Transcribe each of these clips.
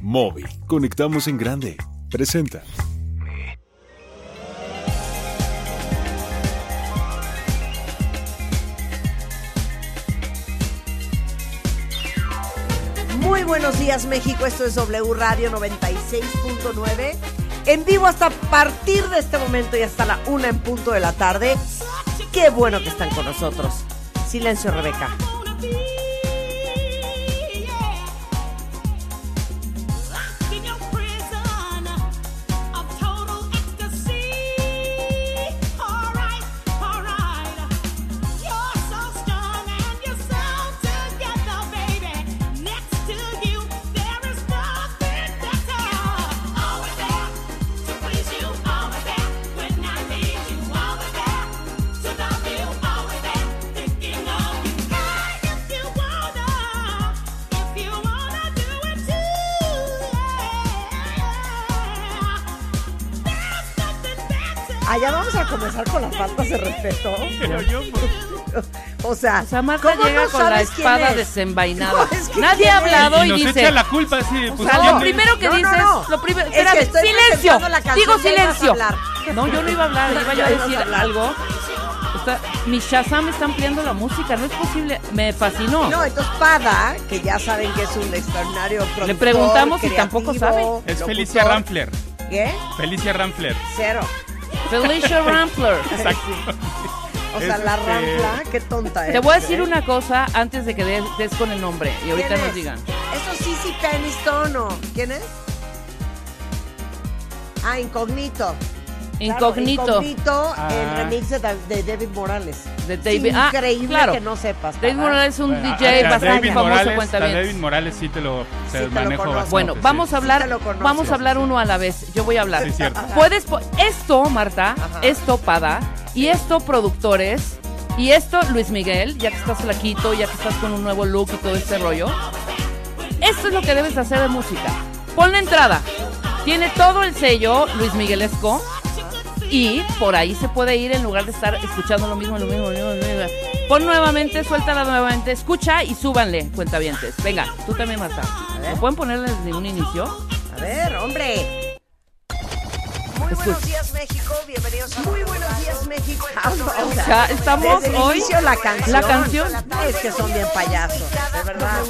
Móvil. Conectamos en grande. Presenta. Muy buenos días México, esto es W Radio 96.9. En vivo hasta partir de este momento y hasta la una en punto de la tarde. Qué bueno que están con nosotros. Silencio Rebeca. Faltas de respeto. O sea, O sea, Marta ¿cómo llega no con la espada es? desenvainada. No, es que Nadie ¿quién ha hablado y y, nos dice. echa la culpa así. O Pues, sea, ¿quién lo primero que No, no, dices, no. lo primero, Es que espérame, estoy silencio. Digo silencio. No, yo no iba a hablar, iba yo a decir algo. Está, mi Shazam está ampliando la música, no es posible. Me fascinó. No, entonces Pada, que ya saben que es un extraordinario productor, Le preguntamos y creativo, tampoco sabe. Es locutor. Felicia Ramfler. ¿Qué? Felicia Ramfler. Cero. Felicia Rampler. Exacto. O sea, la este- rampla, qué tonta es. Te voy a decir una cosa antes de que des, des con el nombre y ahorita ¿Quién nos es? digan. Eso sí, sí, Peniston o... ¿Quién es? Ah, Incognito. Claro, Incógnito. Incognito, Ah. el remix de, Da- de David Morales. De David- ah, Increíble claro. que no sepas. David ¿verdad? Morales es un Bueno, DJ a- a bastante David famoso, Morales, cuenta a bien. David Morales sí te lo, Sí te lo manejo conozco. bastante. Bueno, sí. vamos a hablar, lo vamos a hablar uno a la vez. Yo voy a hablar. Sí, cierto. Puedes esto, Marta, Ajá. esto Pada y esto productores y esto Luis Miguel, ya que estás flaquito, ya que estás con un nuevo look y todo este rollo. Esto es lo que debes hacer de música. Pon la entrada. Tiene todo el sello Luis Miguelesco y por ahí se puede ir en lugar de estar escuchando lo mismo, lo mismo, lo mismo, lo mismo. Pon nuevamente, suéltala nuevamente, escucha y súbanle, cuentavientes. Venga, tú también, Marta. ¿Lo pueden ponerle desde un inicio? A ver, hombre. Muy buenos días, México. Bienvenidos a Muy buenos días, México. O sea, Ya estamos desde el hoy. inicio la canción. La canción. Es que son bien payasos, de verdad.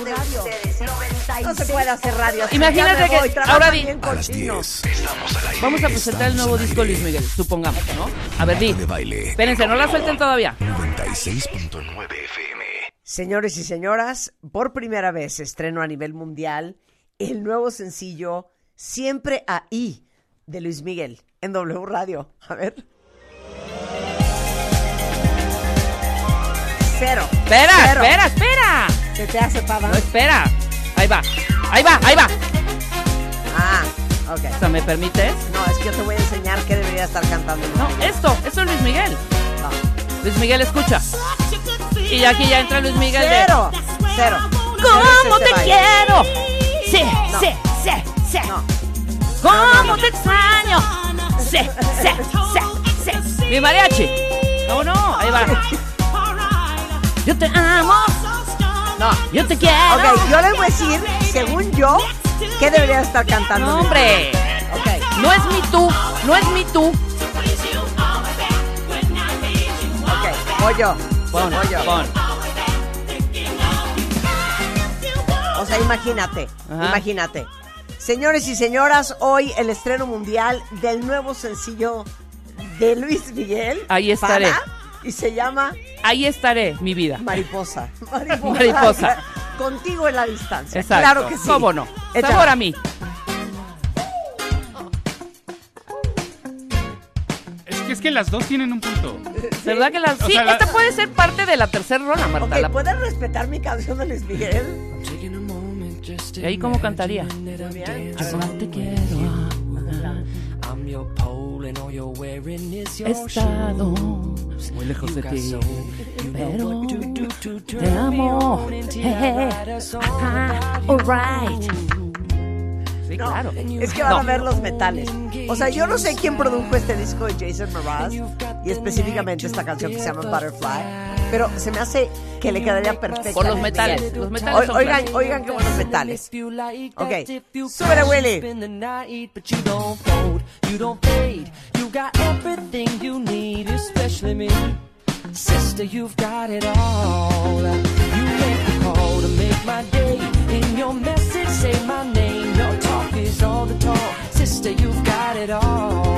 No se puede hacer radio. Imagínate que voy, ahora di- bien A las cochinos. 10. Vamos a presentar el nuevo disco Luis Miguel, supongamos, ¿no? A ver, di. De baile. Espérense, no la suelten todavía. 96.9 FM. Señores y señoras, por primera vez estreno a nivel mundial el nuevo sencillo Siempre ahí de Luis Miguel en W Radio. A ver. Cero. Espera, Cero. espera, espera. ¿Se te hace pava? No, espera. Ahí va, ahí va, ahí va. Ah, O ok. sea, ¿me permites? No, es que yo te voy a enseñar qué debería estar cantando. No, esto, esto es Luis Miguel. No. Luis Miguel, escucha. Y aquí ya entra Luis Miguel. de, Cero. Cero. ¿Cómo te este baile. quiero? Sí, No. sí, sí, sí. No. ¿Cómo te extraño? Sí, sí, sí, sí. Mi mariachi. No, no, ahí va. Yo te amo. No. Yo te quiero. Ok, yo les voy a decir, según yo, qué debería estar cantando. No, hombre. Miguel. Ok. No es mi tú, no es mi tú. Ok, voy yo. Pon, voy yo. pon. O sea, imagínate, Ajá. imagínate. Señores y señoras, hoy el estreno mundial del nuevo sencillo de Luis Miguel. Ahí estaré. Para, y se llama Ahí estaré, mi vida. Mariposa. Mariposa. Mariposa. Contigo en la distancia. Exacto. Claro que sí. ¿Cómo no? Échale. Sabor a mí. Es que, es que las dos tienen un punto. ¿Verdad que la.? O Sí, la- esta puede ser parte de la tercera rola, Marta. La- ¿puedes respetar mi canción de Luis Miguel? ¿Y ahí cómo cantaría? Muy bien. Yo no te quiero. He estado muy lejos de ti, pero te amo. Jeje. Ajá, alright. Sí, No, claro. Es que van a ver los metales. O sea, yo no sé quién produjo este disco de Jason Mraz y específicamente esta canción que se llama Butterfly. Pero se me hace que le quedaría perfecto. Por los metales. Los metales son Oigan, clásicos. oigan qué buenos metales. Ok. Súbele, Willy. But you don't fold, you don't fade. You got everything you need, especially me. Sister, you've got it all. You make the call to make my day. In your message, say my name. Sister, you've got it all.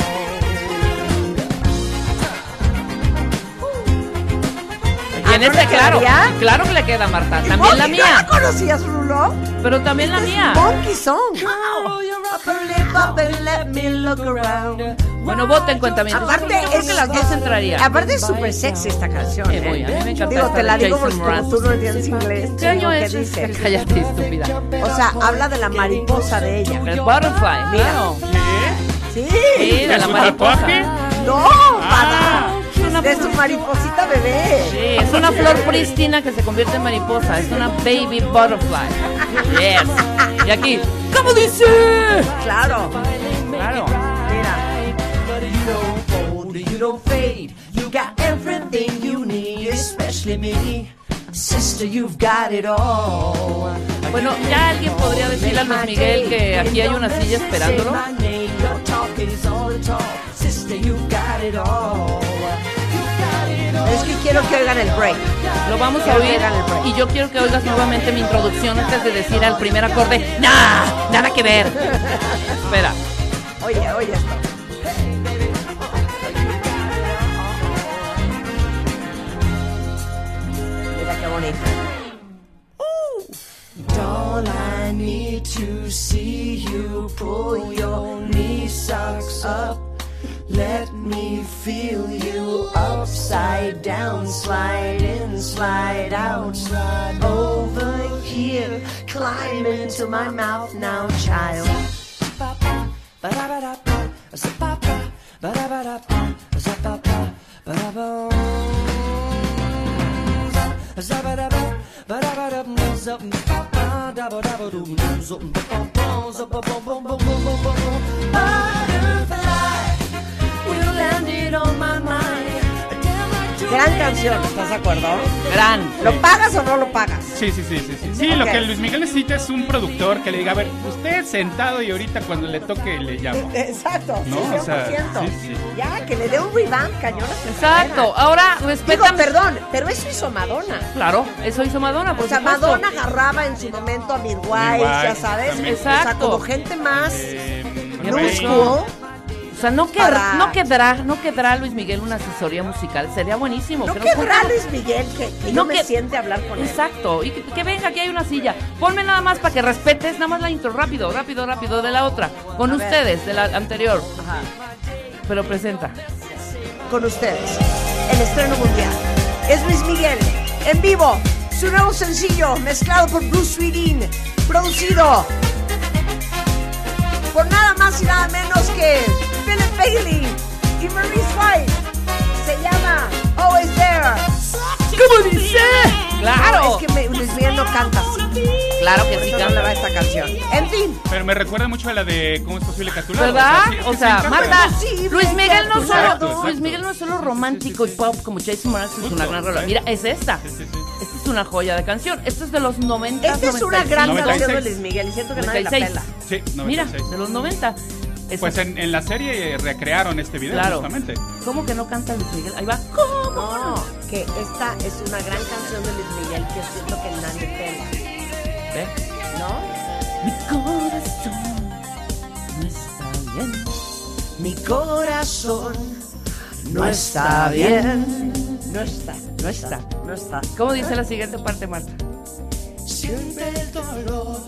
Y en ¿no este, le claro, claro que le queda, Marta. También la mía. ¿No la conocías, Rulo? Pero también la mía. Monkey Song. Girl, you're up and live up and let me look around. Bueno, voten cuentamientos. Aparte, Yo creo es, que las dos entrarían. Aparte es súper sexy esta canción. Eh, voy, a mí me encanta Digo, te la digo porque como tú no entiendes inglés. ¿Qué año es? dice. Cállate, estúpida. O sea, habla de la mariposa de ella. El butterfly, Mira. Sí. Sí, de ¿De la mariposa. No, Ah. para. De su mariposita bebé. Sí, es una flor prístina que se convierte en mariposa. Es una baby butterfly. Yes. Y aquí, ¿cómo dice? Claro. Claro. But you don't fade. You got everything you need, especially me. Sister, you've got it all. Bueno, ya alguien podría decirle a Luis Miguel que aquí hay una silla esperándolo. Say my name, your talk is all the talk. Sister, you've got it all. You've got it all. Es que quiero que oigan el break. Lo vamos a oír y yo quiero que oigas nuevamente mi introducción antes de decir al primer acorde, ¡Nah! Nada que ver. Espera. Oye, oye to see you. Pull your knee socks up. Let me feel you upside down, slide in, slide out, slide over here, climb into my mouth now, child. Butterfly, you landed on my mind. Gran canción, ¿estás de acuerdo? Gran. ¿Lo pagas o no lo pagas? Sí, sí, sí, sí. Sí, Sí, lo que Luis Miguel necesita es un productor que le diga, a ver, usted sentado y ahorita cuando le toque le llamo. Exacto, No, sí, o sea, 100%. sí, sí. Ya, que le dé un revamp cañón Exacto. carrera. Ahora Digo, respeta. perdón, pero eso hizo Madonna. Claro, eso hizo Madonna, por O sea, supuesto. Madonna agarraba en su momento a Midwives, ya sabes. también. O sea, Exacto. como gente más Eh, new Rey. school. O sea, no, Para- no quedará, no quedará Luis Miguel una asesoría musical. Sería buenísimo. No que nos contara- Luis Miguel que, que No yo me siente a hablar con él. Exacto, y que, que venga, aquí hay una silla. Ponme nada más para que respetes, nada más la intro, rápido, rápido, rápido, de la otra. Con A ver. ustedes, de la anterior. Ajá. Pero presenta. Con ustedes, el estreno mundial. Es Luis Miguel, en vivo, su nuevo sencillo, mezclado por Bruce Sweden, producido por nada más y nada menos que Bailey y Maurice White. Se llama Always There. ¿Cómo dice? Claro. No, es que me- Luis Miguel no canta así. Claro que Por sí eso no canta. le va esta canción. En fin, Pero me recuerda mucho a la de ¿Cómo es posible que a tu lado? ¿Verdad? sí, es que O sí sea. Marta, Sí, Luis Miguel no exacto, solo, exacto. Luis Miguel no es solo romántico y pop como Jason Mraz, es una gran rola. sí. Mira, es esta. Sí, sí, sí. Esta es una joya de canción. Esta es de los 90. esta es una gran 96. canción de Luis Miguel y siento que nadie la 96. pela. Sí, Mira, 96. de los 90. Es- Pues en, en la serie recrearon este video Claro. justamente. ¿Cómo que no canta Luis Miguel? Ahí va. ¿Cómo? No, que esta es una gran canción de Luis Miguel que siento que nadie pela. ¿Ve? ¿No? Mi corazón no está bien. Mi corazón no está bien. No está, no está, no está. ¿Cómo dice la siguiente parte, Marta? Siempre el dolor.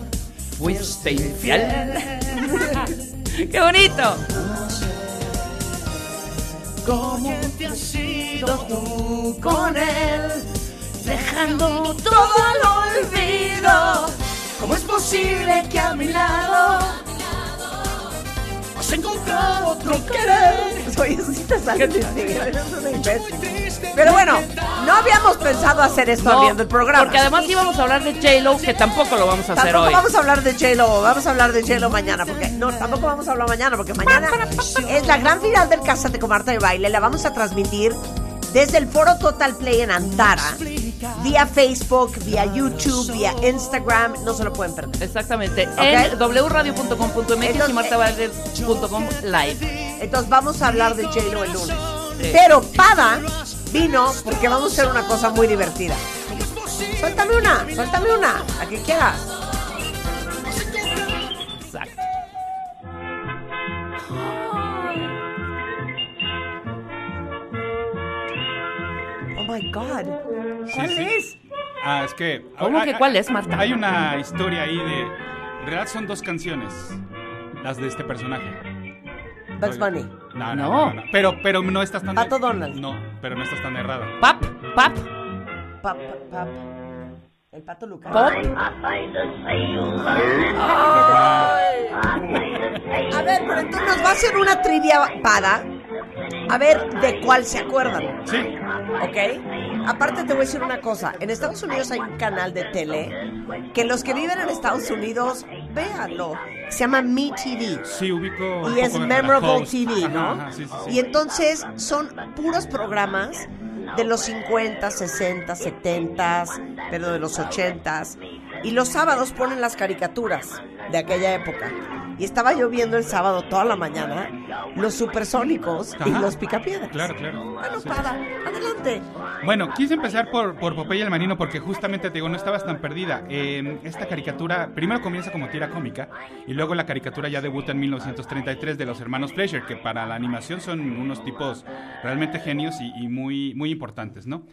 Fuiste infiel. ¡Qué bonito! ¿Cómo te has ido tú Con él, Dejando todo al olvido. ¿Cómo es posible que a mi lado has encontrado otro querer? Imbécil. Pero bueno, no habíamos pensado hacer esto No, abriendo el programa. Porque además íbamos a hablar de J-Lo, que tampoco lo vamos a hacer Tampoco hoy. vamos a hablar de J-Lo, vamos a hablar de J-Lo mañana, porque no, tampoco vamos a hablar mañana, porque mañana es la gran final del Cásate con Marta de Baile, la vamos a transmitir desde el foro Total Play en Antara, vía Facebook, vía YouTube, vía Instagram, no se lo pueden perder. Exactamente. En wradio.com.mx y Entonces, martavalles.com live. Entonces vamos a hablar de J-Lo el lunes. Sí. Pero Pada vino porque vamos a hacer una cosa muy divertida. Suéltame una, suéltame una, a que quieras. My God. ¿Cuál sí. es? Ah, es que. ¿Cómo hay- que cuál es, Marta? Hay una historia ahí de. En realidad son dos canciones. Las de este personaje. Bugs Bunny. No, no, No. no. no, Pero, pero no estás tan. Pato Donald. No, pero no estás tan errada. Pap, pap, Pap, pap. El pato Lucas. pop. A ver, pero entonces nos va a hacer una trivia Pada. A ver de cuál se acuerdan. Sí. ¿Ok? Aparte te voy a decir una cosa. En Estados Unidos hay un canal de tele que los que viven en Estados Unidos, véanlo. Se llama MeTV. Sí, ubico. Y es Memorable. TV, ¿no? Ajá, ajá, sí, sí, sí. Y entonces son puros programas de los 50, 60, 70, pero de los 80. Y los sábados ponen las caricaturas de aquella época. Y estaba yo viendo el sábado toda la mañana los supersónicos y los picapiedras. Claro, claro. Bueno, Sí. para, adelante. Bueno, quise empezar por, por Popeye el Marino porque justamente te digo, no estabas tan perdida. Eh, esta caricatura primero comienza como tira cómica y luego la caricatura ya debuta en 1933 de los hermanos Fleischer, que para la animación son unos tipos realmente genios y, y muy, muy importantes, ¿no?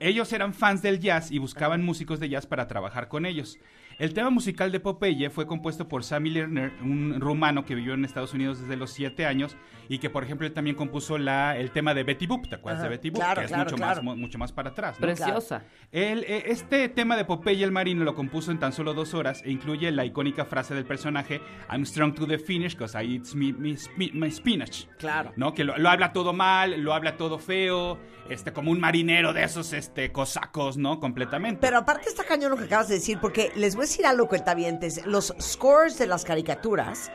Ellos eran fans del jazz y buscaban músicos de jazz para trabajar con ellos. El tema musical de Popeye fue compuesto por Sammy Lerner, un rumano que vivió en Estados Unidos desde los 7 años y que, por ejemplo, él también compuso la, el tema de Betty Boop, ¿te acuerdas Ajá, de Betty Boop? claro, que es claro, mucho, claro. Más, mu- mucho más para atrás. ¿no? Preciosa. El, eh, este tema de Popeye el Marino lo compuso en tan solo dos horas e incluye la icónica frase del personaje I'm strong to the finish because I eat me, me my spinach. Claro. ¿No? Que lo, lo habla todo mal, lo habla todo feo, este, como un marinero de esos este, cosacos, ¿no? Completamente. Pero aparte está cañón lo que acabas de decir, porque les voy a decir algo, cuentavientes. Los scores de las caricaturas,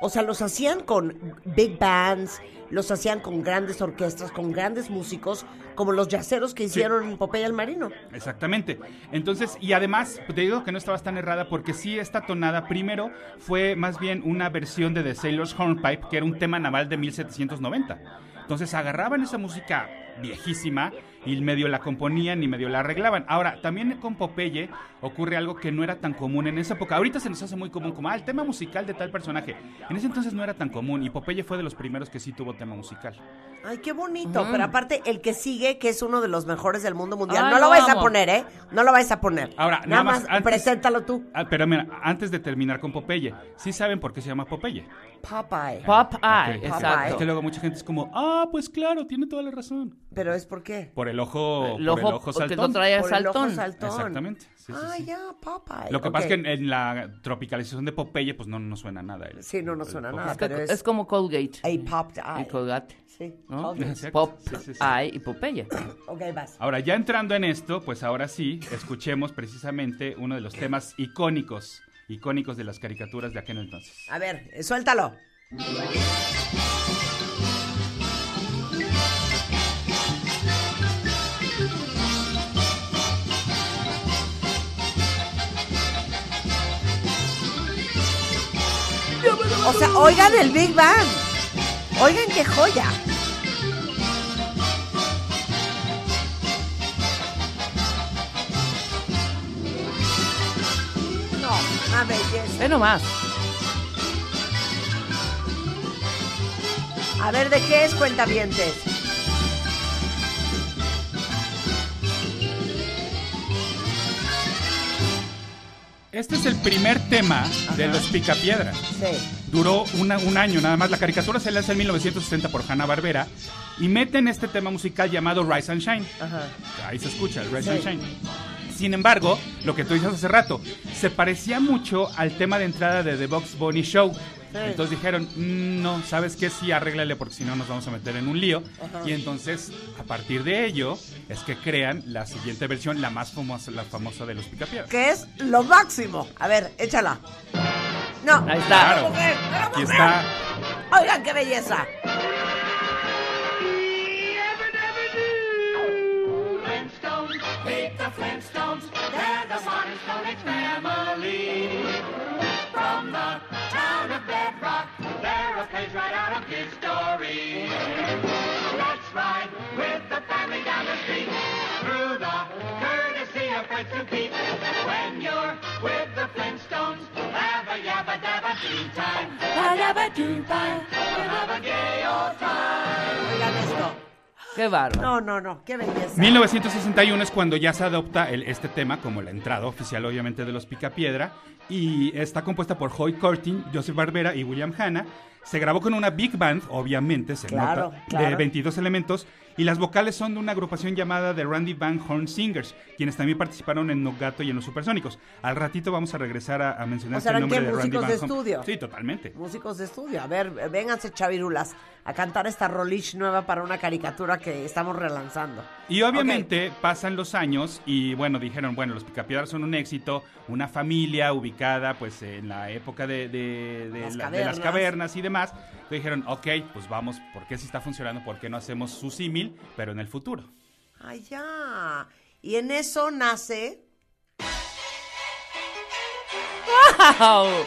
o sea, los hacían con big bands, los hacían con grandes orquestas, con grandes músicos, como los yaceros que hicieron en Popeye el Marino. Exactamente. Entonces, y además, te digo que no estabas tan errada porque sí, esta tonada primero fue más bien una versión de The Sailor's Hornpipe, que era un tema naval de 1790. Entonces agarraban esa música viejísima y medio la componían y medio la arreglaban. Ahora, también con Popeye ocurre algo que no era tan común en esa época. Ahorita se nos hace muy común, como, ah, el tema musical de tal personaje. En ese entonces no era tan común y Popeye fue de los primeros que sí tuvo tema musical. Ay, qué bonito. Pero aparte, el que sigue, que es uno de los mejores del mundo mundial. Ay, no lo vais a poner, ¿eh? No lo vais a poner. Ahora, nada, nada más, más, antes- preséntalo tú. Ah, pero mira, antes de terminar con Popeye, ¿sí saben por qué se llama Popeye? Popeye. Pop Eye, Ok. exacto. Es que luego mucha gente es como, ah, pues claro, tiene toda la razón. Pero es por qué. Por el ojo, El por el ojo, ojo porque saltón. lo trae Por el ojo saltón. saltón. Exactamente. Sí, sí, ah, sí. ya, Popeye. Lo que Ok. pasa es que en, en la tropicalización de Popeye, pues no, no suena nada. el- Sí, no, no suena Popeye. nada. Es, que- pero es- es como Colgate. A popped eye. Y Colgate. Sí. ¿no? Pop Sí, sí, sí. Eye y Popeye. Ok, vas. Ahora, ya entrando en esto, pues ahora sí, escuchemos precisamente uno de los temas icónicos, icónicos de las caricaturas de aquel entonces. A ver, eh, suéltalo. O sea, oigan el Big Bang. Oigan qué joya. Una belleza. Ve nomás. A ver, ¿de qué es cuentavientes? Este es el primer tema de los Picapiedras. Sí. Duró una- un año nada más. La caricatura se lanza en 1960 por Hanna-Barbera y meten este tema musical llamado Rise and Shine. Ajá. Ahí se escucha, el Rise Sí. and Shine. Sin embargo, lo que tú dices hace rato, se parecía mucho al tema de entrada de The Box Bunny Show. Entonces dijeron, "Mm, no, ¿sabes qué? Sí, arréglale porque si no nos vamos a meter en un lío. Y entonces, a partir de ello, es que crean la siguiente versión, la más famosa, la famosa de los Picapiedras. Que es lo máximo. A ver, échala. No. Ahí está. Claro, mujer, a la aquí mujer. está. Oigan qué belleza. Alex family. From the town of Bedrock, they're a page right out of his story. Let's ride with the family down the street through the courtesy of friends to keep. When you're with the Flintstones, have a yabba dabba doo time. Have a gay old time. Oigan esto. Qué bárbaro. No, no, no, qué belleza. 1961 es cuando ya se adopta el- este tema como la entrada oficial, obviamente, de los Picapiedra. Y está compuesta por Hoy Curtin, Joseph Barbera y William Hanna. Se grabó con una big band, obviamente, se Claro, nota, claro. de 22 elementos. Y las vocales son de una agrupación llamada The Randy Van Horn Singers, quienes también participaron en No Gato y en Los Supersónicos. Al ratito vamos a regresar a, a mencionar O sea, el ¿eran nombre de Randy músicos Van de Horn. estudio? Sí, totalmente. Músicos de estudio. A ver, vénganse chavirulas a cantar esta rolish nueva para una caricatura que estamos relanzando. Y obviamente pasan los años y bueno, dijeron, bueno, los Picapiedras son un éxito, una familia ubicada pues en la época de, de- de Las la- de las cavernas. y demás. Entonces dijeron, ok, pues vamos, ¿por qué si está funcionando? ¿Por qué no hacemos su símil, pero en el futuro? Ay, ya. Y en eso nace Wow.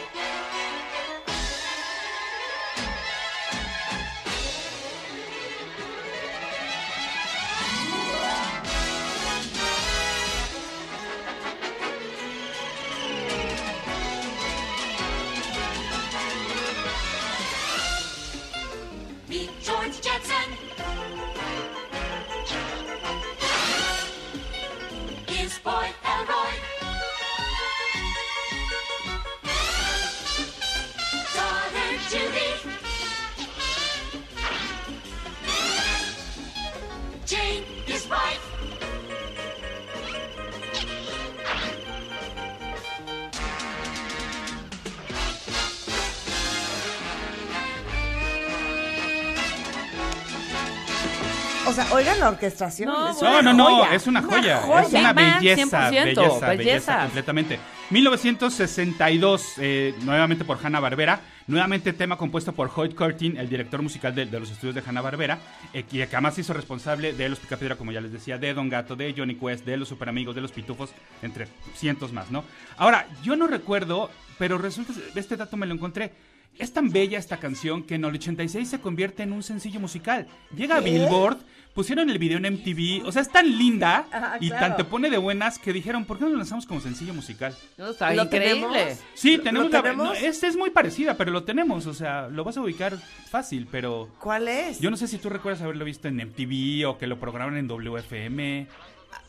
Orquestación. No, es No, una no, no, joya, es una joya, joya. es una belleza, 100%, belleza, belleza, completamente. 1962, eh, nuevamente por Hanna Barbera, nuevamente tema compuesto por Hoyt Curtin, el director musical de, de los estudios de Hanna Barbera, eh, que además se hizo responsable de los Picapiedra, como ya les decía, de Don Gato, de Johnny Quest, de los Superamigos, de los Pitufos, entre cientos más, ¿no? Ahora, yo no recuerdo, pero resulta, este dato me lo encontré. Es tan bella esta canción que en el 86 se convierte en un sencillo musical. Llega a Billboard, pusieron el video en MTV, o sea, es tan linda Ajá, y claro. tan te pone de buenas que dijeron, ¿por qué no lo lanzamos como sencillo musical? No, está ¿Lo increíble. tenemos? Sí, ¿Lo- tenemos lo la tenemos? no, es, es muy parecida, pero lo tenemos, o sea, lo vas a ubicar fácil, pero ¿Cuál es? yo no sé si tú recuerdas haberlo visto en MTV o que lo programaron en WFM.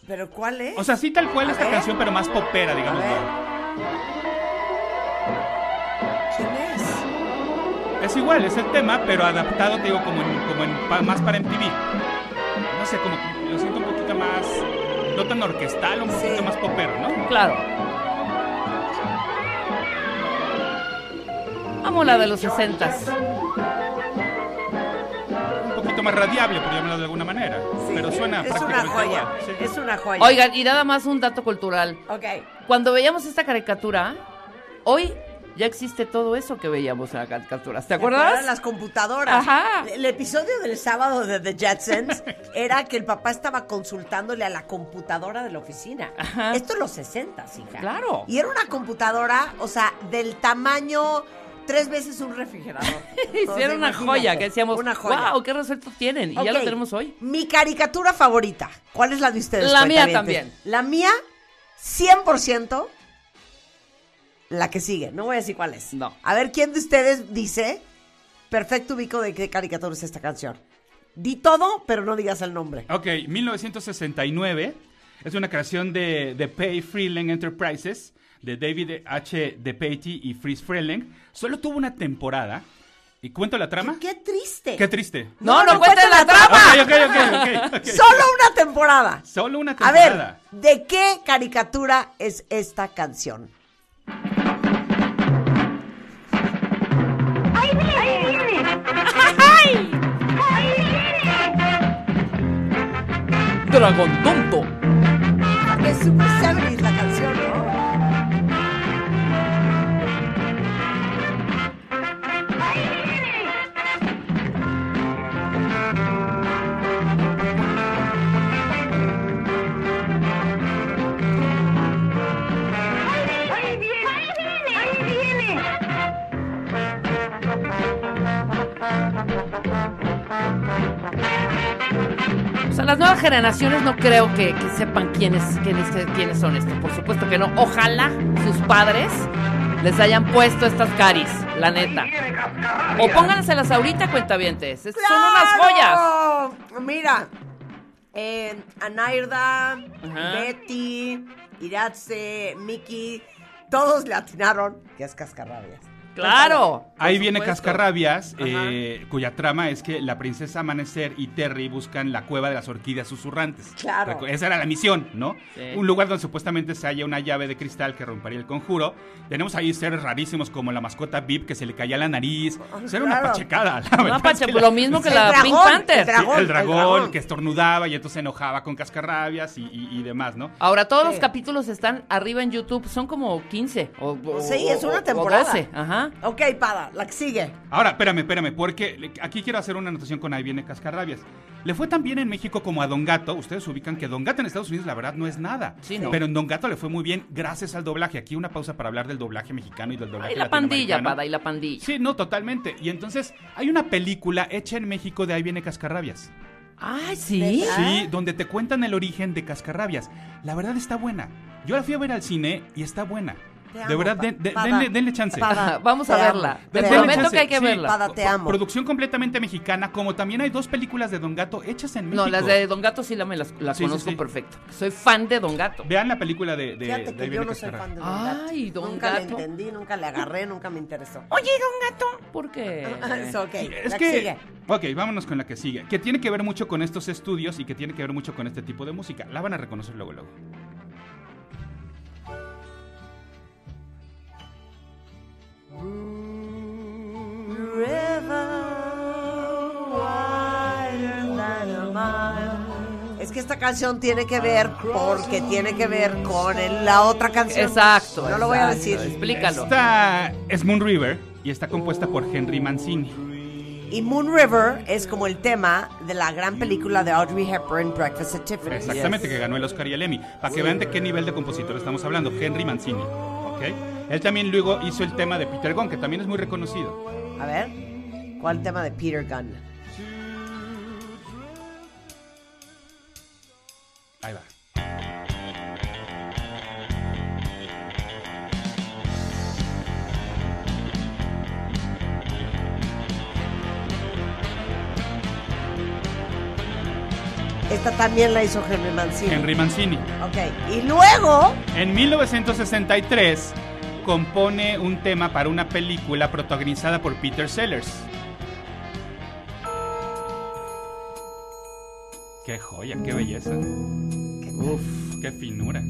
¿Pero cuál es? O sea, sí tal cual A esta ver. canción, pero más popera, digamos. ¿Quién es? Es igual, es el tema, pero adaptado, te digo, como, en, como en, pa- más para MTV. No sé, como que lo siento un poquito más, no tan orquestal, un Sí. poquito más popero, ¿no? Claro. Amo la de los 60 Un poquito más radiable, por llamarlo de alguna manera. Sí, pero suena Es una prácticamente joya. igual, sí. Es una joya. Oigan, y nada más un dato cultural. Ok. Cuando veíamos esta caricatura, hoy ya existe todo eso que veíamos en la caricatura. ¿Te acuerdas? Las computadoras. Ajá. El episodio del sábado de The Jetsons era que el papá estaba consultándole a la computadora de la oficina. Ajá. Esto en los 60, hija. Claro. Y era una computadora, o sea, del tamaño tres veces un refrigerador. Era una joya que decíamos, Una joya. wow, qué resuelto tienen. Y ya lo tenemos hoy. Mi caricatura favorita. ¿Cuál es la de ustedes? La mía también. La mía, 100%, la que sigue. No voy a decir cuál es. No. A ver, ¿quién de ustedes dice, perfecto ubico de qué caricatura es esta canción? Di todo, pero no digas el nombre. Ok, 1969 es una creación de, de Pay Freeling Enterprises de David H. DePatie y Fritz Freeling. Solo tuvo una temporada. ¿Y cuento la trama? Qué triste. Qué triste. No, no no, la trama. Ok, ok, ok, ok, ok. Solo una temporada. Solo una A temporada. ver, ¿de qué caricatura es esta canción? Dragón Tonto. Super la canción. O sea, las nuevas generaciones no creo que, que sepan quiénes, quiénes, quiénes son estos. Por supuesto que no. Ojalá sus padres les hayan puesto estas caris, la neta. O pónganselas ahorita, cuentavientes. Es- Son unas joyas. Mira, eh, Anairda, Ajá. Betty, Iratze, Miki, todos le atinaron que es cascarrabias. Claro. Ahí viene supuesto. Cascarrabias, eh, cuya trama es que la princesa Amanecer y Terry buscan la cueva de las orquídeas susurrantes. Claro. Recu- Esa era la misión, ¿no? Sí. Un lugar donde supuestamente se halla una llave de cristal que rompería el conjuro. Tenemos ahí seres rarísimos como la mascota Vip que se le caía la nariz. Era una claro. pachecada. la Una verdad es pache- que la- lo mismo que la dragón, Pink Panther. el dragón. Sí, el dragón, dragón. que estornudaba y entonces se enojaba con cascarrabias y, y- y demás, ¿no? Ahora, todos Sí. los capítulos están arriba en YouTube. Son como 15 o, o- Sí, es una o temporada. 12. Ajá. Ok, Pada, la que sigue. Ahora, espérame, espérame, porque aquí quiero hacer una anotación con ahí viene Cascarrabias. Le fue tan bien en México como a Don Gato. Ustedes ubican que Don Gato en Estados Unidos, la verdad, no es nada. Sí, no. Pero en Don Gato le fue muy bien gracias al doblaje. Aquí una pausa para hablar del doblaje mexicano y del doblaje Y la pandilla. Pada, y la pandilla. Sí, no, totalmente. Y entonces, hay una película hecha en México de Ahí viene Cascarrabias. Ay, sí. Sí, donde te cuentan el origen de Cascarrabias. La verdad está buena. Yo la fui a ver al cine y está buena. Te de verdad, denle, denle chance. Pada, Vamos a verla. Te prometo chance. que hay que Sí. verla. Pada, te amo. Producción completamente mexicana, como también hay dos películas de Don Gato hechas en México. No, las de Don Gato sí la, me las, las Sí, sí, conozco sí. perfecto. Soy fan de Don Gato. Vean la película de, de, Fíjate de que yo no soy fan de Don Gato. Ay, Don Nunca le Gato. entendí, nunca le agarré, nunca me interesó. Oye, Don Gato. ¿Por qué? Es ok, Es la que, sigue. ok, vámonos con la que sigue. Que tiene que ver mucho con estos estudios y que tiene que ver mucho con este tipo de música. La van a reconocer luego, luego. Es que esta canción tiene que ver porque tiene que ver con el- la otra canción. Exacto. No lo voy a decir. Explícalo. Esta es Moon River y está compuesta por Henry Mancini. Y Moon River es como el tema de la gran película de Audrey Hepburn, Breakfast at Tiffany's. Exactamente, que ganó el Oscar y el Emmy. Para que vean de qué nivel de compositor estamos hablando. Henry Mancini. ¿ok? Él también luego hizo el tema de Peter Gunn, que también es muy reconocido. A ver, ¿cuál tema de Peter Gunn? Ahí va. Esta también la hizo Henry Mancini. Henry Mancini. Ok, y luego, En 1963 compone un tema para una película protagonizada por Peter Sellers. Qué joya, qué belleza. Uf, qué finura.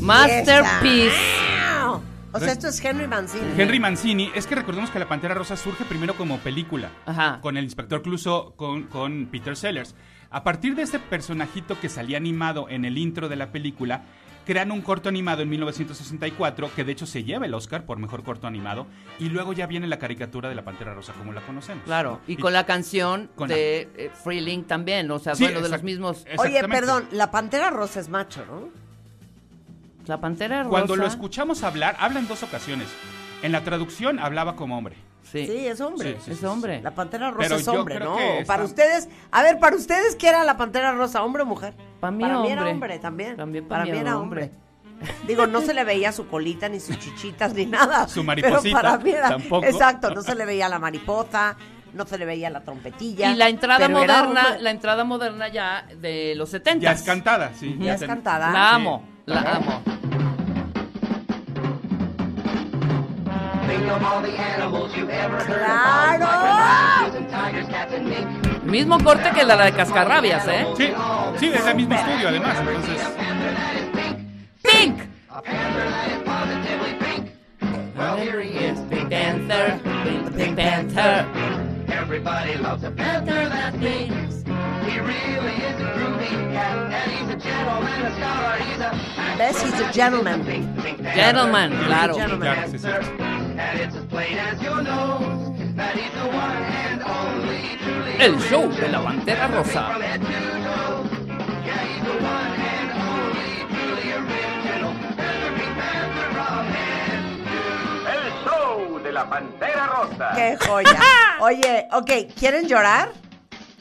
Masterpiece. Wow. O sea, esto es Henry Mancini. Henry Mancini, es que recordemos que La Pantera Rosa surge primero como película, Ajá. con el inspector Clouseau, con, con Peter Sellers. A partir de este personajito que salía animado en el intro de la película, crean un corto animado en 1964, que de hecho se lleva el Oscar por mejor corto animado, y luego ya viene la caricatura de La Pantera Rosa, como la conocemos. Claro. Y con la canción Con la- de eh, Free Link también. O sea, Sí, bueno, de los mismos. Oye, perdón, la pantera rosa es macho, ¿no? La pantera rosa. Cuando lo escuchamos hablar, habla en dos ocasiones. En la traducción hablaba como hombre. Sí. Sí, es hombre. Sí, sí, Es hombre. La pantera rosa Pero es hombre, ¿no? Para ustedes, a ver, para ustedes, ¿qué era la pantera rosa, hombre o mujer? Pa' mí, para mí era hombre. hombre también. También pa' para mí mí era hombre. Digo, no se le veía su colita, ni sus chichitas, ni nada. Su mariposita, Pero para mí era, tampoco. Exacto, no se le veía la mariposa, no se le veía la trompetilla. Y la entrada moderna, hombre. la entrada moderna ya de los 70. Ya es cantada, sí. Ya es ten- cantada. La amo, la amo. Think of all the animals you've ever heard ¡Claro! Mismo corte que la de Cascarrabias, ¿eh? Sí, sí, es el mismo estudio además. Entonces, Pink. A panther that is positively pink. Well, here he is, Pink Panther. Pink, Pink Panther. Everybody loves a panther that thinks. ¿Ves? He's a gentleman. Gentleman, claro. Claro, sí, sí. And it's as plain as your nose that he's the one and only truly El show de la Pantera Rosa. El show de la Pantera Rosa. ¡Qué joya! Oye, ok, ¿quieren llorar?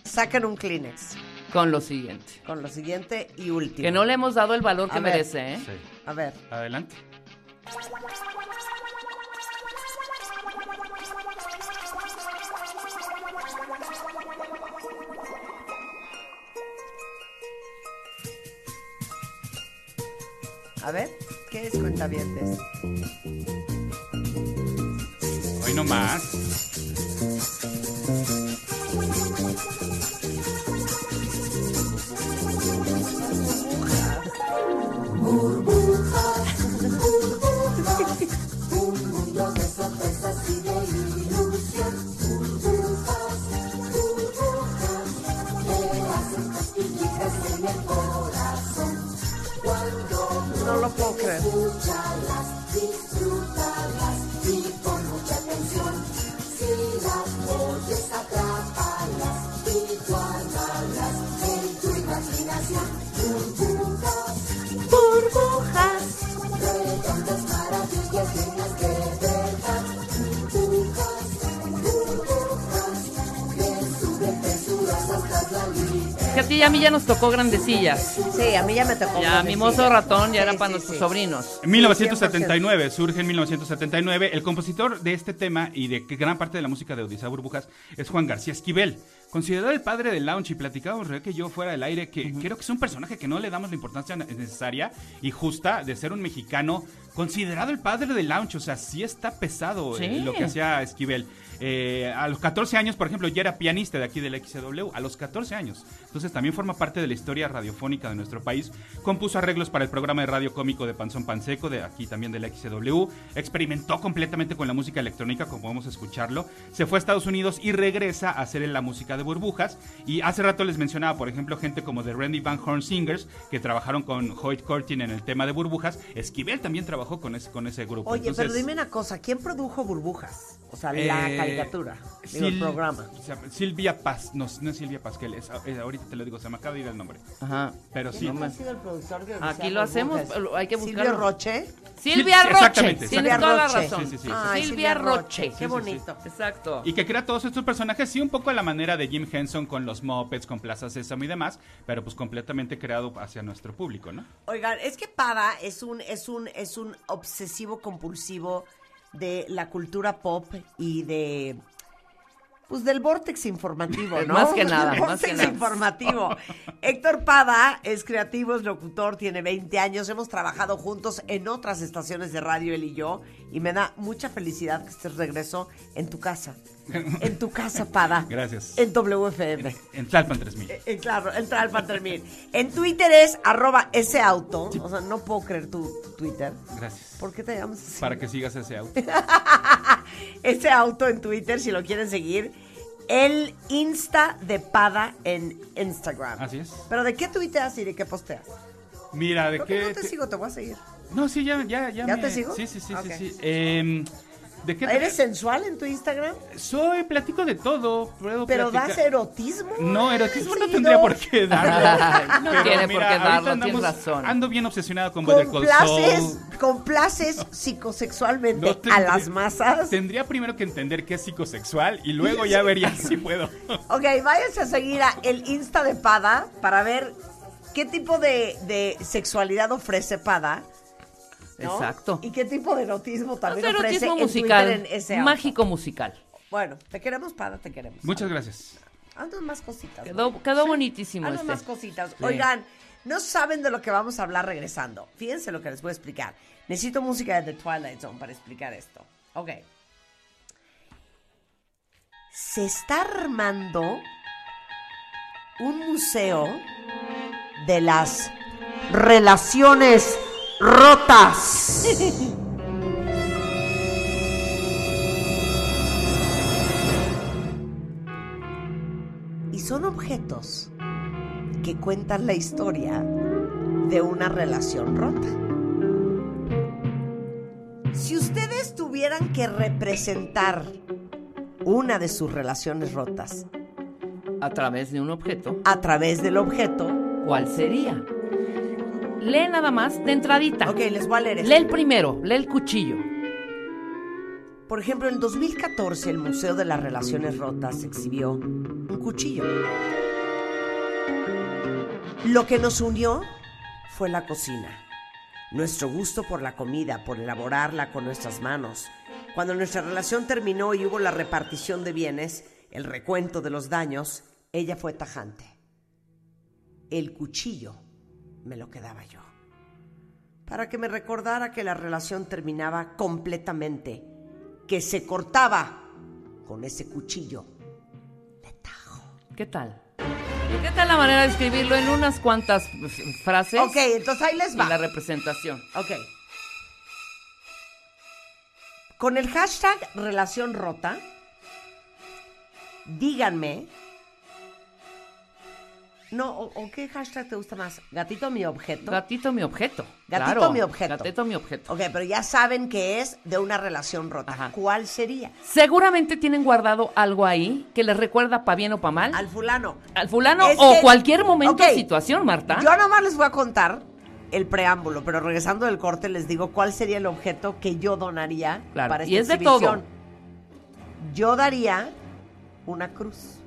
Saquen un Kleenex Con lo siguiente. con lo siguiente y último. Que no le hemos dado el valor A que ver. merece, ¿eh? Sí. A ver, Adelante. a ver, ¿qué es cuentavientes? Hoy no más. Ya nos tocó grandecillas. Sí, a mí ya me tocó. Ya, grandecilla. Mimoso Ratón ya Sí, era para sí, nuestros sí. sobrinos. En 1979, surge en 1979. El compositor de este tema y de gran parte de la música de Odisea Burbujas es Juan García Esquivel. Considerado el padre del lounge y platicábamos Rebeca que yo fuera del aire que creo que es un personaje que no le damos la importancia necesaria y justa de ser un mexicano considerado el padre del lounge. O sea, sí está pesado eh, lo que hacía Esquivel. Eh, a los 14 años, por ejemplo, ya era pianista de aquí del XW, a los 14 años. Entonces también forma parte de la historia radiofónica de nuestro país. Compuso arreglos para el programa de radio cómico de Panzón Panseco, de aquí también del XW. Experimentó completamente con la música electrónica, como podemos escucharlo. Se fue a Estados Unidos y regresa a hacer la música de burbujas. Y hace rato les mencionaba, por ejemplo, gente como The Randy Van Horn Singers, que trabajaron con Hoyt Curtin en el tema de burbujas. Esquivel también trabajó con ese, con ese grupo. Oye, pero dime una cosa, ¿quién produjo Burbujas? O sea, la eh, caricatura, digo, el programa. se llama Silvia Paz, no, no es Silvia Pasquel, es, es- ahorita te lo digo, se me acaba de ir el nombre. Ajá. Pero sí. ¿Quién ha sido el productor de Aquí lo hacemos, pero hay que Silvio buscarlo. Roche. Silvia Roche. exactamente, Tienes Silvia toda la Roche. razón. Sí, sí, sí. Ay, Silvia Roche. Qué Sí, sí, bonito. Exacto. Y que crea todos estos personajes, sí, un poco a la manera de Jim Henson con los Muppets, con Plaza Sésamo y demás, pero pues completamente creado hacia nuestro público, ¿no? Oigan, es que Pada es un, es un, es un obsesivo compulsivo de la cultura pop y de pues del vortex informativo, ¿no? Más que nada, Del más que nada. informativo. Héctor Pada es creativo, es locutor, tiene 20 años, hemos trabajado juntos en otras estaciones de radio él y yo y me da mucha felicidad que estés regreso en tu casa. En tu casa, Pada. Gracias. En WFM. En Tlalpan 3000. Eh, claro, el Tralpan Termin. En Twitter es arroba ese auto. O sea, no puedo creer tu, tu Twitter. Gracias. ¿Por qué te llamas así? Para que sigas ese auto. Ese auto en Twitter, si lo quieren seguir. El Insta de Pada en Instagram. Así es. ¿Pero de qué tuiteas y de qué posteas? Mira, ¿de Creo que qué? no te te- sigo, te voy a seguir. No, sí, ya, ya, ya. ¿Ya me- te sigo? Sí, sí, sí, sí, sí. Em, ¿De qué? te- ¿Eres sensual en tu Instagram? Soy, platico de todo. Puedo ¿Pero platicar- das erotismo? No, erotismo no tendría por qué darlo. No Pero tiene por qué darlo, tienes razón. Ando bien obsesionado con Better Call Complaces, Saul. complaces psicosexualmente No a las masas. Tendría primero que entender qué es psicosexual y luego ya vería si puedo. Ok, váyanse a seguir a el Insta de Pada para ver qué tipo de, de sexualidad ofrece Pada. ¿No? Exacto. Y qué tipo de erotismo también Es ofrece erotismo en musical. Twitter en ese auto. mágico musical. Bueno, te queremos, Pada, te queremos. Muchas gracias. Haznos más cositas. ¿no? Quedó, quedó bonitísimo Haznos este. más cositas. Sí. Oigan, no saben de lo que vamos a hablar regresando. Fíjense lo que les voy a explicar. Necesito música de The Twilight Zone para explicar esto. Ok. Se está armando un museo de las relaciones rotas. y son objetos que cuentan la historia de una relación rota. Si ustedes tuvieran que representar una de sus relaciones rotas A través de un objeto, a través del objeto, ¿cuál sería? Lee nada más de entradita. ok, les voy a leer esto. Lee el primero, lee el cuchillo. Por ejemplo, en 2014 el Museo de las Relaciones Rotas exhibió un cuchillo. Lo que nos unió fue la cocina. Nuestro gusto por la comida, por elaborarla con nuestras manos. Cuando nuestra relación terminó y hubo la repartición de bienes, el recuento de los daños, ella fue tajante. El cuchillo me lo quedaba yo. Para que me recordara que la relación terminaba completamente que se cortaba con ese cuchillo de tajo. ¿Qué tal? ¿Qué tal la manera de escribirlo en unas cuantas frases? Ok, entonces ahí les Y la va. representación. Ok. Con el hashtag relación rota, díganme. No, o, o qué hashtag te gusta más? Gatito mi objeto. Gatito mi objeto. Gatito Claro, mi objeto. Gatito mi objeto. Ok, pero ya saben que es de una relación rota. Ajá. ¿Cuál sería? Seguramente tienen guardado algo ahí que les recuerda pa' bien o pa' mal. Al fulano. Al fulano Es o que- cualquier momento Ok. o situación, Marta. Yo nomás les voy a contar el preámbulo, pero regresando del corte les digo cuál sería el objeto que yo donaría Claro, para esta y es de exhibición. Yo daría una cruz.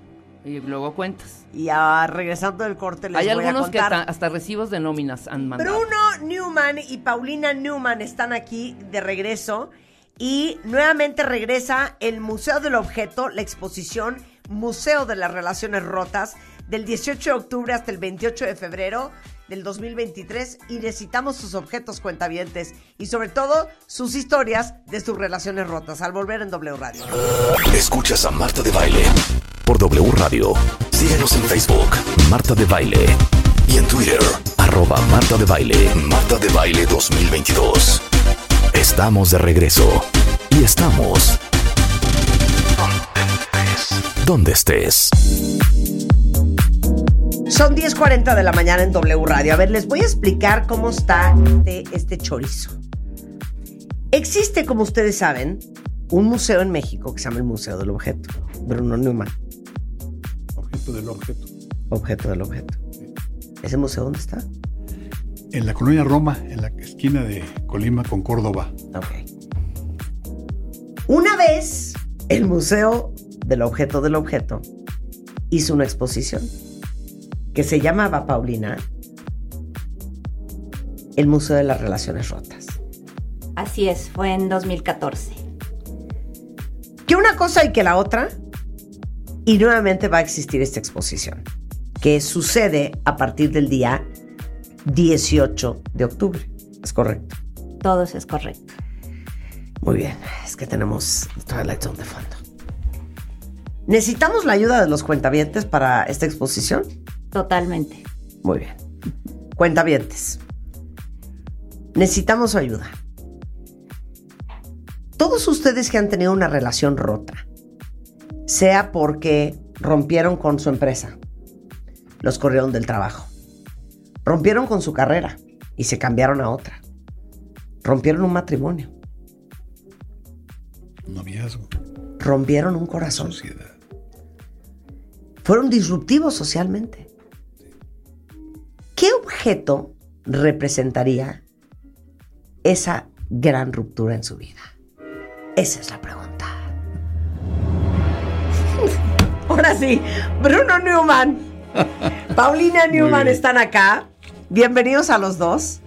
Y luego cuentas. Y ah, regresando del corte les Hay voy algunos a que contar. ta- hasta recibos de nóminas han mandado. Bruno Newman y Paulina Newman están aquí de regreso y nuevamente regresa el Museo del Objeto, la exposición Museo de las Relaciones Rotas del 18 de octubre hasta el 28 de febrero del 2023 y necesitamos sus objetos cuentavientes y sobre todo sus historias de sus relaciones rotas al volver en W Radio. Escuchas a Marta de Baile por W Radio. Síguenos en Facebook, Marta de Baile. Y en Twitter, arroba Marta de Baile. Marta de Baile 2022. Estamos de regreso. Y estamos... Donde estés. Son 10.40 de la mañana en W Radio. A ver, les voy a explicar cómo está este, este chorizo. Existe, como ustedes saben, un museo en México que se llama el Museo del Objeto. Bruno Newman, Objeto del objeto. objeto del objeto. ¿Ese museo dónde está? En la colonia Roma, en la esquina de Colima con Córdoba. Ok. Una vez, el Museo del Objeto del Objeto hizo una exposición que se llamaba, Paulina, el Museo de las Relaciones Rotas. Así es, fue en 2014. que una cosa y que la otra, y nuevamente va a existir esta exposición, que sucede a partir del día 18 de octubre. ¿Es correcto? Todo eso es correcto. Muy bien, es que tenemos Twilight Zone de fondo. ¿Necesitamos la ayuda de los cuentavientes para esta exposición? Totalmente. Muy bien. Cuentavientes. Necesitamos su ayuda. Todos ustedes que han tenido una relación rota, sea porque rompieron con su empresa, los corrieron del trabajo, rompieron con su carrera y se cambiaron a otra, rompieron un matrimonio, Noviazgo, rompieron un corazón, sociedad. fueron disruptivos socialmente. ¿Qué objeto representaría esa gran ruptura en su vida? Esa es la pregunta. Ahora sí, Bruno Newman, Paulina Newman están acá. Bienvenidos a los dos.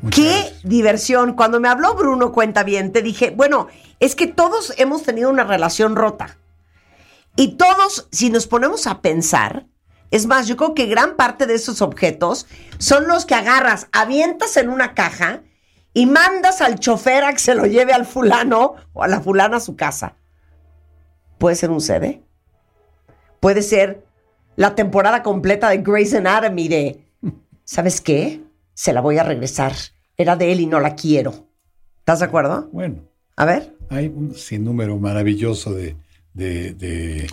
Muchas Qué gracias. diversión. Cuando me habló Bruno Cuenta Bien, te dije, bueno, es que todos hemos tenido una relación rota. Y todos, si nos ponemos a pensar, es más, yo creo que gran parte de esos objetos son los que agarras, avientas en una caja y mandas al chofer a que se lo lleve al fulano o a la fulana a su casa. Puede ser un CD. Puede ser la temporada completa de Grey's Anatomy de, ¿sabes qué? Se la voy a regresar era de él y no la quiero. ¿Estás de acuerdo? Bueno, A ver. hay un sinnúmero maravilloso de, de- de,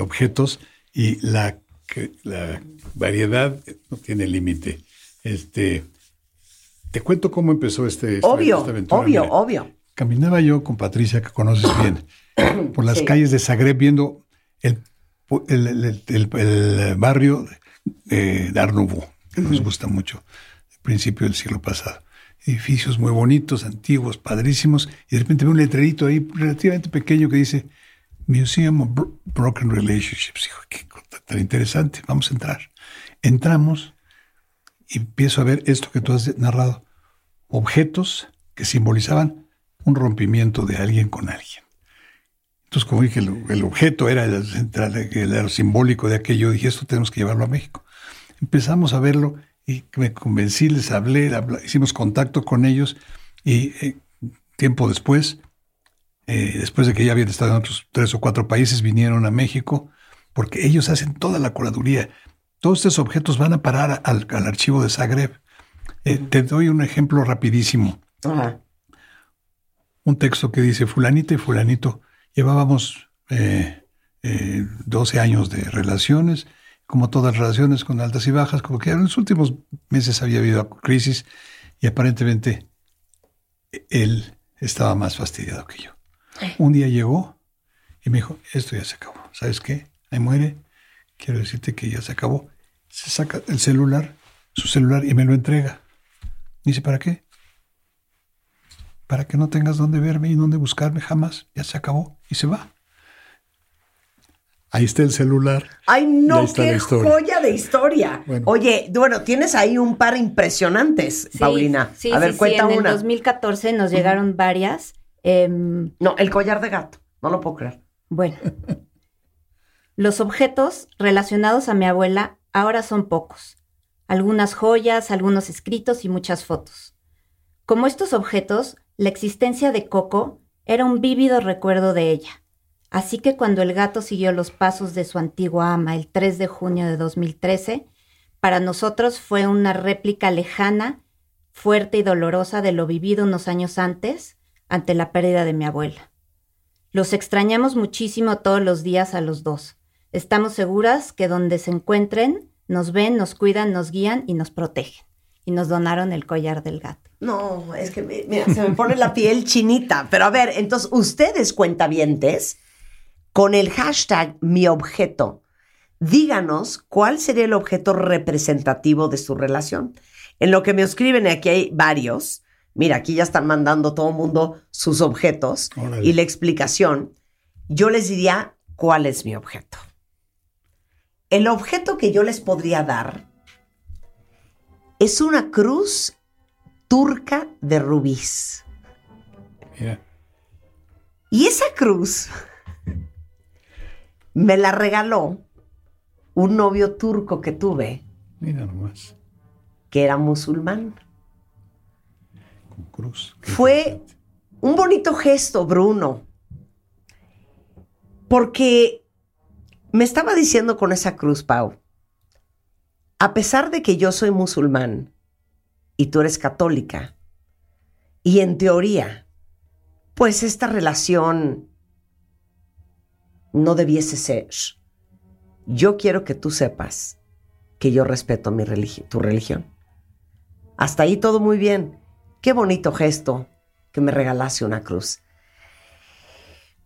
objetos y la, que- la variedad no tiene límite. Este, te cuento cómo empezó este, Obvio, esta aventura. obvio, Mira, obvio. Caminaba yo con Patricia, que conoces bien, por las Sí. calles de Zagreb viendo el, el, el- barrio de Nouveau, que nos gusta mucho, principio del siglo pasado. Edificios muy bonitos, antiguos, padrísimos, y de repente veo un letrerito ahí relativamente pequeño que dice Museum of Bro- Broken Relationships. Dijo, qué interesante, vamos a entrar. Entramos y empiezo a ver esto que tú has narrado, objetos que simbolizaban un rompimiento de alguien con alguien. Entonces, como dije, el, el objeto era el central, lo simbólico de aquello, dije, esto tenemos que llevarlo a México. Empezamos a verlo y me convencí, les hablé, hicimos contacto con ellos y eh, tiempo después, eh, después de que ya habían estado en otros tres o cuatro países, vinieron a México porque ellos hacen toda la curaduría. Todos estos objetos van a parar al, al archivo de Zagreb. Eh, te doy un ejemplo rapidísimo un texto que dice, fulanita y fulanito, llevábamos eh, eh, 12 años de relaciones, como todas relaciones con altas y bajas, como que en los últimos meses había habido crisis y aparentemente él estaba más fastidiado que yo. Un día llegó y me dijo, esto ya se acabó, ¿sabes qué? Ahí muere, quiero decirte que ya se acabó. Se saca el celular, su celular y me lo entrega. Dice, ¿para qué? para que no tengas dónde verme y dónde buscarme jamás. Ya se acabó y se va. Ahí está el celular. Ay, no, qué joya de historia. Bueno. Oye, bueno, tienes ahí un par impresionantes, Sí, Paulina. Sí, A ver, sí, cuenta sí. En una. el 2014 nos llegaron varias. em, No, el collar de gato. No lo puedo creer. Bueno, los objetos relacionados a mi abuela ahora son pocos. Algunas joyas, algunos escritos y muchas fotos. Como estos objetos, la existencia de Coco era un vívido recuerdo de ella. Así que cuando el gato siguió los pasos de su antigua ama el 3 de junio de 2013, para nosotros fue una réplica lejana, fuerte y dolorosa de lo vivido unos años antes ante la pérdida de mi abuela. Los extrañamos muchísimo todos los días a los dos. Estamos seguras que donde se encuentren, nos ven, nos cuidan, nos guían y nos protegen. Y nos donaron el collar del gato. No, es que mira, se me pone la piel chinita. Pero a ver, entonces, ustedes cuentavientes, con el hashtag mi objeto, díganos cuál sería el objeto representativo de su relación. En lo que me escriben, y aquí hay varios. Mira, aquí ya están mandando todo el mundo sus objetos Órale. y la explicación. Yo les diría cuál es mi objeto. El objeto que yo les podría dar es una cruz turca de rubíes. Mira, Y esa cruz me la regaló un novio turco que tuve mira nomás, que era musulmán. con cruz. Fue un bonito gesto, Bruno. Porque me estaba diciendo con esa cruz, Pau, a pesar de que yo soy musulmán y tú eres católica, y en teoría, pues esta relación no debiese ser. Yo quiero que tú sepas que yo respeto mi religi- tu religión. Hasta ahí todo muy bien. Qué bonito gesto que me regalase una cruz.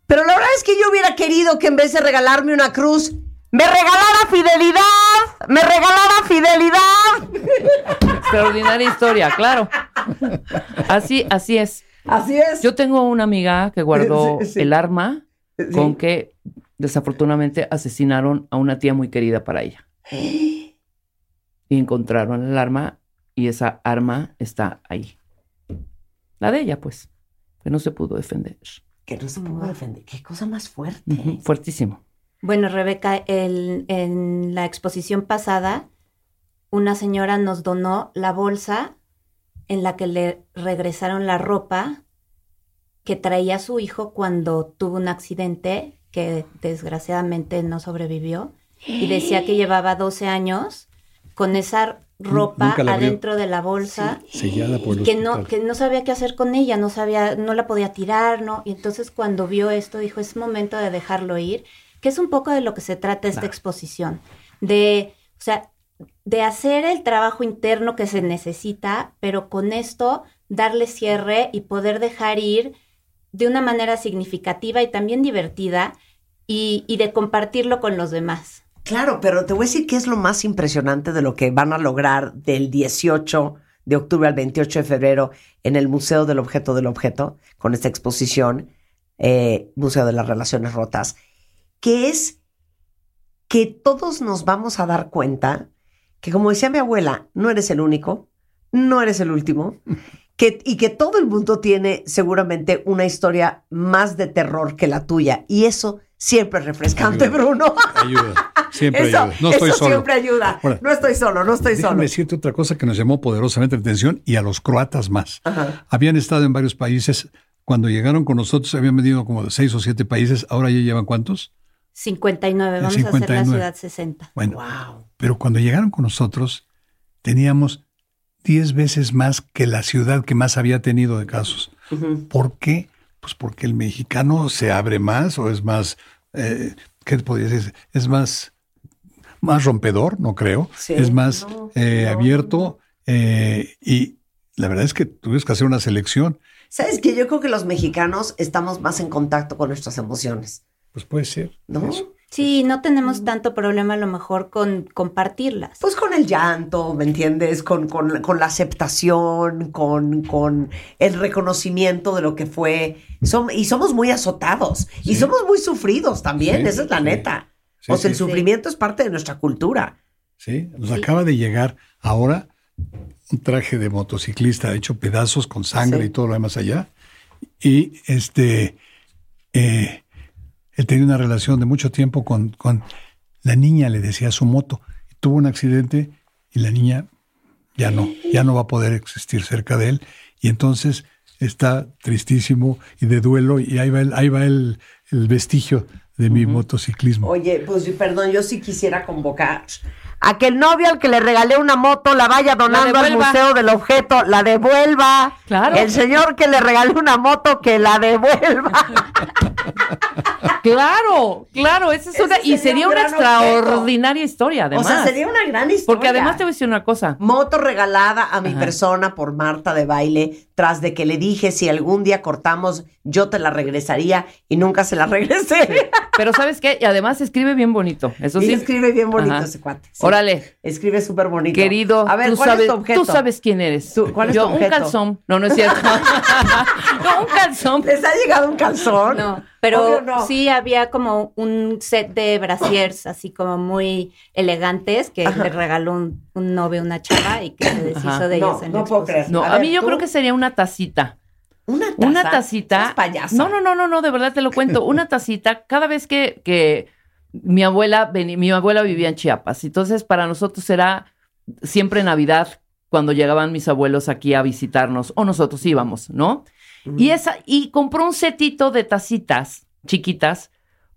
Pero la verdad es que yo hubiera querido que en vez de regalarme una cruz, me regalara fidelidad. Me regalara fidelidad. Extraordinaria historia, claro. Así, así es. Así es. Yo tengo una amiga que guardó Sí, sí. el arma Sí. con que desafortunadamente asesinaron a una tía muy querida para ella. Y encontraron el arma y esa arma está ahí. La de ella, pues, que no se pudo defender. Que no se pudo defender. Qué cosa más fuerte. Fuertísimo. Bueno, Rebeca, el- en la exposición pasada, una señora nos donó la bolsa en la que le regresaron la ropa que traía su hijo cuando tuvo un accidente que desgraciadamente no sobrevivió y decía que llevaba 12 años con esa ropa abrió. adentro de la bolsa Sellada por que no, que no sabía qué hacer con ella, no sabía, no la podía tirar, ¿no? Y entonces cuando vio esto dijo, es momento de dejarlo ir, que es un poco de lo que se trata esta exposición, de, o sea, de hacer el trabajo interno que se necesita, pero con esto darle cierre y poder dejar ir de una manera significativa y también divertida y, y de compartirlo con los demás. Claro, pero te voy a decir qué es lo más impresionante de lo que van a lograr del 18 de octubre al 28 de febrero en el Museo del Objeto del Objeto, con esta exposición, eh, Museo de las Relaciones Rotas, que es que todos nos vamos a dar cuenta que, como decía mi abuela, no eres el único, no eres el último, que, y que todo el mundo tiene seguramente una historia más de terror que la tuya. Y eso siempre es refrescante, Ayuda. Bruno. Ayuda, siempre Eso, ayuda. No estoy eso solo. siempre ayuda. Ahora, no estoy solo, no estoy solo. decirte otra cosa que nos llamó poderosamente la atención y a los croatas más. Ajá. Habían estado en varios países. Cuando llegaron con nosotros habían venido como de seis o siete países. Ahora ya llevan cuántos? 59, vamos a hacer la 59. ciudad 60. Bueno, Wow. pero cuando llegaron con nosotros teníamos diez veces más que la ciudad que más había tenido de casos. ¿Por qué? Pues porque el mexicano se abre más o es más, eh, ¿qué podría decir? Es más, más rompedor, no creo. Sí. es más No, eh, no, abierto eh, y la verdad es que tuvimos que hacer una selección. ¿Sabes qué? Yo creo que los mexicanos estamos más en contacto con nuestras emociones, Pues puede ser. ¿no? eso. Sí, no tenemos tanto problema a lo mejor con compartirlas. Pues con el llanto, ¿me entiendes? Con, con- con la aceptación, con, con el reconocimiento de lo que fue. Som- y somos muy azotados. Y somos muy sufridos también, Sí, esa es la sí. neta. Sí, o sea, el sí. sufrimiento es parte de nuestra cultura. Sí, nos Sí. acaba de llegar ahora un traje de motociclista hecho pedazos con sangre Sí. y todo lo demás allá. Y este, eh, él tenía una relación de mucho tiempo con, con la niña, le decía su moto. Tuvo un accidente y la niña ya no, ya no va a poder existir cerca de él. Y entonces está tristísimo y de duelo y ahí va el, ahí va el, el vestigio de mi motociclismo. Oye, pues perdón, yo sí quisiera convocar a que el novio al que le regalé una moto la vaya donando al museo del objeto, la devuelva. Claro. El señor que le regalé una moto que la devuelva. Claro, claro, esa es Ese una, y sería sería un una extraordinaria historia, además. o sea, sería una gran historia. Porque además te voy a decir una cosa. Moto regalada a mi Ajá. persona por Marta de baile, tras de que le dije si algún día cortamos, yo te la regresaría y nunca se la regresé. Pero ¿sabes qué? Y además escribe bien bonito. Eso y sí. escribe bien bonito Ajá. ese cuate. sí. Órale, Escribe súper bonito. querido, A ver, tú, ¿cuál sabes, es tu objeto? tú sabes quién eres. Tú, ¿cuál es Yo, tu objeto? un calzón. No, no es cierto. no, un calzón. ¿Les ha llegado un calzón? No, pero no. sí había como un set de brasiers así como muy elegantes que le regaló un, un novio a una chava y que se deshizo Ajá. de No, ellos en no puedo creer. No, A a, ver, mí yo ¿tú? creo que sería una tacita. Una taza. Una tacita. No, no, no, no, no, de verdad te lo cuento. Una tacita, cada vez que, que mi abuela veni- mi abuela vivía en Chiapas, entonces para nosotros era siempre Navidad cuando llegaban mis abuelos aquí a visitarnos, o nosotros íbamos, ¿no? Y esa, y compró un setito de tacitas chiquitas,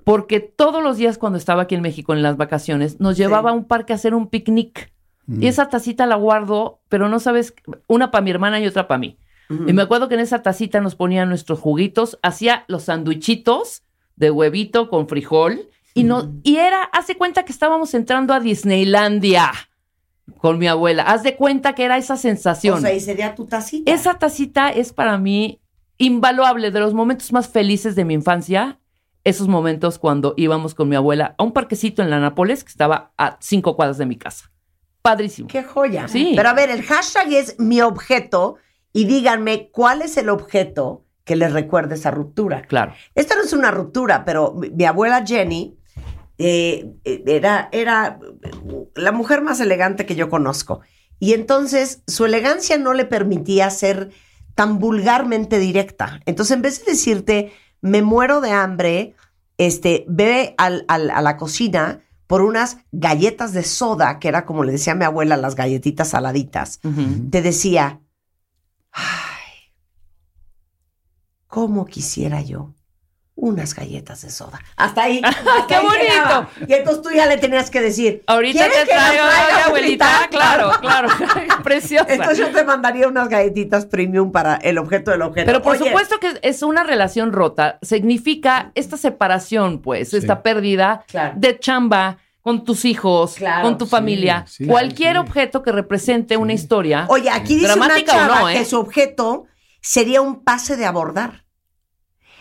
porque todos los días cuando estaba aquí en México en las vacaciones, nos llevaba a un parque a hacer un picnic. Y esa tacita la guardo, pero no sabes, una para mi hermana y otra para mí. Y me acuerdo que en esa tacita nos ponían nuestros juguitos, hacía los sandwichitos de huevito con frijol y no y era, hace cuenta que estábamos entrando a Disneylandia con mi abuela. Haz de cuenta que era esa sensación. O sea, y sería tu tacita. esa tacita es para mí invaluable de los momentos más felices de mi infancia. Esos momentos cuando íbamos con mi abuela a un parquecito en la Nápoles que estaba a cinco cuadras de mi casa. Padrísimo. Qué joya. Sí. Pero a ver, el hashtag es mi objeto y díganme cuál es el objeto que les recuerde esa ruptura. Claro. Esta no es una ruptura, pero mi, mi abuela Jenny eh, eh, era, era la mujer más elegante que yo conozco. Y entonces su elegancia no le permitía ser tan vulgarmente directa. Entonces, en vez de decirte, me muero de hambre, este, ve al- al- a la cocina por unas galletas de soda, que era como le decía a mi abuela, las galletitas saladitas, te decía, ay, ¿cómo quisiera yo unas galletas de soda. Hasta ahí. hasta ¡Qué ahí bonito! llegaba. Y entonces tú ya le tenías que decir. Ahorita ¿quieres te traigo, traiga, abuelita. Claro, claro. Preciosa. Entonces yo te mandaría unas galletitas premium para el objeto del objeto. Pero por Oye, supuesto que es una relación rota. Significa esta separación, pues, esta pérdida Claro. de chamba con tus hijos, Claro. con tu familia. sí, Cualquier sí. objeto que represente una historia. Oye, aquí dice una chava no, ¿eh? que su objeto sería un pase de abordar.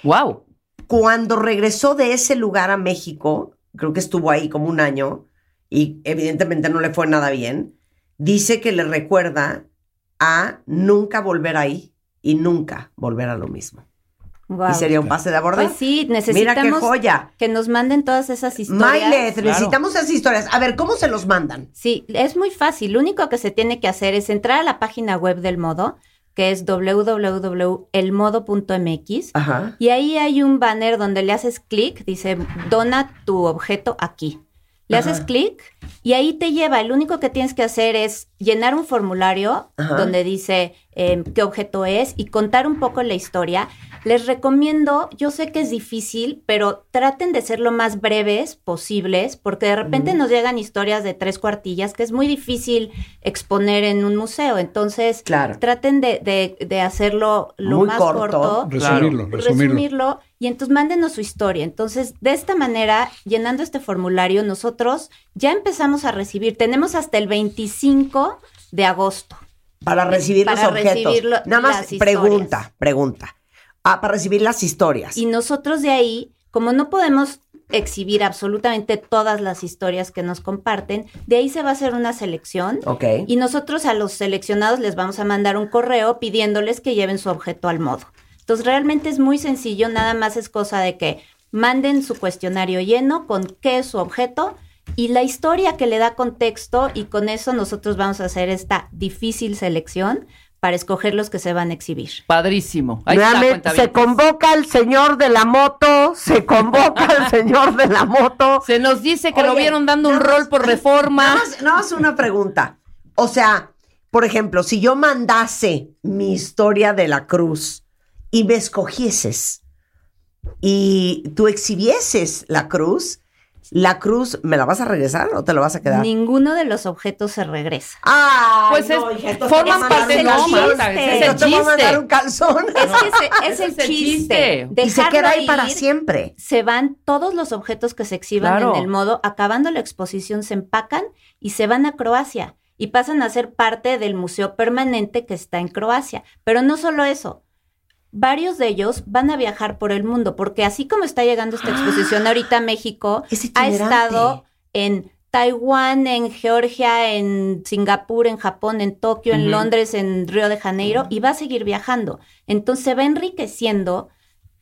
¡Wow! Cuando regresó de ese lugar a México, creo que estuvo ahí como un año y evidentemente no le fue nada bien, dice que le recuerda a nunca volver ahí y nunca volver a lo mismo. Y sería un pase de abordar. Pues sí, Mira qué necesitamos joya. que nos manden todas esas historias. Mailet, necesitamos esas historias. A ver, ¿cómo se los mandan? Sí, es muy fácil. Lo único que se tiene que hacer es entrar a la página web del modo, que es www.elmodo.mx. Ajá. Y ahí hay un banner donde le haces clic, dice, dona tu objeto aquí. Le haces clic y ahí te lleva. El único que tienes que hacer es llenar un formulario Ajá. donde dice eh, qué objeto es y contar un poco la historia. Les recomiendo, yo sé que es difícil, pero traten de ser lo más breves posibles, porque de repente nos llegan historias de tres cuartillas que es muy difícil exponer en un museo. Entonces, Claro. traten de, de- de hacerlo lo Muy más corto. corto Resumirlo, resumirlo. resumirlo y entonces mándenos su historia. Entonces, de esta manera, llenando este formulario, nosotros ya empezamos a recibir, tenemos hasta el 25 de agosto. Para recibir Para los objetos. recibir lo- Nada más pregunta, pregunta. Ah, para recibir las historias. Y nosotros de ahí, como no podemos exhibir absolutamente todas las historias que nos comparten, de ahí se va a hacer una selección. Ok. Y nosotros a los seleccionados les vamos a mandar un correo pidiéndoles que lleven su objeto al modo. Entonces realmente es muy sencillo, nada más es cosa de que manden su cuestionario lleno con qué es su objeto y la historia que le da contexto y con eso nosotros vamos a hacer esta difícil selección para escoger los que se van a exhibir. Padrísimo. Ahí está, se convoca al señor de la moto, se convoca al señor de la moto. Se nos dice que lo vieron dando un rol por reforma. Nada más una pregunta. O sea, por ejemplo, si yo mandase mi historia de la cruz y me escogieses y tú exhibieses la cruz, ¿la cruz me la vas a regresar o te la vas a quedar? Ninguno de los objetos se regresa. Ay, Pues no, es- hija, forman parte, no, calzón. Marta, ese es el Entonces te voy a mandar chiste. un calzón. Es que es, Ese el es el chiste. chiste. Y se queda ahí para siempre. se van todos los objetos que se exhiban Claro. en el modo, acabando la exposición se empacan y se van a Croacia y pasan a ser parte del museo permanente que está en Croacia. Pero no solo eso, varios de ellos van a viajar por el mundo, porque así como está llegando esta exposición ahorita a México, Es ha estado en Taiwán, en Georgia, en Singapur, en Japón, en Tokio, en. Londres, en Río de Janeiro, y va a seguir viajando. Entonces se va enriqueciendo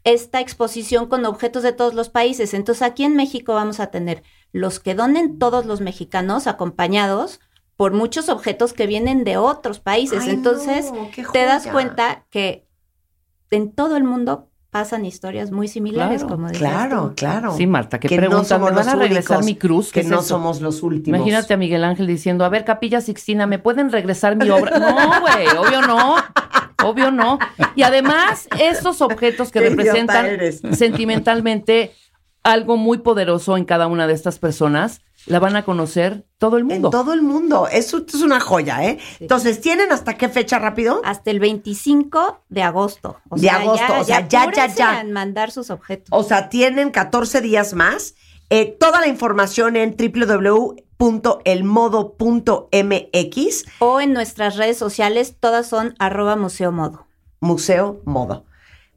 esta exposición con objetos de todos los países. Entonces aquí en México vamos a tener los que donen todos los mexicanos acompañados por muchos objetos que vienen de otros países. Ay, entonces no, te das cuenta que en todo el mundo pasan historias muy similares, Claro, como decías Claro, tú. claro. Sí, Marta, qué Que no pregunta. ¿Me van a regresar únicos mi cruz? ¿Qué Que es no eso? somos los últimos. Imagínate a Miguel Ángel diciendo, a ver, Capilla Sixtina, ¿me pueden regresar mi obra? No, güey, obvio no. Obvio no. Y además, estos objetos que representan sentimentalmente algo muy poderoso en cada una de estas personas, la van a conocer todo el mundo. En todo el mundo. Eso es una joya, ¿eh? Entonces, ¿tienen hasta qué fecha rápido? Hasta el 25 de agosto. O De sea, agosto, o sea, ya, ya, ya. a mandar sus objetos. O sea, tienen 14 días más. Eh, toda la información en www.elmodo.mx, O en nuestras redes sociales, todas son arroba museo modo. Museo Modo.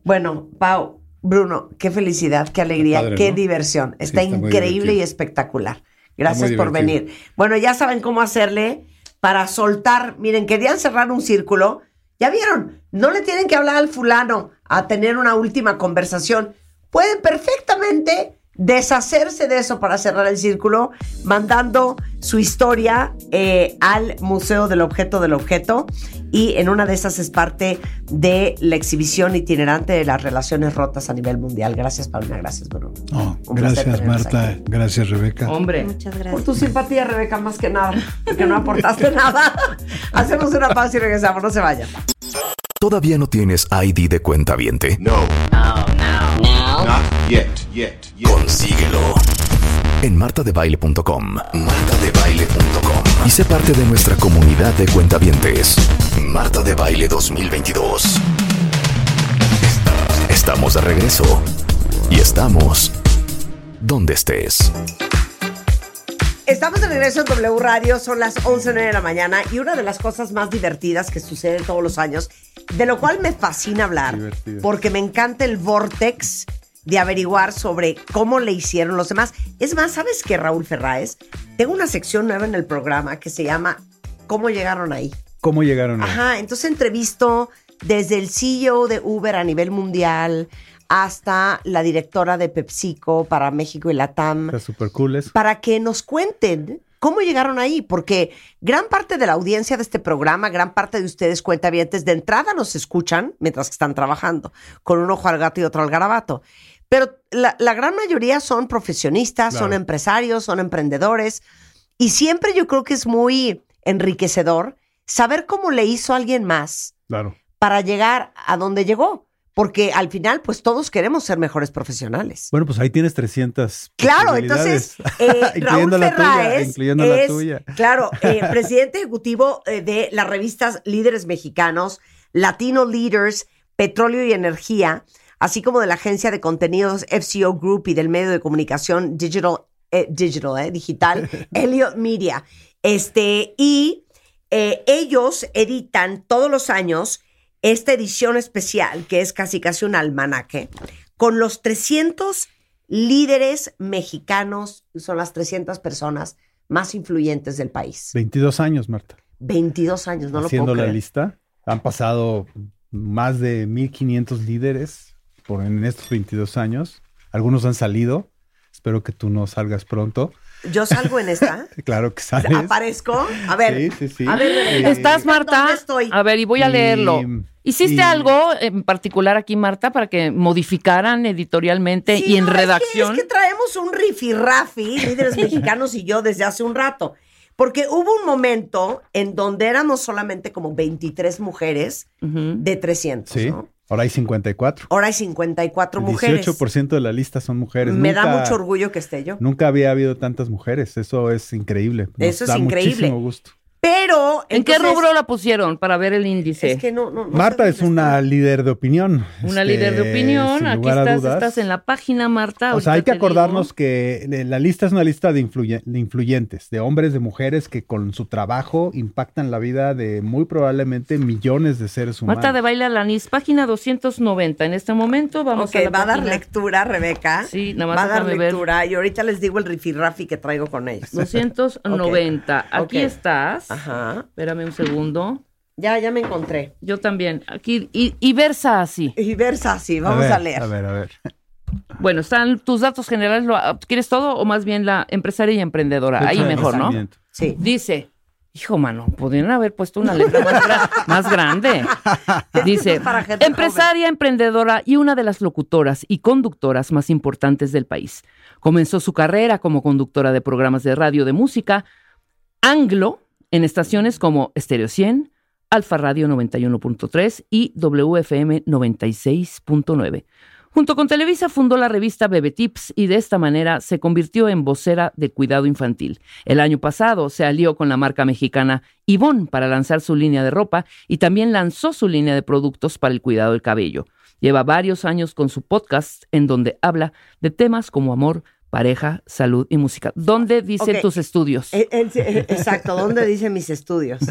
Bueno, Pau, Bruno, qué felicidad, qué alegría, Padre, qué ¿no? diversión. Sí, Está, increíble y espectacular. Gracias por venir. Bueno, ya saben cómo hacerle para soltar. Miren, querían cerrar un círculo. Ya vieron, no le tienen que hablar al fulano a tener una última conversación. Pueden perfectamente deshacerse de eso para cerrar el círculo, mandando su historia eh, al Museo del Objeto del Objeto. Y en una de esas es parte de la exhibición itinerante de las relaciones rotas a nivel mundial. Gracias, Paulina. Gracias, Bruno. Gracias Marta, aquí. gracias Rebeca. Hombre. Muchas Por gracias. tu simpatía, Rebeca, más que nada, porque no aportaste nada. Hacemos una pausa y regresamos. No se vayan. ¿Todavía no tienes ID de cuenta viente? No. No, yet, yet, yet. Consíguelo en martadebaile.com. Martadebaile.com. Y sé parte de nuestra comunidad de cuentavientes. Marta de Baile 2022. Estamos de regreso. Y estamos donde estés. Estamos de regreso en W Radio, son las 11.09 de la mañana y una de las cosas más divertidas que sucede todos los años, de lo cual me fascina hablar, Divertido. porque me encanta el vortex de averiguar sobre cómo le hicieron los demás. Es más, ¿sabes qué, Raúl Ferráez? Tengo una sección nueva en el programa que se llama ¿Cómo llegaron ahí? ¿Cómo llegaron ahí? Ajá, entonces entrevisto desde el CEO de Uber a nivel mundial hasta la directora de PepsiCo para México y Latam Está súper cool eso. para que nos cuenten cómo llegaron ahí, porque gran parte de la audiencia de este programa, gran parte de ustedes cuentavientes, de entrada nos escuchan mientras que están trabajando, con un ojo al gato y otro al garabato. Pero la, la gran mayoría son profesionistas, son empresarios, son emprendedores, y siempre yo creo que es muy enriquecedor saber cómo le hizo alguien más Claro. para llegar a donde llegó. Porque al final, pues todos queremos ser mejores profesionales. Bueno, pues ahí tienes 300. Claro, entonces, eh, Raúl incluyendo la tuya, incluyendo la es, tuya. claro, eh, presidente ejecutivo eh, de las revistas Líderes Mexicanos, Latino Leaders, Petróleo y Energía, así como de la agencia de contenidos FCO Group y del medio de comunicación Digital, eh, digital eh, digital, Elliot Media. Este, y eh, ellos editan todos los años esta edición especial, que es casi casi un almanaque, con los 300 líderes mexicanos, son las 300 personas más influyentes del país. 22 años, Marta. 22 años, no lo haciendo puedo la creer. lista. Han pasado más de 1500 líderes por en estos 22 años. Algunos han salido. Espero que tú no salgas pronto. Yo salgo en esta. Claro que sales. ¿Aparezco? A ver. Sí, sí, sí. A ver, Eh, ¿Estás, Marta? ¿Dónde estoy? A ver, y voy a Y- leerlo. ¿Hiciste y- algo en particular aquí, Marta, para que modificaran editorialmente Sí, y en no, es que- redacción? Es que, traemos un rifirrafi, líderes mexicanos y yo, desde hace un rato. Porque hubo un momento en donde éramos solamente como 23 mujeres de 300, Sí. ¿no? Ahora hay 54. Ahora hay 54 El mujeres. 18% de la lista son mujeres. Me da Nunca- mucho orgullo que esté yo. Nunca había habido tantas mujeres. Eso es increíble. Nos Eso es da increíble. muchísimo gusto. Pero. ¿En qué rubro la pusieron para ver el índice? Es que no, no, no Marta es una líder de opinión. Una este, líder de opinión. sin Aquí estás, dudas. estás en la página, Marta. O sea, hay que acordarnos digo. que eh, la lista es una lista de, influye- de influyentes, de hombres, de mujeres que con su trabajo impactan la vida de muy probablemente millones de seres humanos. Marta de Baile Alanis, página 290. En este momento vamos Ok, a la va a dar lectura, Rebeca. Sí, nada más Va a dar ver. lectura y ahorita les digo el rifirrafi que traigo con ellos. 290. Aquí Ok. estás. Ajá. Espérame un segundo. Ya, ya me encontré. Yo también. Aquí, y, y versa así. Y versa así, vamos ver, a, leer. A ver, a ver. Bueno, están tus datos generales. lo- ¿Quieres todo o más bien la empresaria y emprendedora? Ahí Fecha mejor, ¿no? Sí. Dice, hijo mano, podrían haber puesto una letra más, gra- más grande. Dice, para gente empresaria, emprendedora y una de las locutoras y conductoras más importantes del país. Comenzó su carrera como conductora de programas de radio de música anglo en estaciones como Stereo 100, Alfa Radio 91.3 y WFM 96.9. Junto con Televisa fundó la revista Bebe Tips y de esta manera se convirtió en vocera de cuidado infantil. El año pasado se alió con la marca mexicana Yvonne para lanzar su línea de ropa y también lanzó su línea de productos para el cuidado del cabello. Lleva varios años con su podcast en donde habla de temas como amor, pareja, salud y música. ¿Dónde dicen tus estudios? Eh, eh, eh, Exacto, ¿dónde dice mis estudios?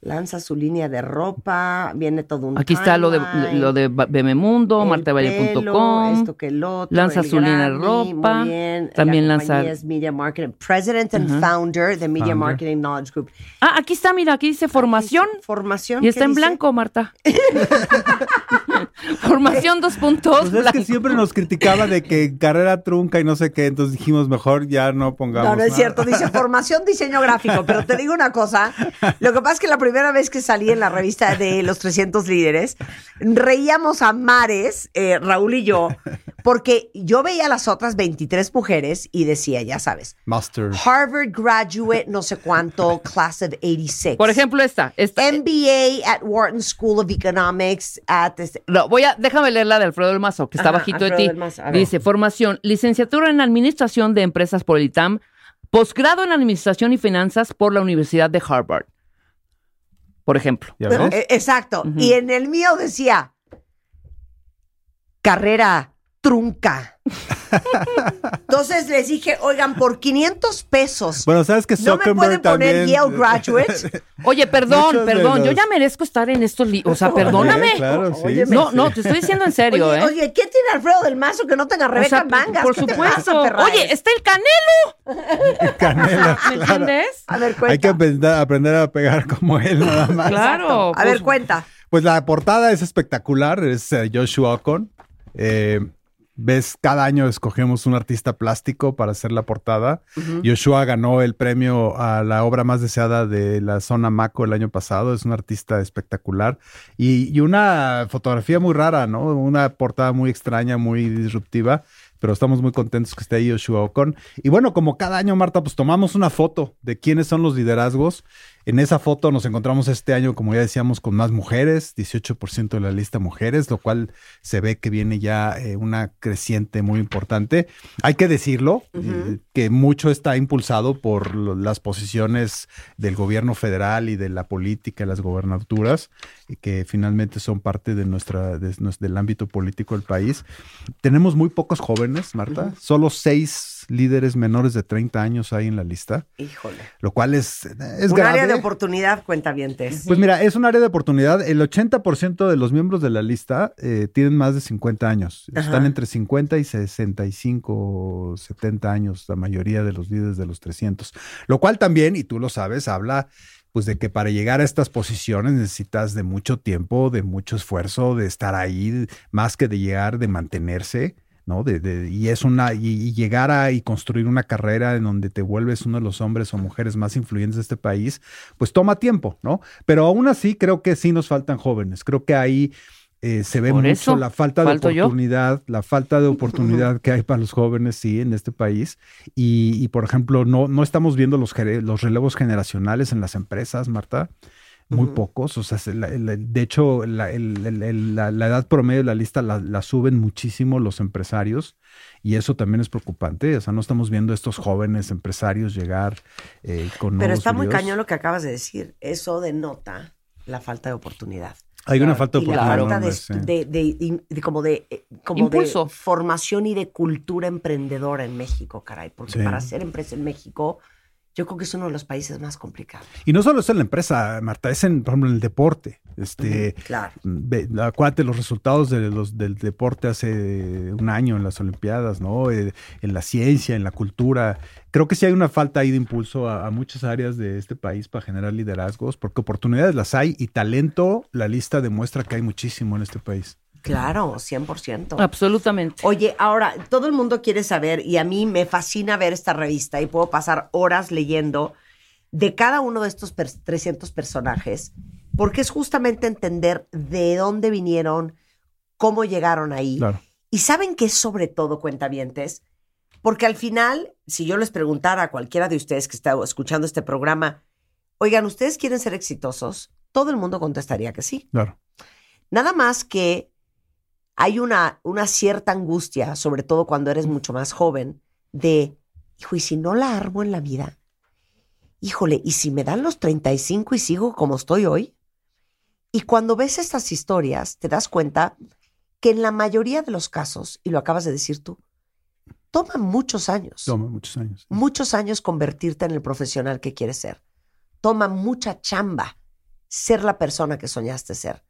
Lanza su línea de ropa, viene todo un Aquí está lo de, lo de martabaile.com. pelo, esto que el otro, lanza el su línea de ropa, muy bien, también la lanza- compañía es Media Marketing, President and. Founder de Media Founder. Marketing Knowledge Group. Ah, aquí está, mira, aquí dice formación. Formación. Y está ¿qué en dice? blanco, Marta. Formación dos puntos. Pues es que siempre nos criticaba de que carrera trunca y no sé qué, entonces dijimos mejor ya no pongamos. No, no es nada. cierto. Dice formación diseño gráfico. Pero te digo una cosa. Lo que pasa es que la primera vez que salí en la revista de los 300 líderes, reíamos a mares, eh, Raúl y yo, porque yo veía a las otras 23 mujeres y decía, ya sabes, Master. Harvard graduate, no sé cuánto, class of 86. Por ejemplo, esta. esta MBA at Wharton School of Economics at no, voy a, déjame leer la de Alfredo del Mazo, que está Ajá, bajito de Alfredo ti. Mazo, a ver. Dice, formación, licenciatura en Administración de Empresas por el ITAM, posgrado en Administración y Finanzas por la Universidad de Harvard. Por ejemplo. ¿Ya ves? Eh, Exacto. Y en el mío decía carrera trunca. Entonces les dije, oigan, por 500 pesos. Bueno, sabes que ¿No me pueden poner también- Yale graduate? Oye, perdón, Muchos perdón, yo ya merezco estar en estos li- O sea, perdóname. Sí, claro, sí. Óyeme. No, no, te estoy diciendo en serio, Oye, ¿eh? oye, ¿qué tiene Alfredo del Mazo que no tenga O Rebeca sea, Mangas? por ¿Qué te supuesto. pasa? Oye, está el Canelo. Canela, ¿Me claro. entiendes? A ver, Hay que cuenta. aprender, aprender a pegar como él nada más. Claro. A ver, cuenta. Pues la portada es espectacular, es eh, Joshua Ocon. Eh, Ves, cada año escogemos un artista plástico para hacer la portada. Joshua ganó el premio a la obra más deseada de la zona Maco el año pasado. Es un artista espectacular. Y, y una fotografía muy rara, ¿no? Una portada muy extraña, muy disruptiva. Pero estamos muy contentos que esté ahí Joshua Ocon. Y bueno, como cada año, Marta, pues tomamos una foto de quiénes son los liderazgos. En esa foto nos encontramos este año, como ya decíamos, con más mujeres, 18% de la lista mujeres, lo cual se ve que viene ya eh, una creciente muy importante. Hay que decirlo, eh, que mucho está impulsado por lo- las posiciones del gobierno federal y de la política, las gobernaturas, y que finalmente son parte de nuestra, de del ámbito político del país. Tenemos muy pocos jóvenes, Marta, solo seis líderes menores de 30 años hay en la lista, Híjole. lo cual es, es Un grave. área de oportunidad, cuentavientes. Pues mira, es un área de oportunidad. El 80% de los miembros de la lista eh, tienen más de 50 años. Ajá. Están entre 50 y 65, 70 años, la mayoría de los líderes de los 300. Lo cual también, y tú lo sabes, habla pues de que para llegar a estas posiciones necesitas de mucho tiempo, de mucho esfuerzo, de estar ahí, más que de llegar, de mantenerse. ¿No? De, de- y es una, y, y llegar a y construir una carrera en donde te vuelves uno de los hombres o mujeres más influyentes de este país, pues toma tiempo, ¿no? Pero aún así creo que sí nos faltan jóvenes. Creo que ahí eh, se ve Por mucho eso, la falta de yo. oportunidad, la falta de oportunidad que hay para los jóvenes, sí, en este país. Y, y, por ejemplo, no, no estamos viendo los, los relevos generacionales en las empresas, Marta. Muy pocos, o sea, se- la- la- de hecho, la, el- el- el- la- la edad promedio de la lista la, la suben muchísimo los empresarios y eso también es preocupante. O sea, no estamos viendo estos jóvenes empresarios llegar eh, con Pero está muy cañón lo que acabas de decir. Eso denota la falta de oportunidad. Hay una falta de y la oportunidad. falta de, de- de- de- como de eh, como Impulso. de formación y de cultura emprendedora en México, caray. Porque Sí. para hacer empresa en México, yo creo que es uno de los países más complicados. Y no solo es en la empresa, Marta, es en, por ejemplo, en el deporte. Este, Claro. acuérdate los resultados de los, del deporte hace un año en las Olimpiadas, ¿no? Eh, en la ciencia, en la cultura. Creo que sí hay una falta ahí de impulso a, a muchas áreas de este país para generar liderazgos, porque oportunidades las hay y talento, la lista demuestra que hay muchísimo en este país. Claro, 100%. Absolutamente. Oye, ahora, todo el mundo quiere saber, y a mí me fascina ver esta revista y puedo pasar horas leyendo de cada uno de estos per- 300 personajes, porque es justamente entender de dónde vinieron, cómo llegaron ahí. Claro. Y saben que es sobre todo, cuentavientes, porque al final, si yo les preguntara a cualquiera de ustedes que está escuchando este programa, oigan, ¿ustedes quieren ser exitosos? Todo el mundo contestaría que sí. Claro. Nada más que hay una, una cierta angustia, sobre todo cuando eres mucho más joven, de, hijo, ¿y si no la armo en la vida? Híjole, ¿y si me dan los 35 y sigo como estoy hoy? Y cuando ves estas historias, te das cuenta que en la mayoría de los casos, y lo acabas de decir tú, toma muchos años Toma muchos años. muchos años convertirte en el profesional que quieres ser. Toma mucha chamba ser la persona que soñaste ser.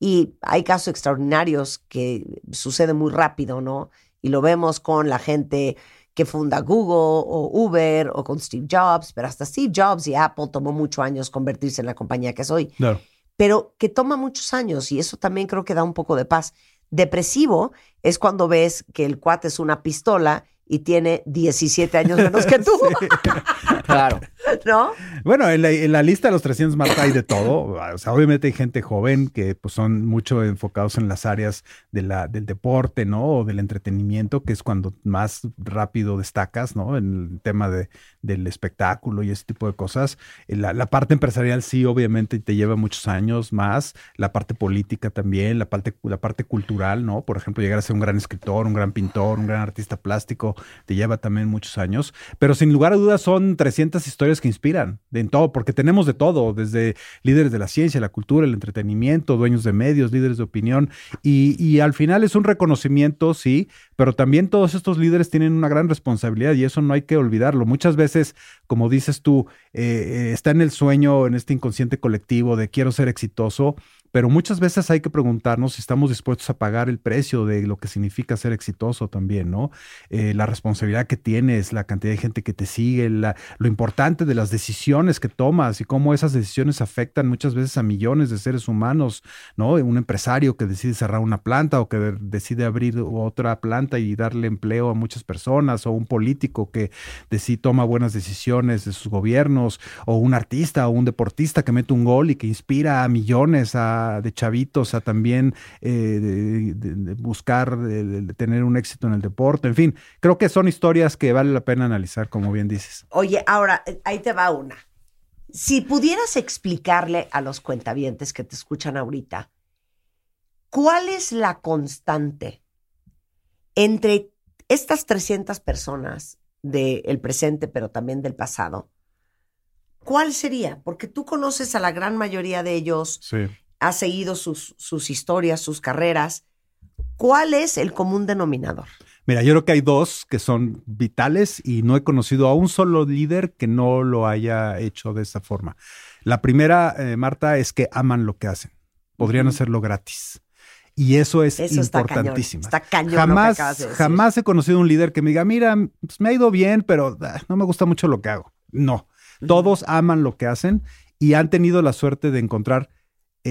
Y hay casos extraordinarios que suceden muy rápido, ¿no? Y lo vemos con la gente que funda Google o Uber o con Steve Jobs, pero hasta Steve Jobs y Apple tomó muchos años convertirse en la compañía que soy Claro. pero que toma muchos años y eso también creo que da un poco de paz. Depresivo es cuando ves que el cuate es una pistola y tiene 17 años menos que tú. Claro. ¿No? Bueno, en la, lista de los 300 Marta hay de todo. O sea, obviamente hay gente joven que pues, son mucho enfocados en las áreas del deporte, ¿no? O del entretenimiento, que es cuando más rápido destacas, ¿no? En el tema de, del espectáculo y ese tipo de cosas. Eh, La, parte empresarial sí, obviamente, te lleva muchos años más. La parte política también, la parte, la parte cultural, ¿no? Por ejemplo, llegar a ser un gran escritor, un gran pintor, un gran artista plástico, te lleva también muchos años. Pero sin lugar a dudas son 300 historias que inspiran de en todo, porque tenemos de todo, desde líderes de la ciencia, la cultura, el entretenimiento, dueños de medios, líderes de opinión. Y, y al final es un reconocimiento, sí, pero también todos estos líderes tienen una gran responsabilidad y eso no hay que olvidarlo. Muchas veces, como dices tú, eh, eh, está en el sueño, en este inconsciente colectivo de quiero ser exitoso, pero muchas veces hay que preguntarnos si estamos dispuestos a pagar el precio de lo que significa ser exitoso también, ¿no? Eh, la responsabilidad que tienes, la cantidad de gente que te sigue, la- lo importante de las decisiones que tomas y cómo esas decisiones afectan muchas veces a millones de seres humanos, ¿no? Un empresario que decide cerrar una planta o que de- decide abrir otra planta y darle empleo a muchas personas, o un político que decide toma buenas decisiones de sus gobiernos, o un artista o un deportista que mete un gol y que inspira a millones a- de chavitos a también eh, de- de- de buscar tener un éxito en el deporte. En fin, creo que son historias que vale la pena analizar, como bien dices. Oye, ahora, eh, ahí te va una. Si pudieras explicarle a los cuentavientes que te escuchan ahorita, ¿cuál es la constante entre estas 300 personas del presente, pero también del pasado? ¿Cuál sería? Porque tú conoces a la gran mayoría de ellos, Sí. Has seguido sus, sus historias, sus carreras. ¿Cuál es el común denominador? Mira, yo creo que hay dos que son vitales y no he conocido a un solo líder que no lo haya hecho de esa forma. La primera, eh, Marta, es que aman lo que hacen. Podrían hacerlo gratis. Y eso es Eso está cañón, importantísimo. está cañón lo que Jamás, de jamás he conocido un líder que me diga, mira, pues, me ha ido bien, pero ah, no me gusta mucho lo que hago. No. Todos aman lo que hacen y han tenido la suerte de encontrar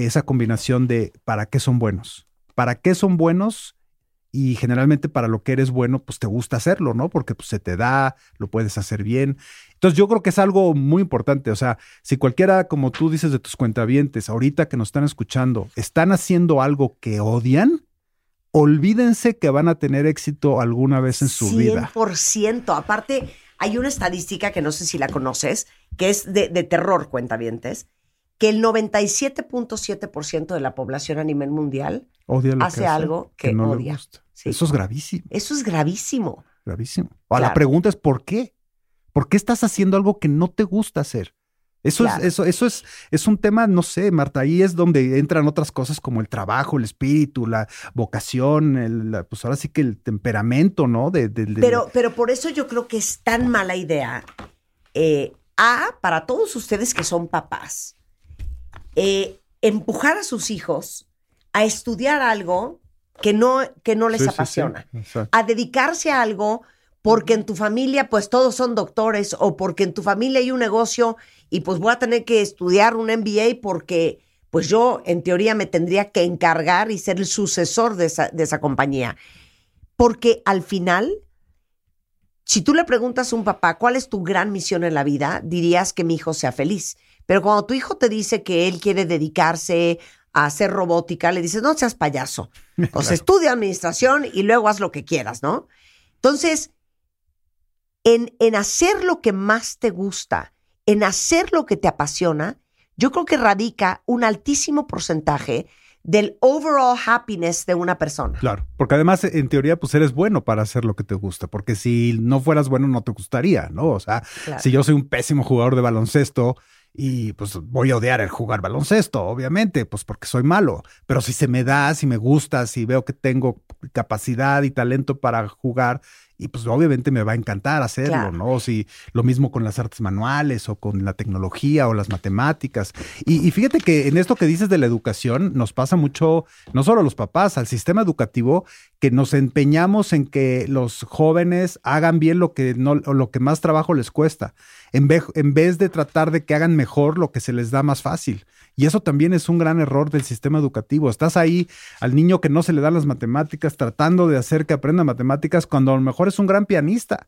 esa combinación de para qué son buenos. ¿Para qué son buenos? Y generalmente para lo que eres bueno, pues te gusta hacerlo, ¿no? Porque pues, se te da, lo puedes hacer bien. Entonces yo creo que es algo muy importante. O sea, si cualquiera, como tú dices de tus cuentavientes, ahorita que nos están escuchando, están haciendo algo que odian, olvídense que van a tener éxito alguna vez en su vida. 100%. Aparte, hay una estadística que no sé si la conoces, que es de, de terror, cuentavientes, que el 97.7% de la población a nivel mundial Odia lo que hace algo que, no le odia. gusta. Sí. Eso es gravísimo, Eso es gravísimo. gravísimo. Ahora, Claro. la pregunta es ¿por qué? ¿Por qué estás haciendo algo que no te gusta hacer? Eso Claro. es, eso, eso es, es un tema, no sé, Marta, ahí es donde entran otras cosas como el trabajo, el espíritu, la vocación, el, la- pues ahora sí que el temperamento, ¿no? De, de- de- Pero, pero por eso yo creo que es tan mala idea. eh, a, para todos ustedes que son papás, eh, empujar a sus hijos a estudiar algo que no, que no les Sí, sí, sí, apasiona. a dedicarse a algo porque en tu familia pues todos son doctores o porque en tu familia hay un negocio y pues voy a tener que estudiar un MBA porque pues yo en teoría me tendría que encargar y ser el sucesor de esa, de esa compañía. Porque al final, si tú le preguntas a un papá cuál es tu gran misión en la vida, dirías que mi hijo sea feliz. Pero cuando tu hijo te dice que él quiere dedicarse a hacer robótica, le dices, no seas payaso. O sea, estudia administración y luego haz lo que quieras, ¿no? Entonces, en, en hacer lo que más te gusta, en hacer lo que te apasiona, yo creo que radica un altísimo porcentaje del overall happiness de una persona. Claro, porque además en teoría pues eres bueno para hacer lo que te gusta, porque si no fueras bueno no te gustaría, ¿no? O sea, Claro. si yo soy un pésimo jugador de baloncesto y pues voy a odiar el jugar baloncesto, obviamente, pues porque soy malo, pero si se me da, si me gusta, si veo que tengo capacidad y talento para jugar, y pues obviamente me va a encantar hacerlo, Claro. ¿no? Si lo mismo con las artes manuales o con la tecnología o las matemáticas. Y, y fíjate que en esto que dices de la educación nos pasa mucho, no solo a los papás, al sistema educativo, que nos empeñamos en que los jóvenes hagan bien lo que, no, o lo que más trabajo les cuesta, en vez, en vez de tratar de que hagan mejor lo que se les da más fácil. Y eso también es un gran error del sistema educativo. Estás ahí al niño que no se le dan las matemáticas, tratando de hacer que aprenda matemáticas cuando a lo mejor es un gran pianista.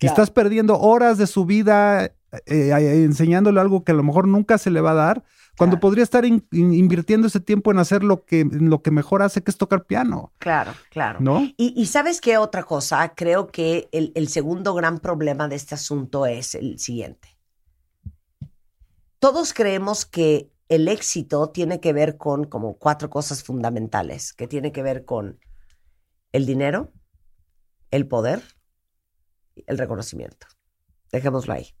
Y estás perdiendo horas de su vida eh, eh, enseñándole algo que a lo mejor nunca se le va a dar, cuando Claro. podría estar in- in- invirtiendo ese tiempo en hacer lo que, en lo que mejor hace, que es tocar piano, Claro, claro. ¿no? Y, y sabes qué otra cosa, creo que el, el segundo gran problema de este asunto es el siguiente. Todos creemos que el éxito tiene que ver con como cuatro cosas fundamentales, que tiene que ver con el dinero, el poder, el reconocimiento. Dejémoslo ahí.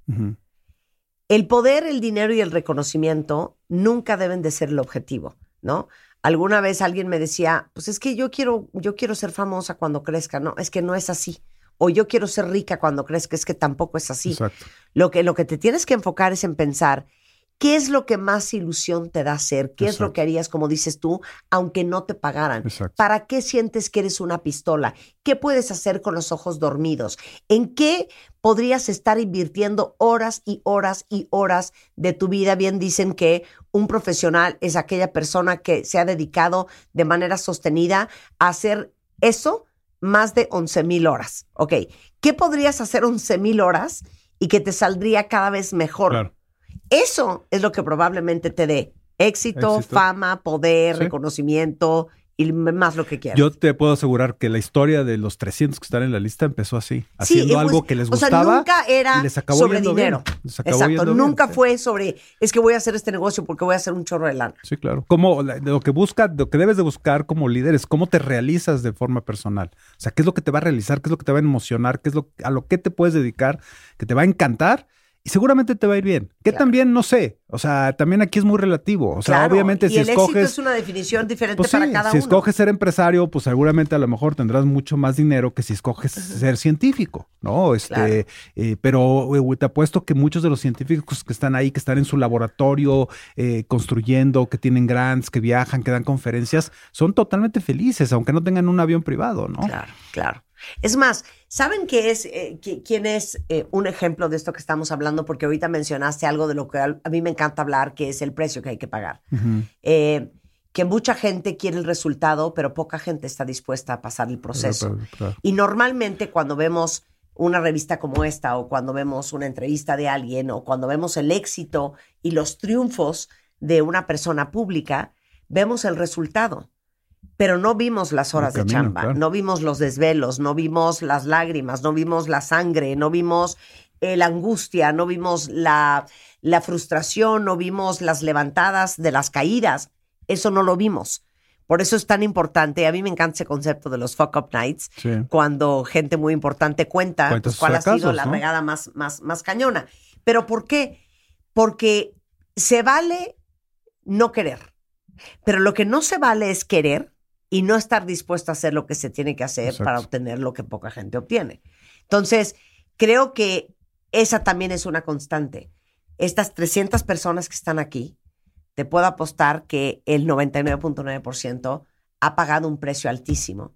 El poder, el dinero y el reconocimiento nunca deben de ser el objetivo, ¿no? Alguna vez alguien me decía, pues es que yo quiero, yo quiero ser famosa cuando crezca, no, es que no es así. O yo quiero ser rica cuando crezca, es que tampoco es así. Exacto. Lo que, lo que te tienes que enfocar es en pensar qué es lo que más ilusión te da hacer, qué es lo que harías, como dices tú, aunque no te pagaran. Exacto. ¿Para qué sientes que eres una pistola? ¿Qué puedes hacer con los ojos dormidos? ¿En qué podrías estar invirtiendo horas y horas y horas de tu vida? Bien dicen que un profesional es aquella persona que se ha dedicado de manera sostenida a hacer eso más de 11 mil horas. Ok, ¿qué podrías hacer 11 mil horas y que te saldría cada vez mejor? Claro. Eso es lo que probablemente te dé éxito, Éxito. fama, poder, Sí. reconocimiento y más lo que quieras. Yo te puedo asegurar que la historia de los 300 que están en la lista empezó así, Sí, haciendo pues, algo que les O sea, gustaba nunca era y les acabó sobre dinero. Les acabó Exacto, bien, nunca fue sobre, es que voy a hacer este negocio porque voy a hacer un chorro de lana. Sí, claro. Como lo que busca, lo que debes de buscar como líder es cómo te realizas de forma personal. O sea, qué es lo que te va a realizar, qué es lo que te va a emocionar, qué es lo a lo que te puedes dedicar, que te va a encantar y seguramente te va a ir bien. Que Claro. también no sé, o sea, también aquí es muy relativo. O sea, Claro, obviamente y si el éxito escoges es una definición diferente pues sí, para cada si uno. escoges ser empresario, pues seguramente a lo mejor tendrás mucho más dinero que si escoges ser científico, ¿no? Este, Claro. eh, pero eh, te apuesto que muchos de los científicos que están ahí, que están en su laboratorio eh, construyendo, que tienen grants, que viajan, que dan conferencias, son totalmente felices, aunque no tengan un avión privado, ¿no? Claro, claro. Es más, ¿saben qué es, eh, qui- quién es eh, un ejemplo de esto que estamos hablando? Porque ahorita mencionaste algo de lo que a mí me encanta hablar, que es el precio que hay que pagar. Eh, que mucha gente quiere el resultado, pero poca gente está dispuesta a pasar el proceso. Claro. Y normalmente cuando vemos una revista como esta o cuando vemos una entrevista de alguien o cuando vemos el éxito y los triunfos de una persona pública, vemos el resultado. Pero no vimos las horas de chamba, claro. no vimos los desvelos, no vimos las lágrimas, no vimos la sangre, no vimos eh, la angustia, no vimos la, la frustración, no vimos las levantadas de las caídas. Eso no lo vimos. Por eso es tan importante. A mí me encanta ese concepto de los fuck up nights Sí. cuando gente muy importante cuenta pues, cuál ha sido la ¿no? regada más, más, más cañona. Pero ¿por qué? Porque se vale no querer. Pero lo que no se vale es querer y no estar dispuesto a hacer lo que se tiene que hacer Exacto. para obtener lo que poca gente obtiene. Entonces, creo que esa también es una constante. Estas 300 personas que están aquí, te puedo apostar que el 99.9% ha pagado un precio altísimo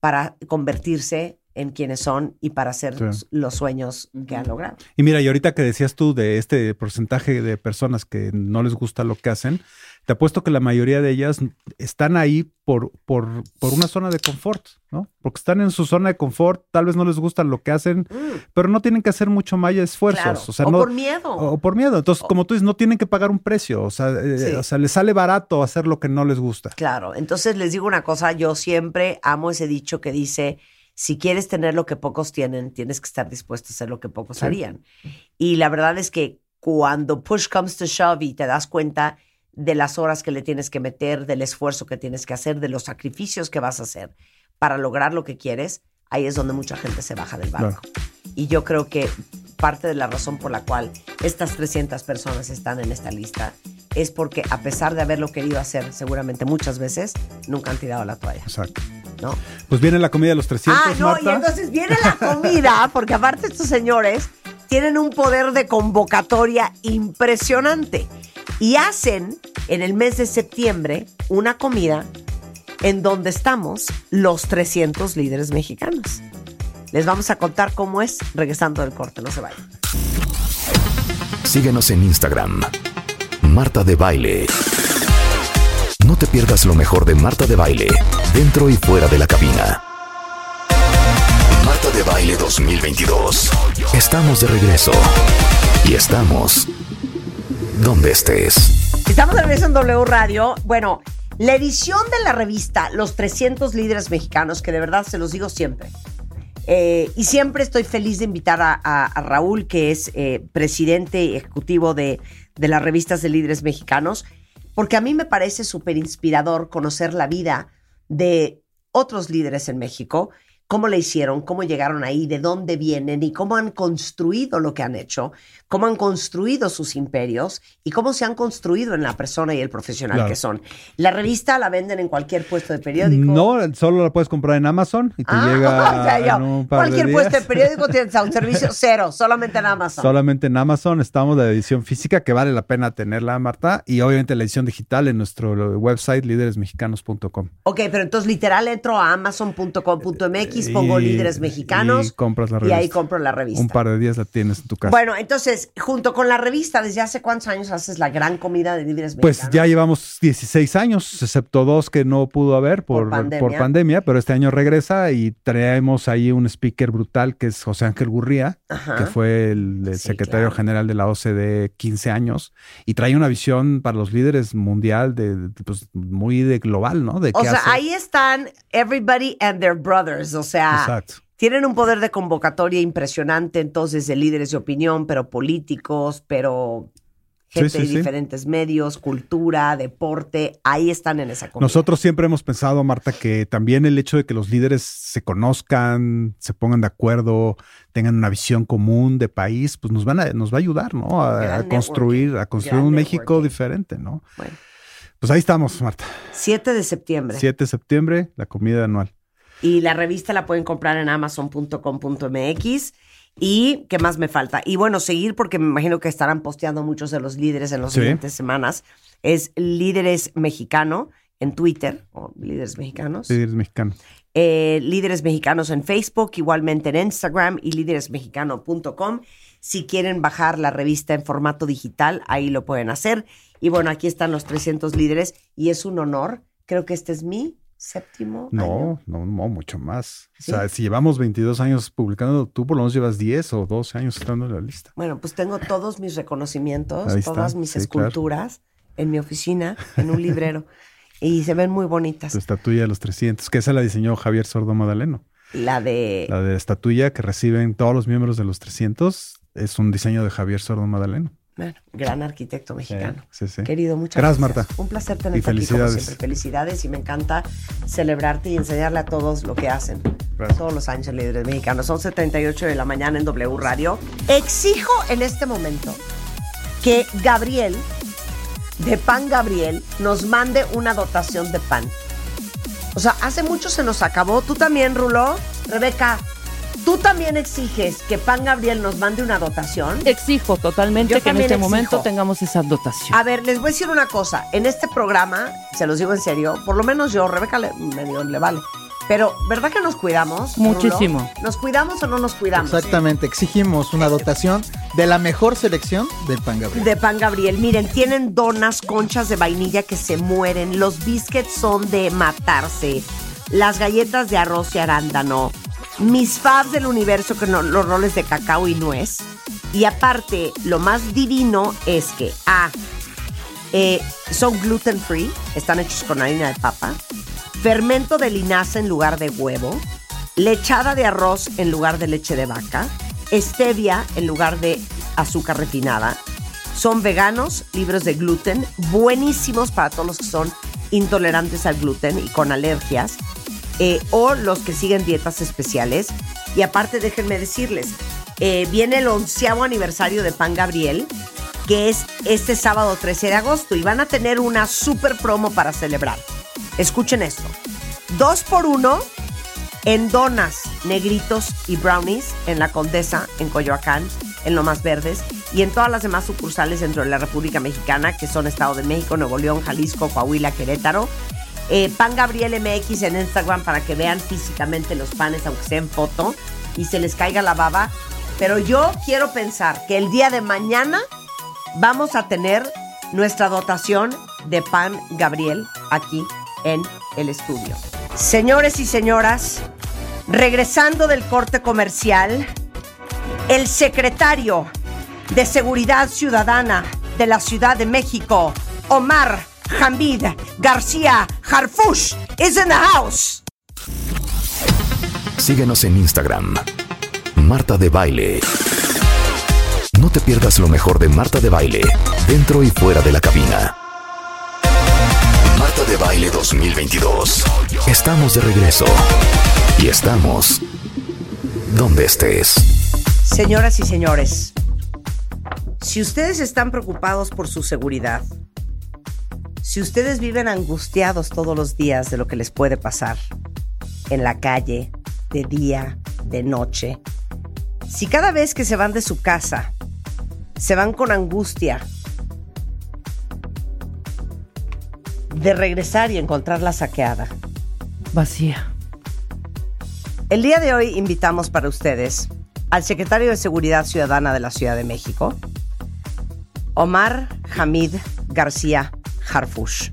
para convertirse en quienes son y para hacer Sí. los sueños que han logrado. Y mira, y ahorita que decías tú de este porcentaje de personas que no les gusta lo que hacen, te apuesto que la mayoría de ellas están ahí por, por, por una zona de confort, ¿no? Porque están en su zona de confort, tal vez no les gusta lo que hacen, pero no tienen que hacer mucho más esfuerzos. Claro. O sea, o no, por miedo. o por miedo. Entonces, como tú dices, no tienen que pagar un precio. O sea, eh, Sí. o sea, les sale barato hacer lo que no les gusta. Claro, entonces les digo una cosa, yo siempre amo ese dicho que dice, si quieres tener lo que pocos tienen, tienes que estar dispuesto a hacer lo que pocos Sí. harían. Y la verdad es que cuando push comes to shove y te das cuenta de las horas que le tienes que meter, del esfuerzo que tienes que hacer, de los sacrificios que vas a hacer para lograr lo que quieres, ahí es donde mucha gente se baja del barco. Y yo creo que parte de la razón por la cual estas 300 personas están en esta lista es porque a pesar de haberlo querido hacer seguramente muchas veces, nunca han tirado la toalla, Exacto. ¿No? Pues viene la comida de los 300, Ah, no, y entonces viene la comida, porque aparte estos señores tienen un poder de convocatoria impresionante y hacen en el mes de septiembre una comida en donde estamos los 300 líderes mexicanos. Les vamos a contar cómo es regresando del corte, no se vayan. Síguenos en Instagram. Marta de Baile. No te pierdas lo mejor de Marta de Baile, dentro y fuera de la cabina. Marta de Baile 2022. Estamos de regreso. Y estamos donde estés. Estamos de regreso en W Radio. Bueno, la edición de la revista Los 300 Líderes Mexicanos, que de verdad se los digo siempre. Eh, y siempre estoy feliz de invitar a, Raúl, que es eh, presidente ejecutivo de, de las revistas de líderes mexicanos, porque a mí me parece súper inspirador conocer la vida de otros líderes en México, cómo le hicieron, cómo llegaron ahí, de dónde vienen y cómo han construido lo que han hecho, cómo han construido sus imperios y cómo se han construido en la persona y el profesional Claro. que son. La revista la venden en cualquier puesto de periódico. No, solo la puedes comprar en Amazon y te Ah, llega o sea, yo, en un par de cualquier puesto de periódico tiene un servicio cero, solamente en Amazon. Solamente en Amazon estamos de edición física, que vale la pena tenerla, Marta, y obviamente la edición digital en nuestro website líderesmexicanos.com. Ok, pero entonces literal entro a amazon.com.mx, pongo Y- líderes mexicanos y compras la y ahí revista. compro la revista. Un par de días la tienes en tu casa. Bueno, entonces, junto con la revista, ¿desde hace cuántos años haces la gran comida de líderes Pues ya llevamos 16 años, excepto dos que no pudo haber por, Por por pandemia. pandemia. pero este año regresa y traemos ahí un speaker brutal que es José Ángel Gurría, Ajá. que fue el, el Sí, secretario claro. general de la OCDE 15 años, y trae una visión para los líderes mundial de, pues, muy de global, ¿no? De O sea, ahí están everybody and their brothers, o sea, Exacto. Tienen un poder de convocatoria impresionante entonces de líderes de opinión, pero políticos, pero gente Sí, sí, de sí. diferentes medios, cultura, deporte, ahí están en esa comida. Nosotros siempre hemos pensado, Marta, que también el hecho de que los líderes se conozcan, se pongan de acuerdo, tengan una visión común de país, pues nos van a, nos va a ayudar, ¿no? A, construir, a construir gran un México diferente, ¿no? Bueno, Pues ahí estamos, Marta. 7 de septiembre. 7 de septiembre, la comida anual. Y la revista la pueden comprar en amazon.com.mx. ¿Y qué más me falta? Y bueno, seguir porque me imagino que estarán posteando muchos de los líderes en las Sí. siguientes semanas. Es Líderes Mexicano en Twitter, o Líderes Mexicanos. Líderes mexicanos. Eh, líderes Mexicanos en Facebook, igualmente en Instagram y líderesmexicano.com. Si quieren bajar la revista en formato digital, ahí lo pueden hacer. Y bueno, aquí están los 300 líderes y es un honor. Creo que este es mi séptimo año. No, no, no, mucho más. ¿Sí? O sea, si llevamos 22 años publicando, tú por lo menos llevas 10 o 12 años estando en la lista. Bueno, pues tengo todos mis reconocimientos, está, todas mis sí, claro. esculturas en mi oficina, en un librero. y se ven muy bonitas. Tu estatuilla de los 300, que esa la diseñó Javier Sordo Madaleno. La de... La de estatuilla que reciben todos los miembros de los 300 es un diseño de Javier Sordo Madaleno. Bueno, gran arquitecto mexicano. Sí, sí. Querido, muchas Gracias, gracias. Marta. Un placer Y tenerte aquí como felicidades. siempre. Felicidades y me encanta celebrarte y enseñarle a todos lo que hacen. Gracias. Todos los años Líderes Mexicanos. Son 78 de la mañana en W Radio. Exijo en este momento que Gabriel, de Pan Gabriel, nos mande una dotación de pan. O sea, hace mucho se nos acabó. Tú también, Rulo. Rebeca, tú también exiges que Pan Gabriel nos mande una dotación. Exijo totalmente Yo que en este exijo. momento tengamos esa dotación. A ver, les voy a decir una cosa. En este programa, se los digo en serio, por lo menos yo, Rebeca le, medio le vale. Pero, ¿verdad que nos cuidamos? Rulo? Muchísimo. ¿Nos cuidamos o no nos cuidamos? Exactamente, exigimos una dotación de la mejor selección del pan Gabriel. De pan Gabriel. Miren, tienen donas, conchas de vainilla que se mueren. Los biscuits son de matarse. Las galletas de arroz y arándano. Mis fabs del universo, que no, los roles de cacao y nuez. Y aparte, lo más divino es que, A, eh, son gluten free, están hechos con harina de papa, fermento de linaza en lugar de huevo, lechada de arroz en lugar de leche de vaca, stevia en lugar de azúcar refinada. Son veganos, libres de gluten, buenísimos para todos los que son intolerantes al gluten y con alergias, eh, o los que siguen dietas especiales. Y aparte, déjenme decirles, eh, viene el onceavo aniversario de Pan Gabriel, que es este sábado 13 de agosto, y van a tener una super promo para celebrar. Escuchen esto. Dos por uno en donas, negritos y brownies en la Condesa, en Coyoacán, en Lomas Verdes y en todas las demás sucursales dentro de la República Mexicana, que son Estado de México, Nuevo León, Jalisco, Coahuila, Querétaro. Eh, Pan Gabriel MX en Instagram para que vean físicamente los panes, aunque sea en foto, y se les caiga la baba. Pero yo quiero pensar que el día de mañana vamos a tener nuestra dotación de Pan Gabriel aquí en el estudio. Señores y señoras, Regresando del corte comercial, el secretario de Seguridad Ciudadana de la Ciudad de México, Omar Hamid García Harfush, is in the house. Síguenos en Instagram. Marta de Baile. No te pierdas lo mejor de Marta de Baile, dentro y fuera de la cabina. Marta de Baile 2022. Estamos de regreso. Y estamos donde estés. Señoras y señores, si ustedes están preocupados por su seguridad, si ustedes viven angustiados todos los días de lo que les puede pasar en la calle, de día, de noche, si cada vez que se van de su casa se van con angustia de regresar y encontrarla saqueada, Vacía. el día de hoy invitamos para ustedes al secretario de Seguridad Ciudadana de la Ciudad de México, Omar Hamid García Harfush.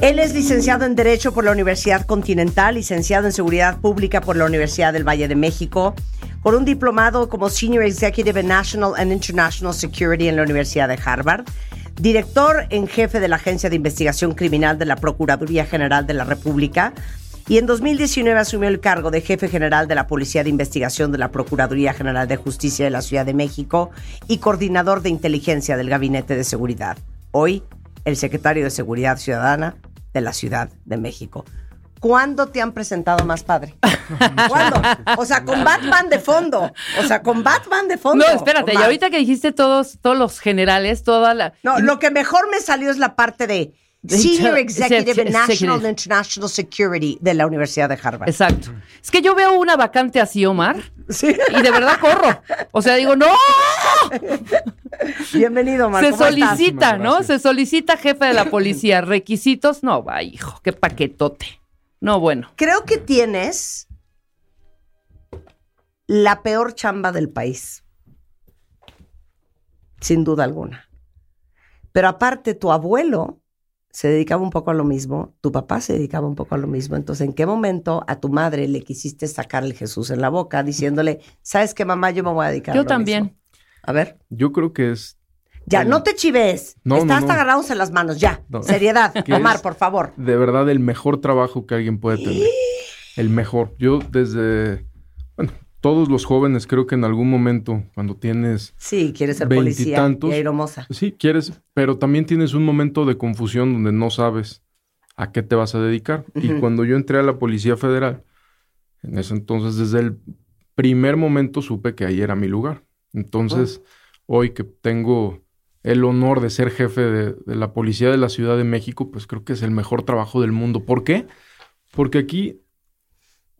Él es licenciado en Derecho por la Universidad Continental, licenciado en Seguridad Pública por la Universidad del Valle de México, con un diplomado como Senior Executive in National and International Security en la Universidad de Harvard, director en jefe de la Agencia de Investigación Criminal de la Procuraduría General de la República, y en 2019 asumió el cargo de jefe general de la Policía de Investigación de la Procuraduría General de Justicia de la Ciudad de México y coordinador de inteligencia del Gabinete de Seguridad. Hoy, el secretario de Seguridad Ciudadana de la Ciudad de México. ¿Cuándo te han presentado más padre? ¿Cuándo? O sea, con Batman de fondo. O sea, con Batman de fondo. No, espérate, y ahorita que dijiste todos, todos los generales, toda la. No, lo que mejor me salió es la parte De Senior Executive sí, National and International Security de la Universidad de Harvard. Exacto. Es que yo veo una vacante así, Omar, Sí. y de verdad corro. O sea, digo, no, Bienvenido, Omar. se solicita, ¿no? Se solicita jefe de la policía. Requisitos, no, va, hijo, qué paquetote. No, bueno. Creo que tienes la peor chamba del país. Sin duda alguna. Pero aparte, tu abuelo se dedicaba un poco a lo mismo, tu papá se dedicaba un poco a lo mismo. Entonces, ¿en qué momento a tu madre le quisiste sacar el Jesús en la boca diciéndole, ¿sabes qué, mamá? Yo me voy a dedicar a Yo lo también. mismo"? A ver, Yo creo que es ya, El- no te chives. No, Estás no, no. agarrados en las manos, ya. No. Seriedad. Que Omar, por favor. de verdad el mejor trabajo que alguien puede tener. El mejor. Yo desde, todos los jóvenes creo que en algún momento, cuando tienes, Sí, quieres ser policía. Veintitantos. Y aeromosa. sí, quieres, pero también tienes un momento de confusión donde no sabes a qué te vas a dedicar. Y cuando yo entré a la Policía Federal, en ese entonces, desde el primer momento supe que ahí era mi lugar. Entonces, hoy que tengo el honor de ser jefe de, de la Policía de la Ciudad de México, pues creo que es el mejor trabajo del mundo. ¿Por qué? Porque aquí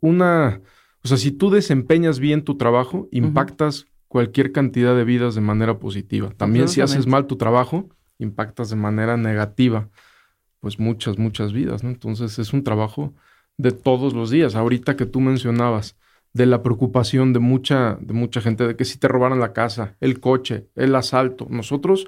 una, o sea, si tú desempeñas bien tu trabajo, impactas cualquier cantidad de vidas de manera positiva. También si haces mal tu trabajo, impactas de manera negativa, pues muchas, muchas vidas, ¿no? Entonces es un trabajo de todos los días. Ahorita que tú mencionabas de la preocupación de mucha, de mucha gente de que si te robaran la casa, el coche, el asalto. Nosotros,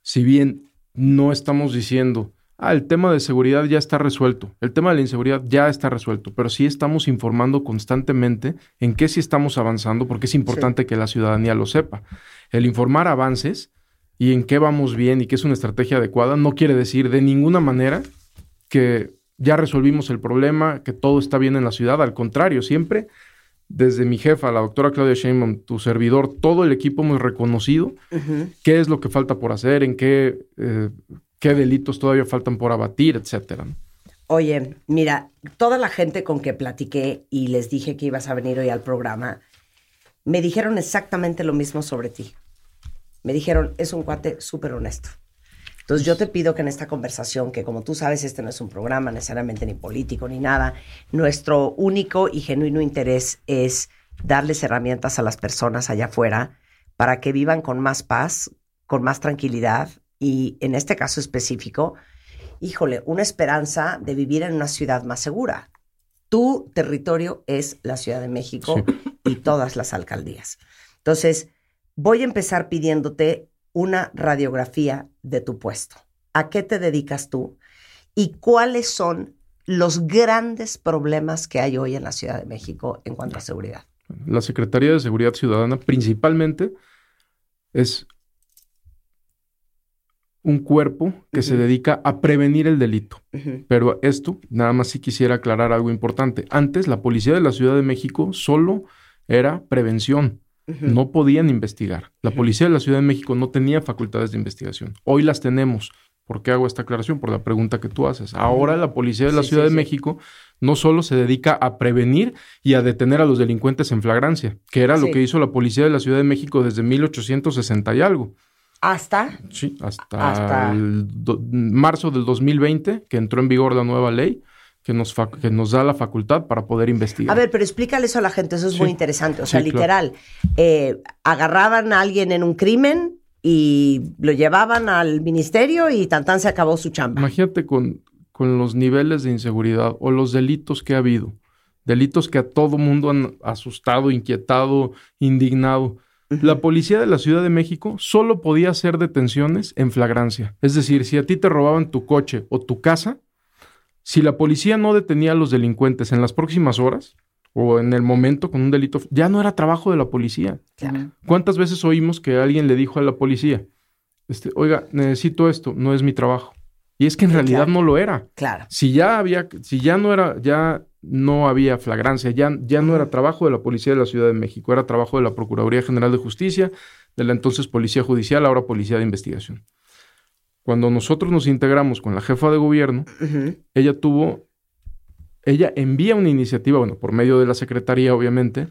si bien no estamos diciendo, ah, el tema de seguridad ya está resuelto, el tema de la inseguridad ya está resuelto, pero sí estamos informando constantemente en qué sí estamos avanzando, porque es importante que la ciudadanía lo sepa. El informar avances y en qué vamos bien y qué es una estrategia adecuada no quiere decir de ninguna manera que ya resolvimos el problema, que todo está bien en la ciudad. Al contrario, siempre desde mi jefa, la doctora Claudia Sheinbaum, tu servidor, todo el equipo hemos reconocido qué es lo que falta por hacer, en qué, eh, qué delitos todavía faltan por abatir, etcétera. Oye, mira, toda la gente con que platiqué y les dije que ibas a venir hoy al programa, me dijeron exactamente lo mismo sobre ti. Me dijeron, es un cuate súper honesto. Entonces yo te pido que en esta conversación, que como tú sabes, este no es un programa necesariamente ni político ni nada, nuestro único y genuino interés es darles herramientas a las personas allá afuera para que vivan con más paz, con más tranquilidad y en este caso específico, híjole, una esperanza de vivir en una ciudad más segura. Tu territorio es la Ciudad de México y todas las alcaldías. Entonces, voy a empezar pidiéndote una radiografía de tu puesto. ¿A qué te dedicas tú? ¿Y cuáles son los grandes problemas que hay hoy en la Ciudad de México en cuanto a seguridad? La Secretaría de Seguridad Ciudadana principalmente es un cuerpo que se dedica a prevenir el delito. Pero esto, nada más si quisiera aclarar algo importante. Antes, la policía de la Ciudad de México solo era prevención. No podían investigar. La policía de la Ciudad de México no tenía facultades de investigación. Hoy las tenemos. ¿Por qué hago esta aclaración? Por la pregunta que tú haces. Ahora la policía de la Sí, Ciudad sí, de. México no solo se dedica a prevenir y a detener a los delincuentes en flagrancia, que era lo que hizo la policía de la Ciudad de México desde 1860 y algo. Hasta Sí, hasta, Hasta- do- marzo del 2020, que entró en vigor la nueva ley, que nos, que nos da la facultad para poder investigar. A ver, pero explícale eso a la gente, eso es Sí. muy interesante. O sea, Sí, literal, eh, agarraban a alguien en un crimen y lo llevaban al ministerio y tan tan se acabó su chamba. Imagínate con, con los niveles de inseguridad o los delitos que ha habido, delitos que a todo mundo han asustado, inquietado, indignado. La policía de la Ciudad de México solo podía hacer detenciones en flagrancia. Es decir, si a ti te robaban tu coche o tu casa, si la policía no detenía a los delincuentes en las próximas horas o en el momento con un delito, ya no era trabajo de la policía. Claro. ¿Cuántas veces oímos que alguien le dijo a la policía, este, oiga, necesito esto, no es mi trabajo? Y es que en realidad claro. no lo era. Claro. Si ya había, si ya no era, ya no había flagrancia, ya, ya no era trabajo de la Policía de la Ciudad de México, era trabajo de la Procuraduría General de Justicia, de la entonces Policía Judicial, ahora Policía de Investigación. Cuando nosotros nos integramos con la jefa de gobierno, ella tuvo, ella envía una iniciativa, bueno, por medio de la Secretaría, obviamente,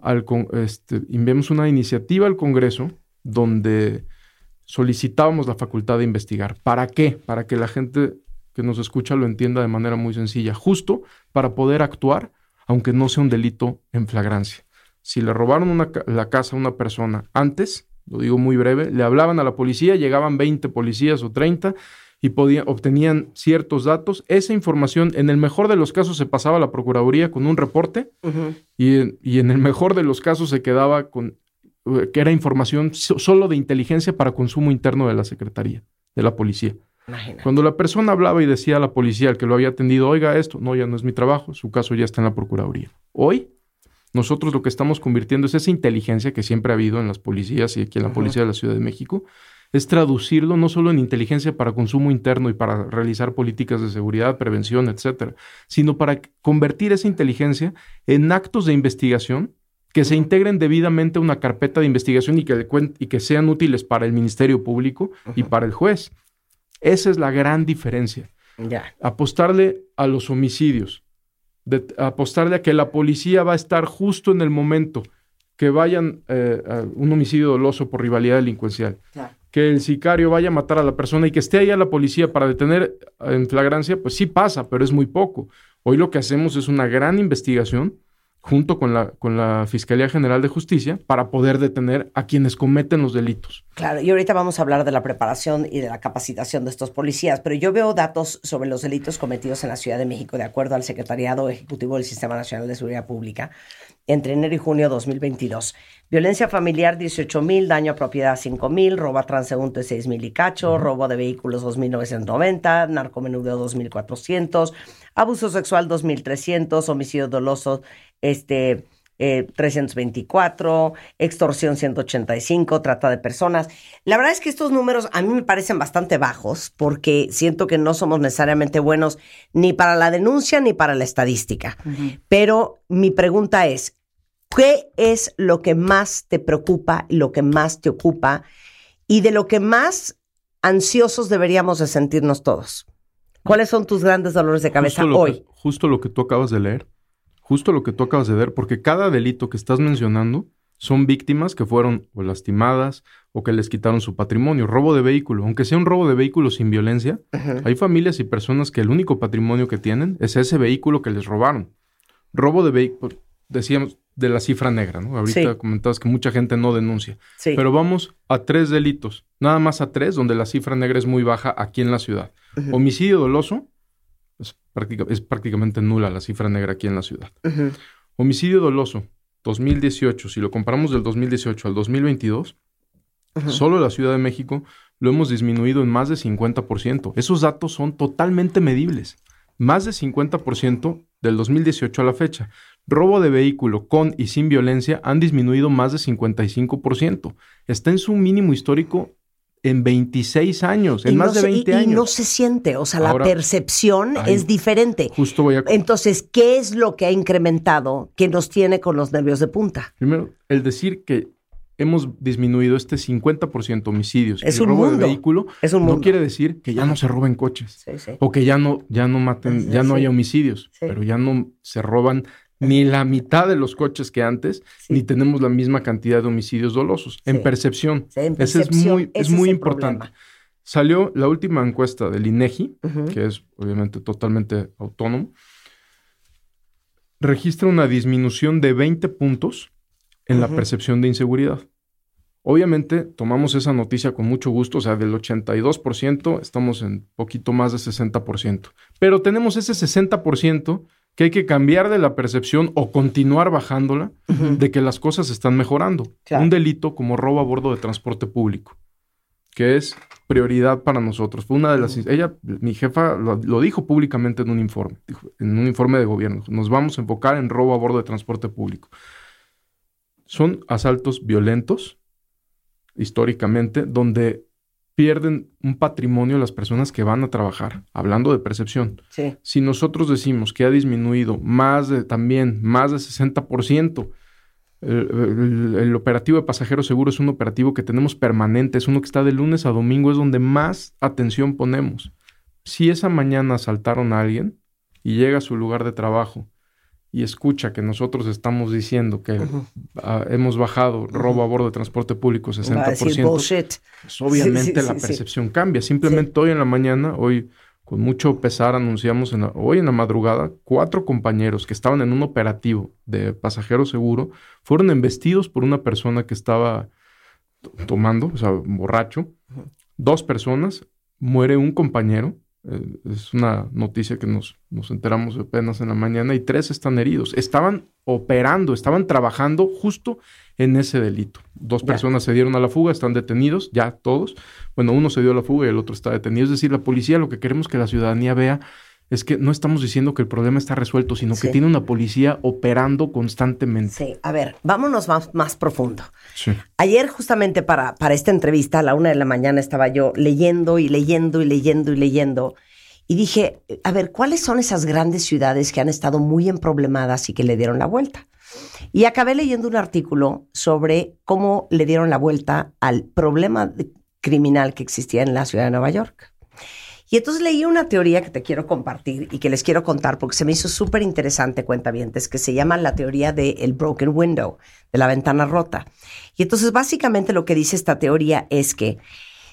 al con- este, enviamos una iniciativa al Congreso donde solicitábamos la facultad de investigar. ¿Para qué? Para que la gente que nos escucha lo entienda de manera muy sencilla, justo para poder actuar, aunque no sea un delito en flagrancia. Si le robaron una la casa a una persona antes, lo digo muy breve, le hablaban a la policía, llegaban 20 policías o 30 y podían, obtenían ciertos datos. Esa información, en el mejor de los casos, se pasaba a la Procuraduría con un reporte y, en- y en el mejor de los casos se quedaba con eh, que era información so- solo de inteligencia para consumo interno de la Secretaría, de la policía. Imagínate. Cuando la persona hablaba y decía a la policía, al que lo había atendido, oiga esto, no, ya no es mi trabajo, su caso ya está en la Procuraduría. Hoy, nosotros lo que estamos convirtiendo es esa inteligencia que siempre ha habido en las policías y aquí en la Policía de la Ciudad de México, es traducirlo no solo en inteligencia para consumo interno y para realizar políticas de seguridad, prevención, etcétera, sino para convertir esa inteligencia en actos de investigación que se integren debidamente a una carpeta de investigación que, y que sean útiles para el Ministerio Público y para el juez. Esa es la gran diferencia. Ya. Apostarle a los homicidios, de- apostarle a que la policía va a estar justo en el momento que vayan eh, a un homicidio doloso por rivalidad delincuencial, que el sicario vaya a matar a la persona y que esté ahí a la policía para detener en flagrancia, pues sí pasa, pero es muy poco. Hoy lo que hacemos es una gran investigación junto con la, con la Fiscalía General de Justicia para poder detener a quienes cometen los delitos. Claro, y ahorita vamos a hablar de la preparación y de la capacitación de estos policías, pero yo veo datos sobre los delitos cometidos en la Ciudad de México, de acuerdo al Secretariado Ejecutivo del Sistema Nacional de Seguridad Pública, entre enero y junio de 2022. Violencia familiar, 18 mil, daño a propiedad, 5 mil, robo a transeúnte, 6 mil y cacho, robo de vehículos, 2.990, narcomenudeo, 2.400, abuso sexual, 2.300, homicidio doloso, este... eh, 324, extorsión 185, trata de personas. La verdad es que estos números a mí me parecen bastante bajos porque siento que no somos necesariamente buenos ni para la denuncia ni para la estadística. Pero mi pregunta es, ¿qué es lo que más te preocupa, lo que más te ocupa y de lo que más ansiosos deberíamos de sentirnos todos? ¿Cuáles son tus grandes dolores de cabeza Justo hoy? que- justo lo que tú acabas de leer. Justo lo que tú acabas de ver, porque cada delito que estás mencionando son víctimas que fueron o lastimadas o que les quitaron su patrimonio. Robo de vehículo, aunque sea un robo de vehículo sin violencia, hay familias y personas que el único patrimonio que tienen es ese vehículo que les robaron. Robo de vehículo, decíamos, de la cifra negra, ¿no? Ahorita Sí. comentabas que mucha gente no denuncia. Sí. Pero vamos a tres delitos, nada más a tres, donde la cifra negra es muy baja aquí en la ciudad. Homicidio doloso, es, práctica- es prácticamente nula la cifra negra aquí en la ciudad. Homicidio doloso, 2018, si lo comparamos del 2018 al 2022, solo la Ciudad de México lo hemos disminuido en más de 50%. Esos datos son totalmente medibles. más de 50% del 2018 a la fecha. Robo de vehículo con y sin violencia han disminuido más de 55%. Está en su mínimo histórico en 26 años, en Y más no de se- 20 y, y años. no se siente, o sea, Ahora, la percepción es diferente. Justo voy a... Entonces, ¿qué es lo que ha incrementado que nos tiene con los nervios de punta? Primero, el decir que hemos disminuido este 50% homicidios Es y un robo mundo. de vehículo, Es un no mundo. quiere decir que ya no se roben coches Sí, sí. o que ya no, ya no maten, Sí, ya no haya homicidios, pero ya no se roban ni la mitad de los coches que antes, Sí. ni tenemos la misma cantidad de homicidios dolosos. Sí. En percepción. Sí, en Ese es muy, ese es muy importante. problema. Salió la última encuesta del INEGI, que es obviamente totalmente autónomo, registra una disminución de 20 puntos en la percepción de inseguridad. Obviamente tomamos esa noticia con mucho gusto, o sea, del 82% estamos en poquito más de 60%, pero tenemos ese 60% que hay que cambiar de la percepción o continuar bajándola de que las cosas están mejorando. Claro. Un delito como robo a bordo de transporte público, que es prioridad para nosotros. Fue una de las... Ella, mi jefa, lo, lo dijo públicamente en un informe, dijo, en un informe de gobierno. Nos vamos a enfocar en robo a bordo de transporte público. Son asaltos violentos, históricamente, donde pierden un patrimonio las personas que van a trabajar, hablando de percepción. Sí. Si nosotros decimos que ha disminuido más de también, más de 60%, el, el- el operativo de pasajeros seguro es un operativo que tenemos permanente, es uno que está de lunes a domingo, es donde más atención ponemos. Si esa mañana asaltaron a alguien y llega a su lugar de trabajo y escucha que nosotros estamos diciendo que ah, hemos bajado robo a bordo de transporte público Va a decir 60%, bullshit. pues obviamente Sí, sí, la sí. percepción cambia. Simplemente hoy en la mañana, hoy con mucho pesar anunciamos en la- hoy en la madrugada, cuatro compañeros que estaban en un operativo de pasajero seguro fueron embestidos por una persona que estaba to- tomando, o sea, borracho. Dos personas, muere un compañero. Eh, es una noticia que nos, nos enteramos apenas en la mañana y tres están heridos. Estaban operando, estaban trabajando justo en ese delito. Dos personas se dieron a la fuga, están detenidos, ya todos. Bueno, uno se dio a la fuga y el otro está detenido. Es decir, la policía lo que queremos que la ciudadanía vea es que no estamos diciendo que el problema está resuelto, sino que tiene una policía operando constantemente. Sí, a ver, vámonos más, más profundo. Sí. Ayer justamente para, para esta entrevista, a la una de la mañana, estaba yo leyendo y leyendo y leyendo y leyendo. Y dije, a ver, ¿cuáles son esas grandes ciudades que han estado muy emproblemadas y que le dieron la vuelta? Y acabé leyendo un artículo sobre cómo le dieron la vuelta al problema criminal que existía en la ciudad de Nueva York. Y entonces leí una teoría que te quiero compartir y que les quiero contar porque se me hizo súper interesante, cuentavientes, que se llama la teoría del broken window, de la ventana rota. Y entonces básicamente lo que dice esta teoría es que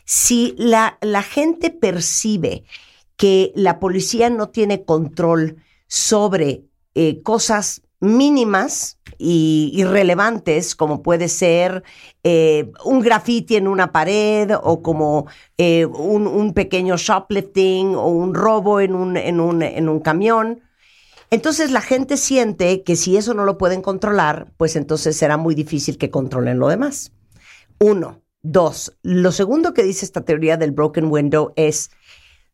si la, la gente percibe que la policía no tiene control sobre eh, cosas mínimas y irrelevantes, como puede ser eh, un graffiti en una pared o como eh, un, pequeño shoplifting o un robo en un, en, un, en un camión. Entonces la gente siente que si eso no lo pueden controlar, pues entonces será muy difícil que controlen lo demás. Uno. Dos. Lo segundo que dice esta teoría del broken window es,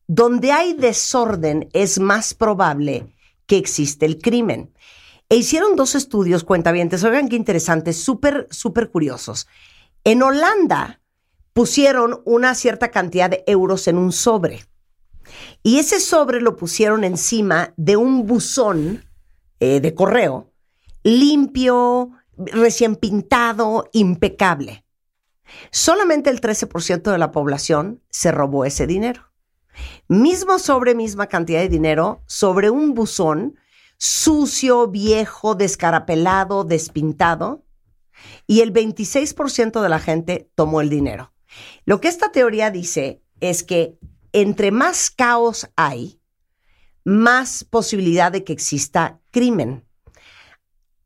donde hay desorden es más probable que existe el crimen. E hicieron dos estudios, cuentavientes, oigan qué interesantes, súper, súper curiosos. En Holanda pusieron una cierta cantidad de euros en un sobre. Y ese sobre lo pusieron encima de un buzón eh, de correo, limpio, recién pintado, impecable. Solamente el 13% de la población se robó ese dinero. Mismo sobre misma cantidad de dinero, sobre un buzón sucio, viejo, descarapelado, despintado, y el 26% de la gente tomó el dinero. Lo que esta teoría dice es que entre más caos hay, más posibilidad de que exista crimen.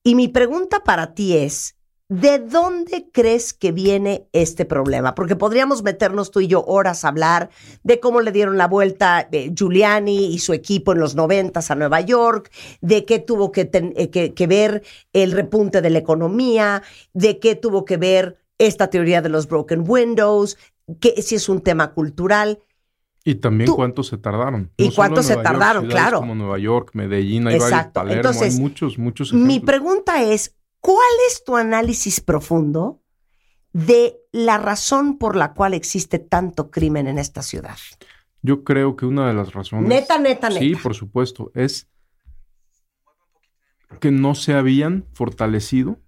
Y mi pregunta para ti es, ¿de dónde crees que viene este problema? Porque podríamos meternos tú y yo horas a hablar de cómo le dieron la vuelta eh, Giuliani y su equipo en los noventas a Nueva York, de qué tuvo que, ten- eh, que- que ver el repunte de la economía, de qué tuvo que ver esta teoría de los broken windows, que si es un tema cultural. Y también Tú- cuántos se tardaron. ¿Y No en se York, tardaron? Claro. Como Nueva York, Medellín, hay Exacto. varios, Palermo, Entonces, hay muchos, muchos Mi pregunta es, ¿cuál es tu análisis profundo de la razón por la cual existe tanto crimen en esta ciudad? Yo creo que una de las razones. Neta, neta, Sí, neta. por supuesto. Es que no se habían fortalecido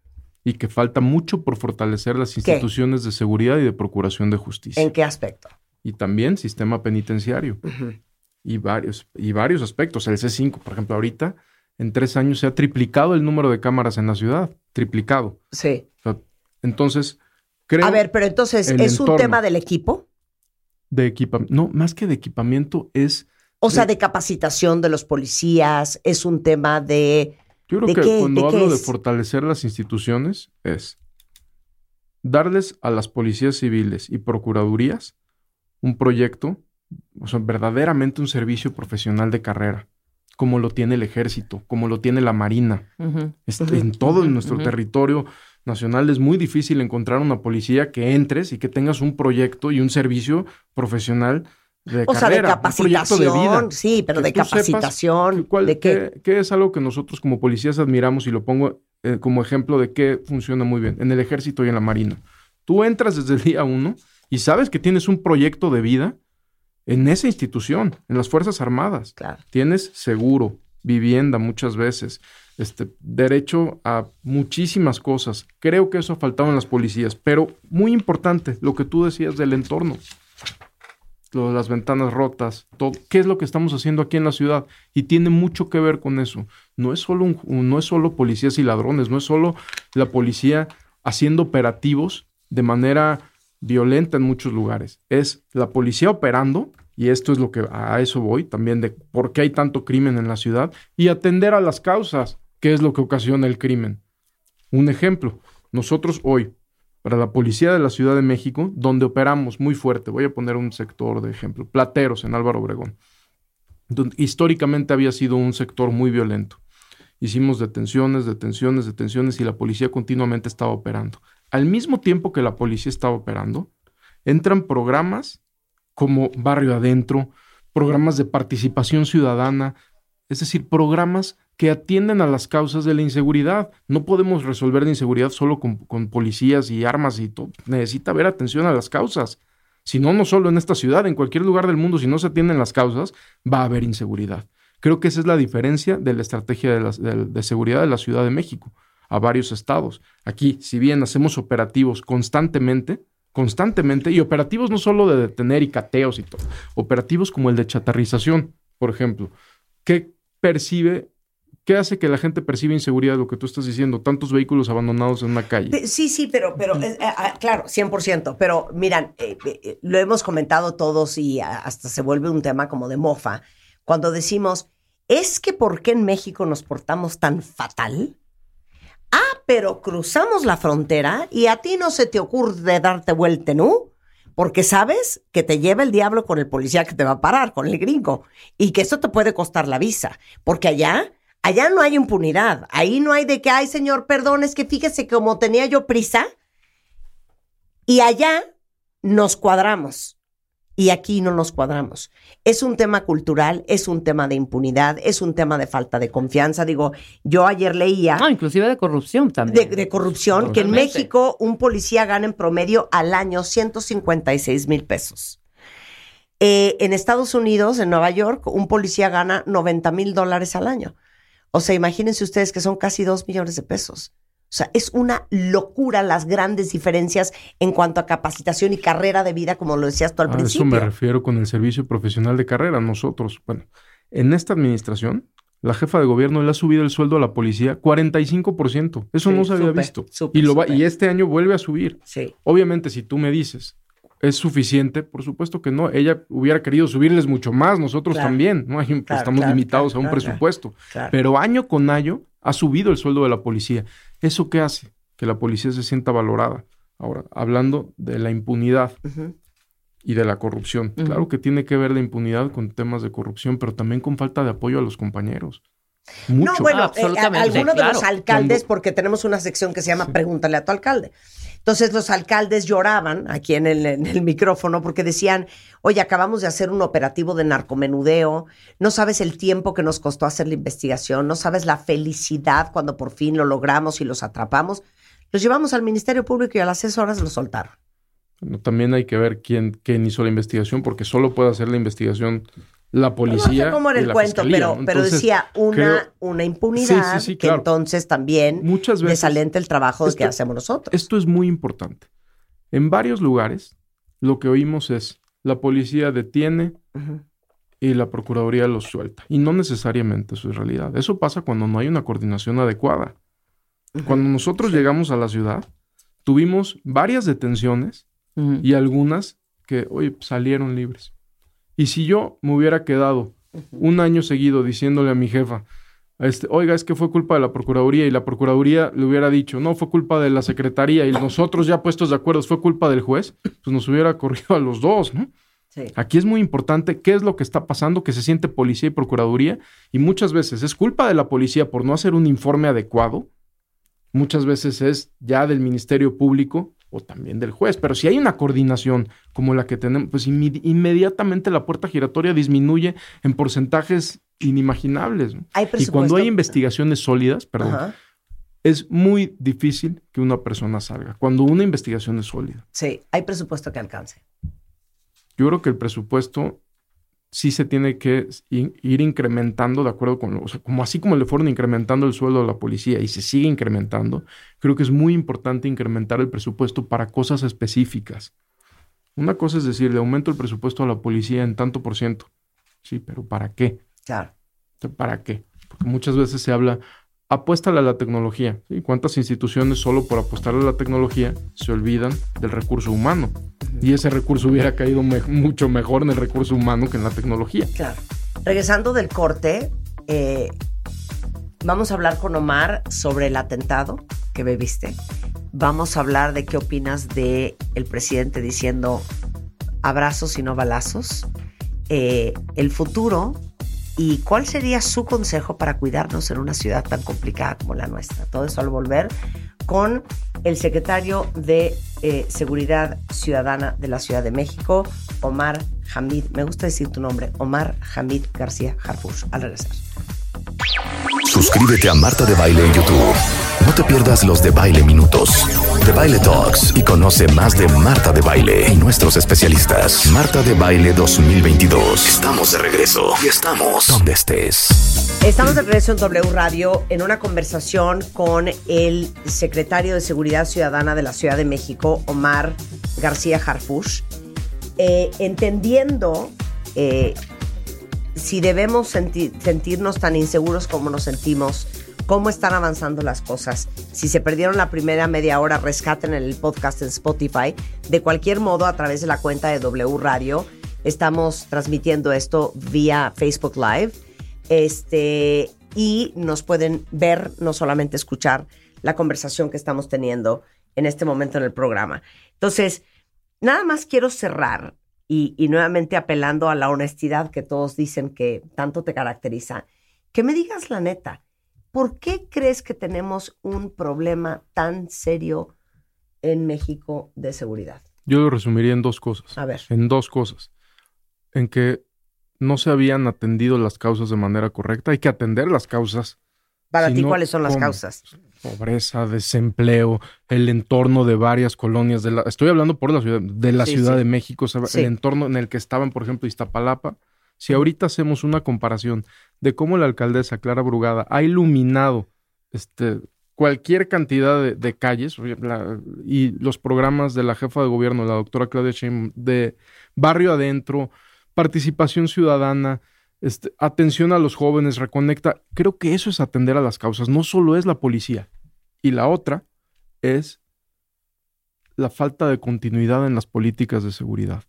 y que falta mucho por fortalecer las instituciones de seguridad y de procuración de justicia. ¿En qué aspecto? Y también sistema penitenciario. y, varios, y varios aspectos. El C5, por ejemplo, ahorita en tres años se ha triplicado el número de cámaras en la ciudad. Triplicado. Sí. O sea, entonces, creo. A ver, pero entonces, ¿es un tema del equipo? De equipamiento. No, más que de equipamiento, es. O sea, de capacitación de los policías, es un tema de... Yo creo ¿De que qué- cuando de hablo de fortalecer las instituciones es darles a las policías civiles y procuradurías un proyecto, o sea, verdaderamente un servicio profesional de carrera, como lo tiene el ejército, como lo tiene la marina. Este, en todo ujú, nuestro territorio nacional es muy difícil encontrar una policía que entres y que tengas un proyecto y un servicio profesional de O sea, de carrera, un proyecto de vida. capacitación, sí, pero Que de capacitación, cuál- ¿de qué? qué- qué es algo que nosotros como policías admiramos y lo pongo eh, como ejemplo de qué funciona muy bien en el ejército y en la marina. Tú entras desde el día uno y sabes que tienes un proyecto de vida en esa institución, en las Fuerzas Armadas. Claro. Tienes seguro, vivienda muchas veces, este, derecho a muchísimas cosas. Creo que eso ha faltado en las policías, pero muy importante lo que tú decías del entorno. Lo de las ventanas rotas, todo. ¿Qué es lo que estamos haciendo aquí en la ciudad? Y tiene mucho que ver con eso. No es solo, un- un- no es solo policías y ladrones, no es solo la policía haciendo operativos de manera violenta en muchos lugares. Es la policía operando, y esto es lo que a eso voy también, de por qué hay tanto crimen en la ciudad, y atender a las causas, que es lo que ocasiona el crimen. Un ejemplo, nosotros hoy, para la policía de la Ciudad de México, donde operamos muy fuerte, voy a poner un sector de ejemplo, Plateros en Álvaro Obregón, históricamente había sido un sector muy violento. Hicimos detenciones, detenciones, detenciones y la policía continuamente estaba operando. Al mismo tiempo que la policía estaba operando, entran programas como Barrio Adentro, programas de participación ciudadana, es decir, programas que atienden a las causas de la inseguridad. No podemos resolver la inseguridad solo con, policías y armas y todo. Necesita haber atención a las causas. Si no, no solo en esta ciudad, en cualquier lugar del mundo, si no se atienden las causas, va a haber inseguridad. Creo que esa es la diferencia de la estrategia de seguridad de la Ciudad de México a varios estados. Aquí, si bien hacemos operativos constantemente, constantemente, y operativos no solo de detener y cateos y todo, operativos como el de chatarrización, por ejemplo, ¿qué percibe, qué hace que la gente perciba inseguridad, lo que tú estás diciendo, tantos vehículos abandonados en una calle? Sí, sí, pero, pero eh, eh, ah, claro, 100%. Pero miran, eh, eh, lo hemos comentado todos y hasta se vuelve un tema como de mofa. Cuando decimos, ¿es que por qué en México nos portamos tan fatal? Ah, pero cruzamos la frontera y a ti no se te ocurre darte vuelta, ¿no? Porque sabes que te lleva el diablo con el policía que te va a parar, con el gringo. Y que eso te puede costar la visa. Porque allá, allá no hay impunidad. Ahí no hay de que, ay, señor, perdón, es que fíjese como tenía yo prisa. Y allá nos cuadramos. Y aquí no nos cuadramos. Es un tema cultural, es un tema de impunidad, es un tema de falta de confianza. Digo, yo ayer leía Ah, inclusive de corrupción también. de corrupción, que en. México un policía gana en promedio al año 156 mil pesos. Eh, en Estados Unidos, en Nueva York, un policía gana 90 mil dólares al año. O sea, imagínense ustedes que son casi 2 millones de pesos. O sea, es una locura las grandes diferencias en cuanto a capacitación y carrera de vida, como lo decías tú al A eso principio. me refiero con el servicio profesional de carrera. Nosotros, bueno, en esta administración, la jefa de gobierno le ha subido el sueldo a la policía 45%. Eso Sí, no se había visto. y, lo va- y este año vuelve a subir. Sí. Obviamente, si tú me dices, ¿es suficiente? Por supuesto que no. Ella hubiera querido subirles mucho más, nosotros Claro. también. ¿no? Hay Claro, estamos claro, limitados a un presupuesto. claro. Pero año con año ha subido el sueldo de la policía. ¿Eso qué hace? Que la policía se sienta valorada. Ahora, hablando de la impunidad y de la corrupción. Claro que tiene que ver la impunidad con temas de corrupción, pero también con falta de apoyo a los compañeros. Mucho. No, bueno, Ah, eh, absolutamente, algunos de los alcaldes, Cuando- porque tenemos una sección que se llama Pregúntale a tu alcalde. Entonces los alcaldes lloraban aquí en el, en el micrófono porque decían, oye, acabamos de hacer un operativo de narcomenudeo, no sabes el tiempo que nos costó hacer la investigación, no sabes la felicidad cuando por fin lo logramos y los atrapamos. Los llevamos al Ministerio Público y a las seis horas los soltaron. También hay que ver quién, quién hizo la investigación, porque solo puede hacer la investigación la No policía. sé cómo era y el cuento, fiscalía, pero, ¿no? pero Entonces, decía una, creo- una impunidad Sí, sí, sí, que entonces también Muchas veces- desalenta el trabajo que hacemos nosotros. Esto es muy importante. En varios lugares, lo que oímos es la policía detiene y la procuraduría los suelta. Y no necesariamente eso es realidad. Eso pasa cuando no hay una coordinación adecuada. Cuando nosotros llegamos a la ciudad, tuvimos varias detenciones y algunas que, oye, salieron libres. Y si yo me hubiera quedado un año seguido diciéndole a mi jefa, este, oiga, es que fue culpa de la Procuraduría y la Procuraduría le hubiera dicho, no, fue culpa de la Secretaría y nosotros ya puestos de acuerdo, fue culpa del juez, pues nos hubiera corrido a los dos, ¿no? Sí. Aquí es muy importante qué es lo que está pasando, que se siente policía y procuraduría, y muchas veces es culpa de la policía por no hacer un informe adecuado, muchas veces es ya del Ministerio Público o también del juez, pero si hay una coordinación como la que tenemos, pues inmediatamente la puerta giratoria disminuye en porcentajes inimaginables. ¿no? Hay Y cuando hay investigaciones sólidas, perdón, Ajá. es muy difícil que una persona salga. Cuando una investigación es sólida. Sí, hay presupuesto que alcance. Yo creo que el presupuesto sí se tiene que ir incrementando de acuerdo con lo, o sea, como así como le fueron incrementando el sueldo a la policía y se sigue incrementando, creo que es muy importante incrementar el presupuesto para cosas específicas. Una cosa es decir, le aumento el presupuesto a la policía en tanto por ciento. Sí, pero ¿para qué? Claro. ¿Para qué? Porque muchas veces se habla, apuéstale a la tecnología. ¿sí? ¿Cuántas instituciones solo por apostarle a la tecnología se olvidan del recurso humano? Y ese recurso hubiera caído me- mucho mejor en el recurso humano que en la tecnología. Claro. Regresando del corte, eh, vamos a hablar con Omar sobre el atentado que bebiste. Vamos a hablar de qué opinas de el presidente diciendo abrazos y no balazos, eh, el futuro y cuál sería su consejo para cuidarnos en una ciudad tan complicada como la nuestra. Todo eso al volver con el secretario de eh, Seguridad Ciudadana de la Ciudad de México, Omar Hamid. Me gusta decir tu nombre, Omar Hamid García Harfush. Al regresar. Suscríbete a Marta de Baile en YouTube. No te pierdas los de Baile Minutos, de Baile Talks y conoce más de Marta de Baile y nuestros especialistas. Marta de Baile 2022. Estamos de regreso y estamos donde estés. Estamos de regreso en W Radio en una conversación con el secretario de Seguridad Ciudadana de la Ciudad de México, Omar García Harfush, eh, entendiendo eh, si debemos senti- sentirnos tan inseguros como nos sentimos, cómo están avanzando las cosas. Si se perdieron la primera media hora, rescaten el podcast en Spotify. De cualquier modo, a través de la cuenta de W Radio, estamos transmitiendo esto vía Facebook Live. Este, y nos pueden ver, no solamente escuchar la conversación que estamos teniendo en este momento en el programa. Entonces, nada más quiero cerrar y, y nuevamente apelando a la honestidad que todos dicen que tanto te caracteriza, que me digas la neta, ¿por qué crees que tenemos un problema tan serio en México de seguridad? Yo lo resumiría en dos cosas. A ver. En dos cosas. En que no se habían atendido las causas de manera correcta. Hay que atender las causas. Para Si ti, no, ¿cuáles son las ¿cómo? causas? Pobreza, desempleo, el entorno de varias colonias de la... Estoy hablando por la ciudad, de la Sí, Ciudad sí. de México, o sea, Sí. el entorno en el que estaban, por ejemplo, Iztapalapa. Si ahorita hacemos una comparación de cómo la alcaldesa Clara Brugada ha iluminado este, cualquier cantidad de, de calles la- y los programas de la jefa de gobierno, la doctora Claudia Sheinbaum, de barrio adentro, participación ciudadana, este, atención a los jóvenes, reconecta. Creo que eso es atender a las causas. No solo es la policía. Y la otra es la falta de continuidad en las políticas de seguridad.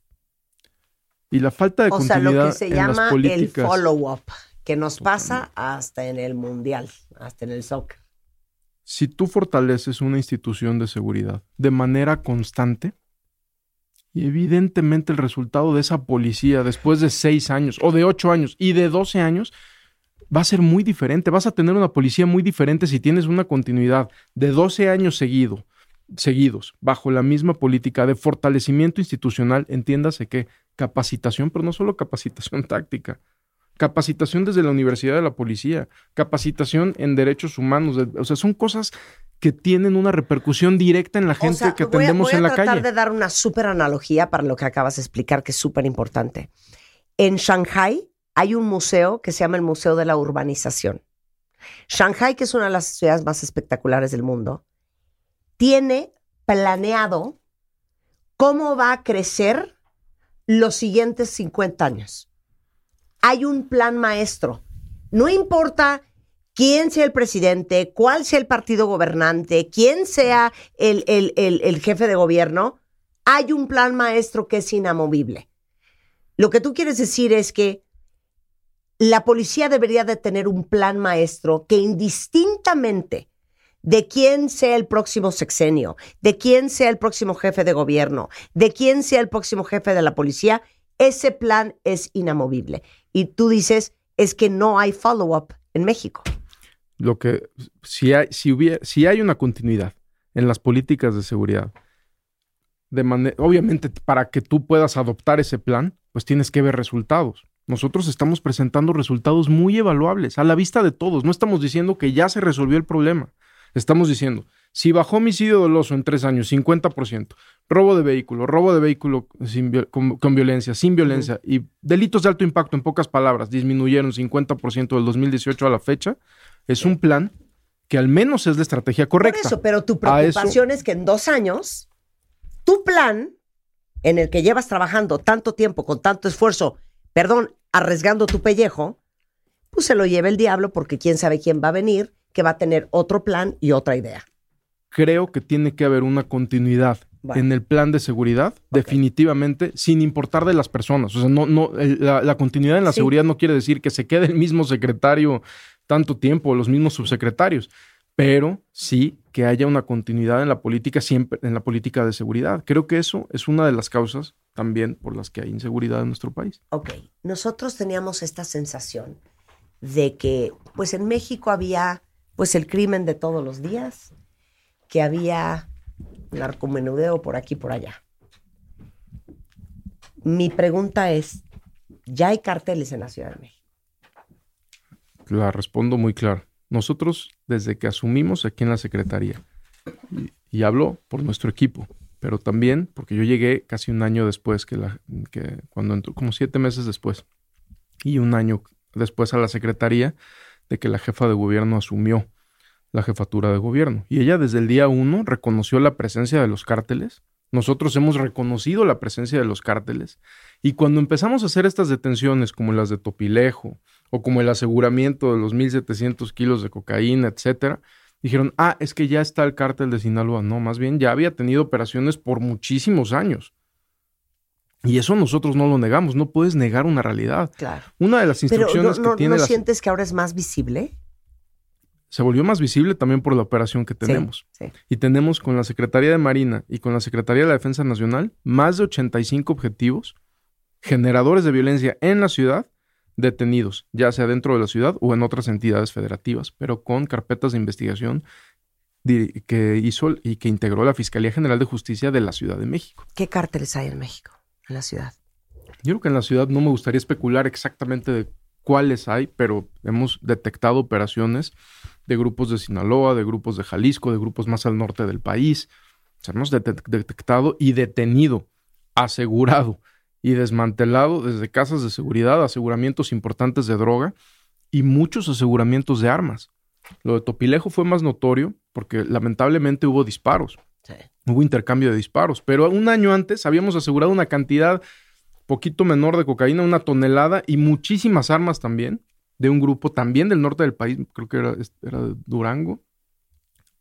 Y la falta de O sea, continuidad lo que se en las llama el follow-up, que nos pasa hasta en el mundial, hasta en el soccer. si tú fortaleces una institución de seguridad de manera constante, y evidentemente el resultado de esa policía después de seis años, o de ocho años, y de 12 años, va a ser muy diferente. Vas a tener una policía muy diferente si tienes una continuidad de 12 años seguido, seguidos, bajo la misma política de fortalecimiento institucional, entiéndase que capacitación, pero no solo capacitación táctica, capacitación desde la Universidad de la Policía, capacitación en derechos humanos, o sea, son cosas que tienen una repercusión directa en la gente O sea, que voy a- atendemos voy a en la tratar calle. de dar una súper analogía para lo que acabas de explicar, que es súper importante. En Shanghai hay un museo que se llama el Museo de la Urbanización. Shanghai, que es una de las ciudades más espectaculares del mundo, tiene planeado cómo va a crecer los siguientes 50 años. Hay un plan maestro. No importa quién sea el presidente, cuál sea el partido gobernante, quién sea el, el- el- jefe de gobierno, hay un plan maestro que es inamovible. Lo que tú quieres decir es que la policía debería de tener un plan maestro que indistintamente de quién sea el próximo sexenio, de quién sea el próximo jefe de gobierno, de quién sea el próximo jefe de la policía, ese plan es inamovible. Y tú dices, es que no hay follow-up en México. Lo que, si hay, si hubiera, si hay una continuidad en las políticas de seguridad, de obviamente para que tú puedas adoptar ese plan, pues tienes que ver resultados. Nosotros estamos presentando resultados muy evaluables a la vista de todos. No estamos diciendo que ya se resolvió el problema. Estamos diciendo, si bajó homicidio doloso en tres años, 50%, robo de vehículo, robo de vehículo sin con, con violencia, sin violencia y delitos de alto impacto, en pocas palabras, disminuyeron 50% del 2018 a la fecha, es un plan que al menos es la estrategia correcta. Por eso, pero tu eso- preocupación es que en dos años, tu plan, en el que llevas trabajando tanto tiempo, con tanto esfuerzo, perdón, arriesgando tu pellejo, pues se lo lleve el diablo porque quién sabe quién va a venir, que va a tener otro plan y otra idea. Creo que tiene que haber una continuidad Vale. en el plan de seguridad, definitivamente, sin importar de las personas. O sea, no, no, la, la continuidad en la Sí. seguridad no quiere decir que se quede el mismo secretario tanto tiempo, los mismos subsecretarios, pero sí que haya una continuidad en la política, siempre en la política de seguridad. Creo que eso es una de las causas también por las que hay inseguridad en nuestro país. Ok, nosotros teníamos esta sensación de que, pues en México había, pues el crimen de todos los días, que había narcomenudeo por aquí por allá. Mi pregunta es, ¿ya hay carteles en la Ciudad de México? La respondo muy claro. Nosotros, desde que asumimos aquí en la Secretaría, y, y hablo por nuestro equipo, pero también porque yo llegué casi un año después que la, que cuando entró, como siete meses después, y un año después a la Secretaría de que la jefa de gobierno asumió la jefatura de gobierno. Y ella desde el día uno reconoció la presencia de los cárteles. Nosotros hemos reconocido la presencia de los cárteles. Y cuando empezamos a hacer estas detenciones, como las de Topilejo, o como el aseguramiento de los 1.700 kilos de cocaína, etcétera, dijeron, ah, es que ya está el cártel de Sinaloa. No, más bien ya había tenido operaciones por muchísimos años. Y eso nosotros no lo negamos, no puedes negar una realidad. Claro. Una de las Pero ¿no, instrucciones no- que tiene no la- sientes que ahora es más visible? Se volvió más visible también por la operación que tenemos. sí. Y tenemos con la Secretaría de Marina y con la Secretaría de la Defensa Nacional más de 85 objetivos generadores de violencia en la ciudad detenidos, ya sea dentro de la ciudad o en otras entidades federativas, pero con carpetas de investigación que hizo y que integró la Fiscalía General de Justicia de la Ciudad de México. ¿Qué cárteles hay en México, en la ciudad? Yo creo que en la ciudad no me gustaría especular exactamente de cuáles hay, pero hemos detectado operaciones de grupos de Sinaloa, de grupos de Jalisco, de grupos más al norte del país. Hemos det- detectado y detenido, asegurado y desmantelado desde casas de seguridad, aseguramientos importantes de droga y muchos aseguramientos de armas. Lo de Topilejo fue más notorio porque lamentablemente hubo disparos. Hubo intercambio de disparos, pero un año antes habíamos asegurado una cantidad poquito menor de cocaína, una tonelada y muchísimas armas también de un grupo también del norte del país, creo que era, era de Durango,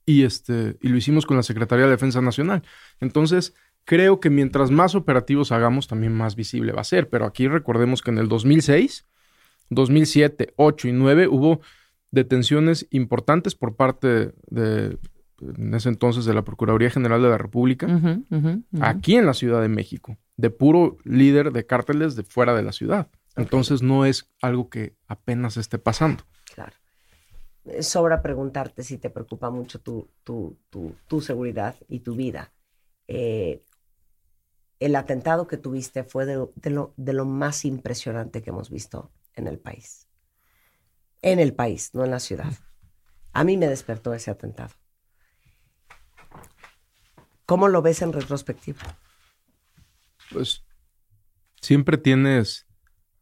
y, este, y lo hicimos con la Secretaría de Defensa Nacional. Entonces, creo que mientras más operativos hagamos, también más visible va a ser, pero aquí recordemos que en el 2006, 2007, 8 y 9 hubo detenciones importantes por parte de, en ese entonces, de la Procuraduría General de la República, aquí en la Ciudad de México, de puro líder de cárteles de fuera de la ciudad. Entonces no es algo que apenas esté pasando. sobra preguntarte si te preocupa mucho tu, tu, tu, tu seguridad y tu vida. Eh, el atentado que tuviste fue de, de lo, de lo más impresionante que hemos visto en el país. En el país, no en la ciudad. A mí me despertó ese atentado. ¿Cómo lo ves en retrospectiva? Pues siempre tienes...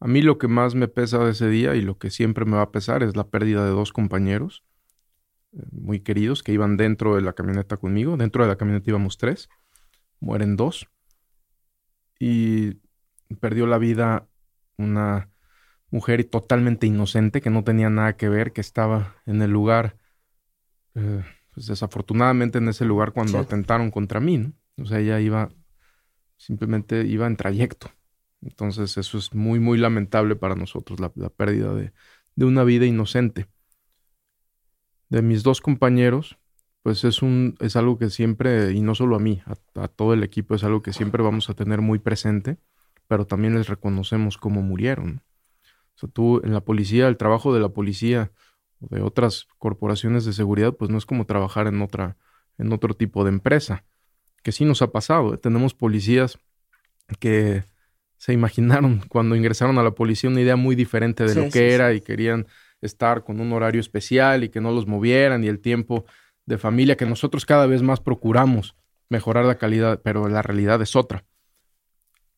A mí lo que más me pesa de ese día y lo que siempre me va a pesar es la pérdida de dos compañeros eh, muy queridos que iban dentro de la camioneta conmigo. Dentro de la camioneta íbamos tres, mueren dos. Y perdió la vida una mujer totalmente inocente que no tenía nada que ver, que estaba en el lugar, eh, pues desafortunadamente en ese lugar cuando Sí. atentaron contra mí, ¿no? O sea, ella iba, simplemente iba en trayecto. Entonces eso es muy, muy lamentable para nosotros, la, la pérdida de, de una vida inocente. De mis dos compañeros, pues es un, es algo que siempre, y no solo a mí, a, a todo el equipo, es algo que siempre vamos a tener muy presente, pero también les reconocemos cómo murieron. O sea, tú en la policía, el trabajo de la policía o de otras corporaciones de seguridad, pues no es como trabajar en otra, en otro tipo de empresa. Que sí nos ha pasado. ¿eh? Tenemos policías que se imaginaron cuando ingresaron a la policía una idea muy diferente de Sí, lo sí, que era sí. y querían estar con un horario especial y que no los movieran y el tiempo de familia que nosotros cada vez más procuramos mejorar la calidad, pero la realidad es otra.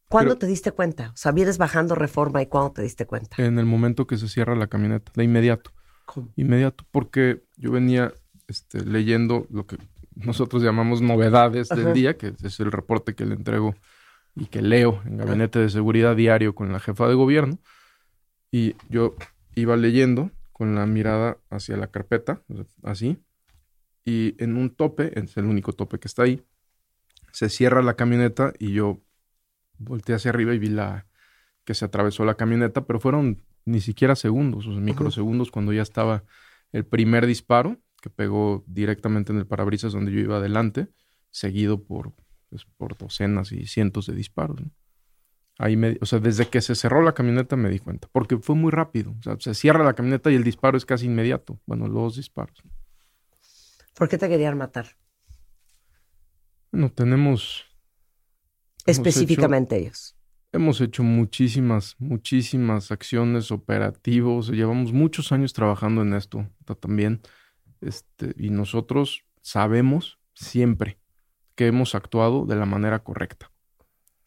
¿Cuándo Pero- te diste cuenta? O sea, vienes bajando reforma y ¿cuándo te diste cuenta? En el momento que se cierra la camioneta, de inmediato. ¿Cómo? Inmediato, porque yo venía este, leyendo lo que nosotros llamamos novedades Ajá. del día, que es el reporte que le entrego y que leo en Gabinete de Seguridad diario con la jefa de gobierno. Y yo iba leyendo con la mirada hacia la carpeta, así, y en un tope, es el único tope que está ahí, se cierra la camioneta y yo volteé hacia arriba y vi la que se atravesó la camioneta, pero fueron ni siquiera segundos, o sea, microsegundos cuando ya estaba el primer disparo que pegó directamente en el parabrisas donde yo iba adelante, seguido por, pues, por docenas y cientos de disparos. ¿no? Ahí me, o sea, desde que se cerró la camioneta me di cuenta, porque fue muy rápido. O sea, se cierra la camioneta y el disparo es casi inmediato. Bueno, los disparos. ¿Por qué te querían matar? Bueno, tenemos Hemos Específicamente ellos. Hemos hecho muchísimas, muchísimas acciones, operativos. Llevamos muchos años trabajando en esto ta- también. Este, y nosotros sabemos siempre que hemos actuado de la manera correcta.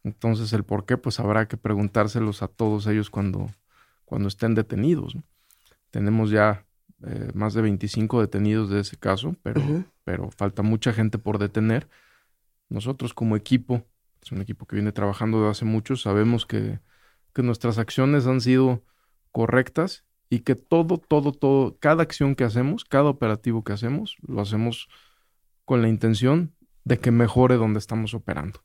Entonces, el por qué, pues habrá que preguntárselos a todos ellos cuando, cuando estén detenidos. ¿no? Tenemos ya eh, más de 25 detenidos de ese caso, pero, pero falta mucha gente por detener. Nosotros como equipo, es un equipo que viene trabajando de hace mucho, sabemos que, que nuestras acciones han sido correctas y que todo, todo, todo, cada acción que hacemos, cada operativo que hacemos, lo hacemos con la intención de que mejore donde estamos operando.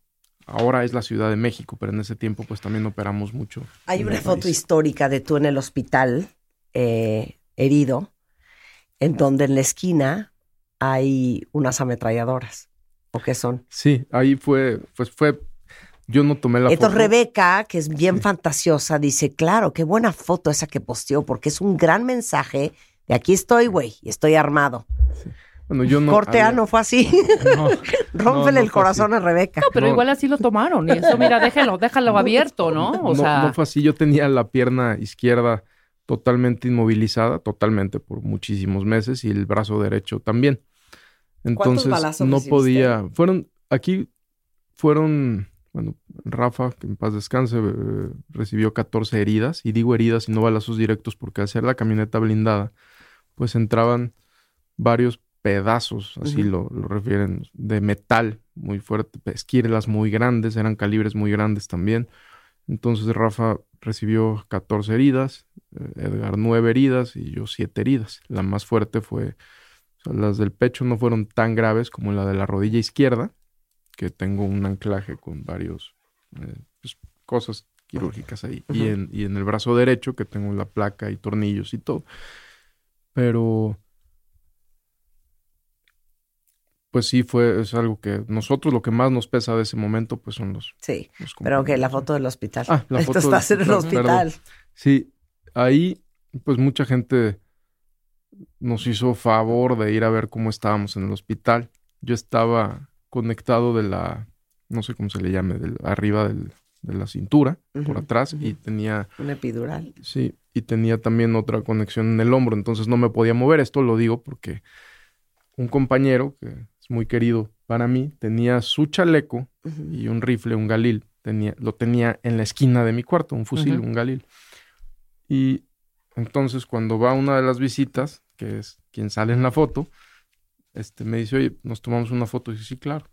Ahora es la Ciudad de México, pero en ese tiempo pues también operamos mucho. Hay una foto país. histórica de tú en el hospital, eh, herido, en donde en la esquina hay unas ametralladoras. ¿O qué son? Sí, ahí fue, pues fue, yo no tomé la Entonces foto. Rebeca, que es bien fantasiosa, dice, claro, qué buena foto esa que posteó, porque es un gran mensaje de aquí estoy, güey, y estoy armado. Bueno, yo no. Corte A había- no fue así. no, Rómpele no el corazón a Rebeca. No, pero No. igual así lo tomaron. Y eso, mira, déjalo, déjalo abierto, ¿no? O no, sea, no fue así. Yo tenía la pierna izquierda totalmente inmovilizada, totalmente por muchísimos meses, y el brazo derecho también. Entonces no podía. Fueron, aquí fueron, bueno, Rafa, que en paz descanse, eh, recibió 14 heridas, y digo heridas y no balazos directos, porque al ser la camioneta blindada, pues entraban varios pedazos, así lo, lo refieren, de metal muy fuerte, esquirlas muy grandes, eran calibres muy grandes también. Entonces Rafa recibió 14 heridas, eh, Edgar 9 heridas y yo 7 heridas. La más fuerte fue, o sea, las del pecho no fueron tan graves como la de la rodilla izquierda, que tengo un anclaje con varios eh, pues, cosas quirúrgicas ahí. y, en, y en el brazo derecho, que tengo la placa y tornillos y todo. Pero pues sí fue, es algo que nosotros lo que más nos pesa de ese momento, pues son los, Sí, los pero que la foto del hospital. Ah, la Esto foto del estás en el hospital. Sí, ahí pues mucha gente nos hizo favor de ir a ver cómo estábamos en el hospital. Yo estaba conectado de la, no sé cómo se le llame, del, arriba del- de la cintura, por atrás, y tenía, Un epidural. sí, y tenía también otra conexión en el hombro, entonces no me podía mover. Esto lo digo porque un compañero, que es muy querido para mí, tenía su chaleco y un rifle, un galil, tenía, lo tenía en la esquina de mi cuarto, un fusil, un galil. Y entonces cuando va a una de las visitas, que es quien sale en la foto, este, me dice, oye, nos tomamos una foto. Y dice, sí, claro.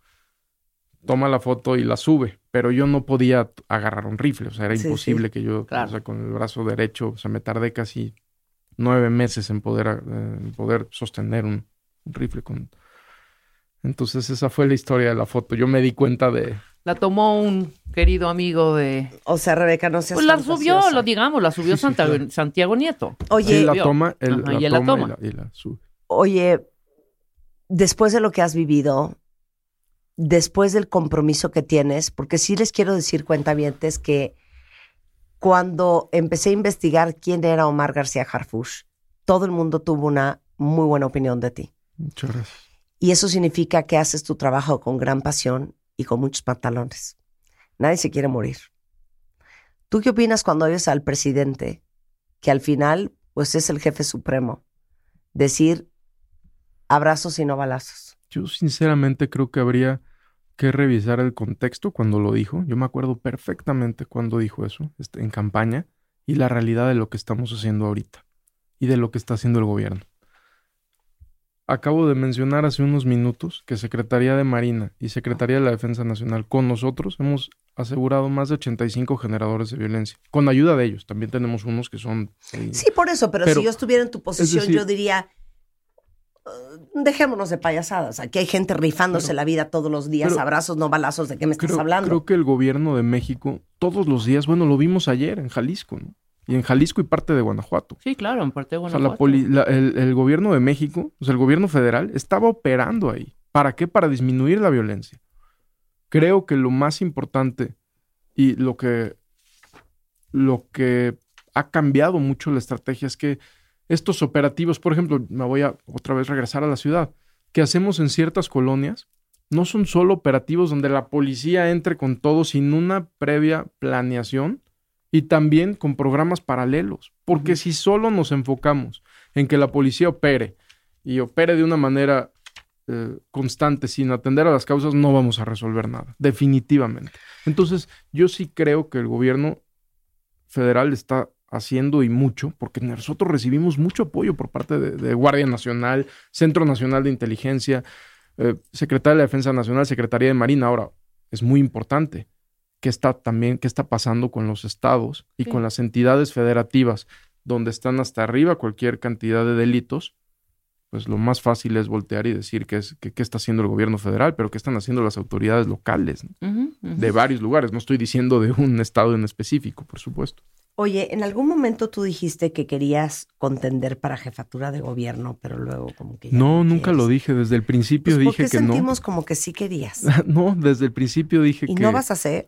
Toma la foto y la sube, pero yo no podía agarrar un rifle, o sea, era Sí, imposible sí, que yo, claro. o sea, con el brazo derecho, o sea, me tardé casi nueve meses en poder, eh, en poder sostener un, un rifle con... Entonces esa fue la historia de la foto. Yo me di cuenta de, La tomó un querido amigo de... O sea, Rebeca, no seas Pues la subió, lo digamos, la subió Sí, sí, Santiago, Nieto. Oye, él la vio. toma, él Ajá, la y él la toma, toma. Y, la, y la sube. Oye, después de lo que has vivido, después del compromiso que tienes, porque sí les quiero decir, cuentavientes, que cuando empecé a investigar quién era Omar García Harfush, todo el mundo tuvo una muy buena opinión de ti. Muchas gracias. Y eso significa que haces tu trabajo con gran pasión y con muchos pantalones. Nadie se quiere morir. ¿Tú qué opinas cuando oyes al presidente, que al final, pues es el jefe supremo, decir abrazos y no balazos? Yo sinceramente creo que habría que revisar el contexto cuando lo dijo. Yo me acuerdo perfectamente cuando dijo eso este, en campaña y la realidad de lo que estamos haciendo ahorita y de lo que está haciendo el gobierno. Acabo de mencionar hace unos minutos que Secretaría de Marina y Secretaría de la Defensa Nacional con nosotros hemos asegurado más de 85 generadores de violencia. Con ayuda de ellos. También tenemos unos que son... eh, Sí, por eso, pero, Pero, si yo estuviera en tu posición, decir- yo diría, "Uh, dejémonos de payasadas. Aquí hay gente rifándose Pero- la vida todos los días, pero- abrazos, no balazos, ¿de qué me estás creo, hablando? creo que el gobierno de México todos los días, bueno, lo vimos ayer en Jalisco, ¿no? Y en Jalisco y parte de Guanajuato. Sí, claro, en parte de O sea, Guanajuato. la poli- la- el, el gobierno de México, o sea, el gobierno federal, estaba operando ahí. ¿Para qué? Para disminuir la violencia. Creo que lo más importante y lo que, lo que ha cambiado mucho la estrategia es que estos operativos, por ejemplo, me voy a otra vez regresar a la ciudad, que hacemos en ciertas colonias, no son solo operativos donde la policía entre con todo sin una previa planeación y también con programas paralelos. Porque si solo nos enfocamos en que la policía opere y opere de una manera eh, constante sin atender a las causas, no vamos a resolver nada, definitivamente. Entonces, yo sí creo que el gobierno federal está haciendo y mucho, porque nosotros recibimos mucho apoyo por parte de, de Guardia Nacional, Centro Nacional de Inteligencia, eh, Secretaría de la Defensa Nacional, Secretaría de Marina. Ahora, es muy importante qué está también, qué está pasando con los estados y Sí. con las entidades federativas, donde están hasta arriba cualquier cantidad de delitos, pues lo más fácil es voltear y decir qué es, que- qué está haciendo el gobierno federal, pero qué están haciendo las autoridades locales de varios lugares. No estoy diciendo de un estado en específico, por supuesto. Oye, en algún momento tú dijiste que querías contender para jefatura de gobierno, pero luego como que ya No, nunca lo dije. Desde el principio Pues, ¿Por dije que no. sentimos como que sí querías? No, desde el principio dije Y que no vas a hacer,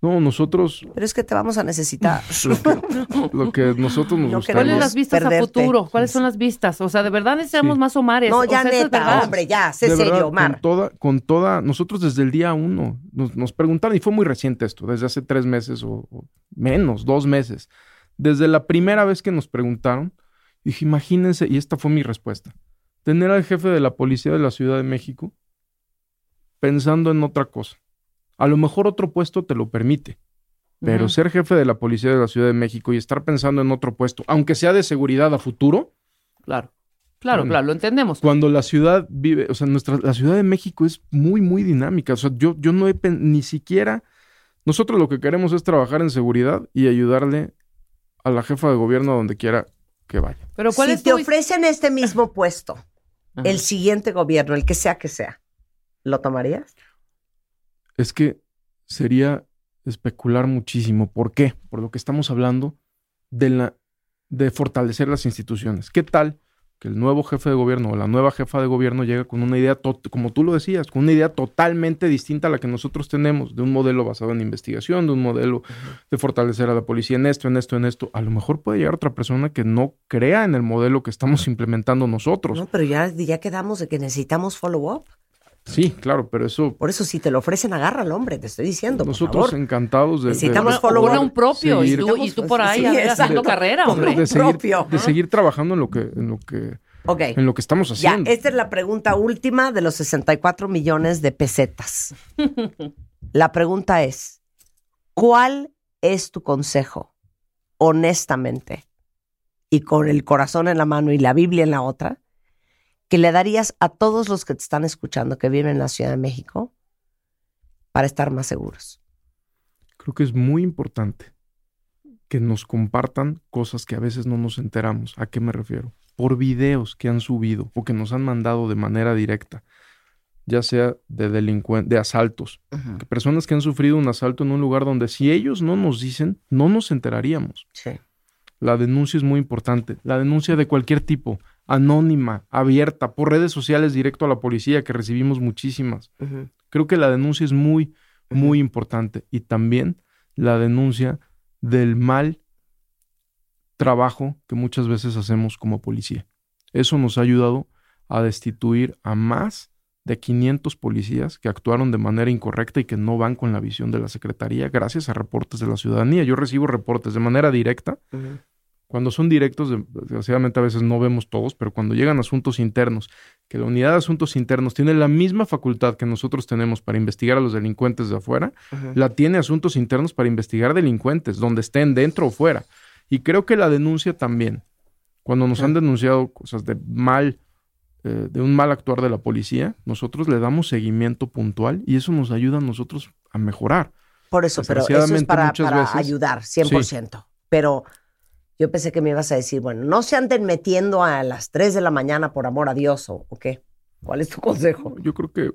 no, nosotros pero es que te vamos a necesitar. lo que, lo que nosotros nos No ¿Cuáles queremos las vistas a futuro? ¿Cuáles son las vistas? O sea, de verdad necesitamos Sí. más Omares. No, O ya sea, eso es neta, verdad. hombre, ya, sé de serio, verdad, Omar. con toda, con toda, nosotros desde el día uno nos, nos preguntaron, y fue muy reciente esto, desde hace tres meses o, o menos, dos meses. Desde la primera vez que nos preguntaron, dije, imagínense, y esta fue mi respuesta, tener al jefe de la policía de la Ciudad de México pensando en otra cosa. A lo mejor otro puesto te lo permite, pero ser jefe de la policía de la Ciudad de México y estar pensando en otro puesto, aunque sea de seguridad a futuro, Claro. Claro, Bueno. claro, lo entendemos. cuando la ciudad vive, o sea, nuestra, la Ciudad de México es muy, muy dinámica. O sea, yo, yo no he ni siquiera, nosotros lo que queremos es trabajar en seguridad y ayudarle a la jefa de gobierno a donde quiera que vaya. Pero ¿cuál si es te tu... ofrecen este mismo puesto, Ajá. el siguiente gobierno, el que sea que sea, ¿lo tomarías? Es que sería especular muchísimo. ¿Por qué? Por lo que estamos hablando de la de fortalecer las instituciones. ¿Qué tal que el nuevo jefe de gobierno o la nueva jefa de gobierno llega con una idea, como tú lo decías, con una idea totalmente distinta a la que nosotros tenemos, de un modelo basado en investigación, de un modelo de fortalecer a la policía en esto, en esto, en esto. A lo mejor puede llegar otra persona que no crea en el modelo que estamos implementando nosotros. No, pero ya, ya quedamos de que necesitamos follow-up. Sí, claro, pero eso Por eso, si te lo ofrecen, agárralo, hombre, te estoy diciendo. por nosotros favor. encantados de, Necesitamos. Pone un propio y tú, y tú por ahí Sí, haciendo carrera, hombre. de seguir, propio. de seguir trabajando en lo que, en lo que, en lo que estamos Ya, haciendo. esta es la pregunta última de los 64 millones de pesetas. La pregunta es, ¿cuál es tu consejo, honestamente, y con el corazón en la mano y la Biblia en la otra, que le darías a todos los que te están escuchando que viven en la Ciudad de México para estar más seguros? Creo que es muy importante que nos compartan cosas que a veces no nos enteramos. ¿A qué me refiero? Por videos que han subido o que nos han mandado de manera directa, ya sea de delincuentes, de asaltos, que personas que han sufrido un asalto en un lugar donde si ellos no nos dicen, no nos enteraríamos. Sí. La denuncia es muy importante. La denuncia de cualquier tipo, anónima, abierta, por redes sociales directo a la policía, que recibimos muchísimas. Creo que la denuncia es muy, muy importante. Y también la denuncia del mal trabajo que muchas veces hacemos como policía. Eso nos ha ayudado a destituir a más de 500 policías que actuaron de manera incorrecta y que no van con la visión de la Secretaría gracias a reportes de la ciudadanía. Yo recibo reportes de manera directa. Cuando son directos, de- desgraciadamente a veces no vemos todos, pero cuando llegan asuntos internos, que la unidad de asuntos internos tiene la misma facultad que nosotros tenemos para investigar a los delincuentes de afuera, la tiene asuntos internos para investigar delincuentes, donde estén dentro o fuera. Y creo que la denuncia también, cuando nos han denunciado cosas de mal, eh, de un mal actuar de la policía, nosotros le damos seguimiento puntual y eso nos ayuda a nosotros a mejorar. Por eso, pero eso es para, muchas para veces- ayudar, 100%. Pero yo pensé que me ibas a decir, bueno, no se anden metiendo a las 3 de la mañana por amor a Dios o, o qué. ¿Cuál es tu consejo? Yo creo que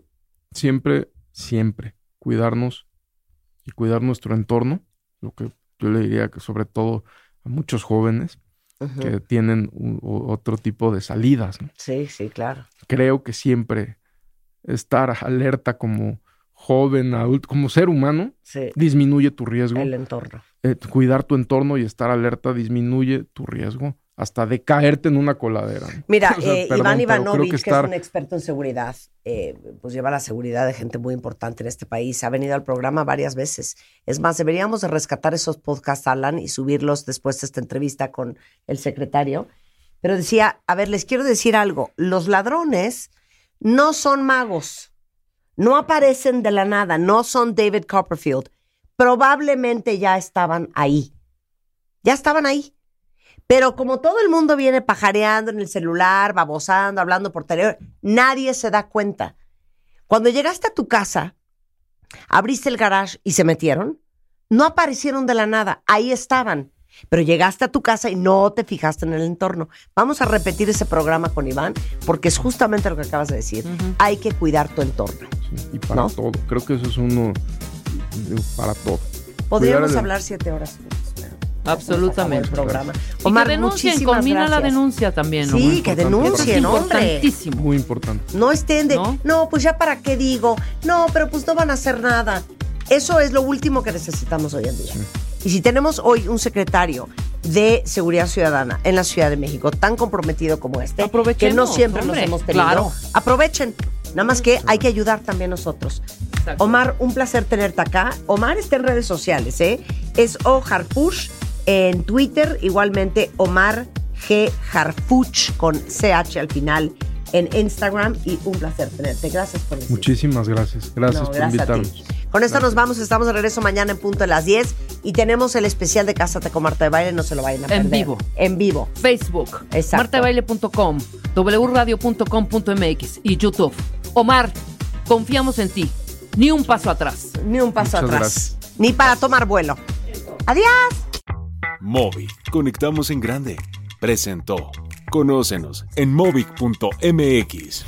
siempre, siempre cuidarnos y cuidar nuestro entorno, lo que yo le diría que sobre todo a muchos jóvenes que tienen un- otro tipo de salidas. ¿no? Sí, sí, claro. Creo que siempre estar alerta como joven, adulto, como ser humano, Sí. disminuye tu riesgo. El entorno. Eh, cuidar tu entorno y estar alerta disminuye tu riesgo hasta de caerte en una coladera. Mira, O sea, eh, perdón, Iván Ivanovich, que, estar- es un experto en seguridad, eh, pues lleva la seguridad de gente muy importante en este país. Ha venido al programa varias veces. Es más, deberíamos de rescatar esos podcasts, Alan, y subirlos después de esta entrevista con el secretario. Pero decía, a ver, les quiero decir algo. Los ladrones no son magos. No aparecen de la nada. No son David Copperfield. Probablemente ya estaban ahí. Ya estaban ahí. Pero como todo el mundo viene pajareando en el celular, babosando, hablando por teléfono, nadie se da cuenta. Cuando llegaste a tu casa, abriste el garage y se metieron, no aparecieron de la nada, ahí estaban. Pero llegaste a tu casa y no te fijaste en el entorno. Vamos a repetir ese programa con Iván porque es justamente lo que acabas de decir. Hay que cuidar tu entorno. y para ¿no? todo. Creo que eso es uno para todo. Podríamos Cuidar hablar siete horas. Absolutamente. El programa. Y Omar, que denuncien, combina la denuncia también. Sí, Omar. que denuncien, hombre. Muy importante. No estén de, ¿No? ¿No? pues ya para qué digo, no, pero pues no van a hacer nada. Eso es lo último que necesitamos hoy en día. Y si tenemos hoy un secretario de Seguridad Ciudadana en la Ciudad de México tan comprometido como este, que no siempre hombre, los hemos tenido, claro. aprovechen. Nada más que hay que ayudar también nosotros. Exacto. Omar, un placer tenerte acá. Omar está en redes sociales, ¿eh? Es O Harfush en Twitter, igualmente Omar G. Harfuch con CH al final en Instagram y un placer tenerte. Gracias por decir. Muchísimas gracias. Gracias No, por gracias a ti. invitarnos. Con esto nos vamos, estamos de regreso mañana en punto de las 10 y tenemos el especial de Cásate con Marta de Baile, no se lo vayan a perder. En vivo. En vivo. Facebook, Exacto. martabaile.com, wradio.com.mx y YouTube. Omar, confiamos en ti. Ni un paso atrás. Ni un paso Muchas atrás. gracias. Ni para tomar vuelo. Adiós. Móvil, conectamos en grande. Presentó. Conócenos en movic.mx.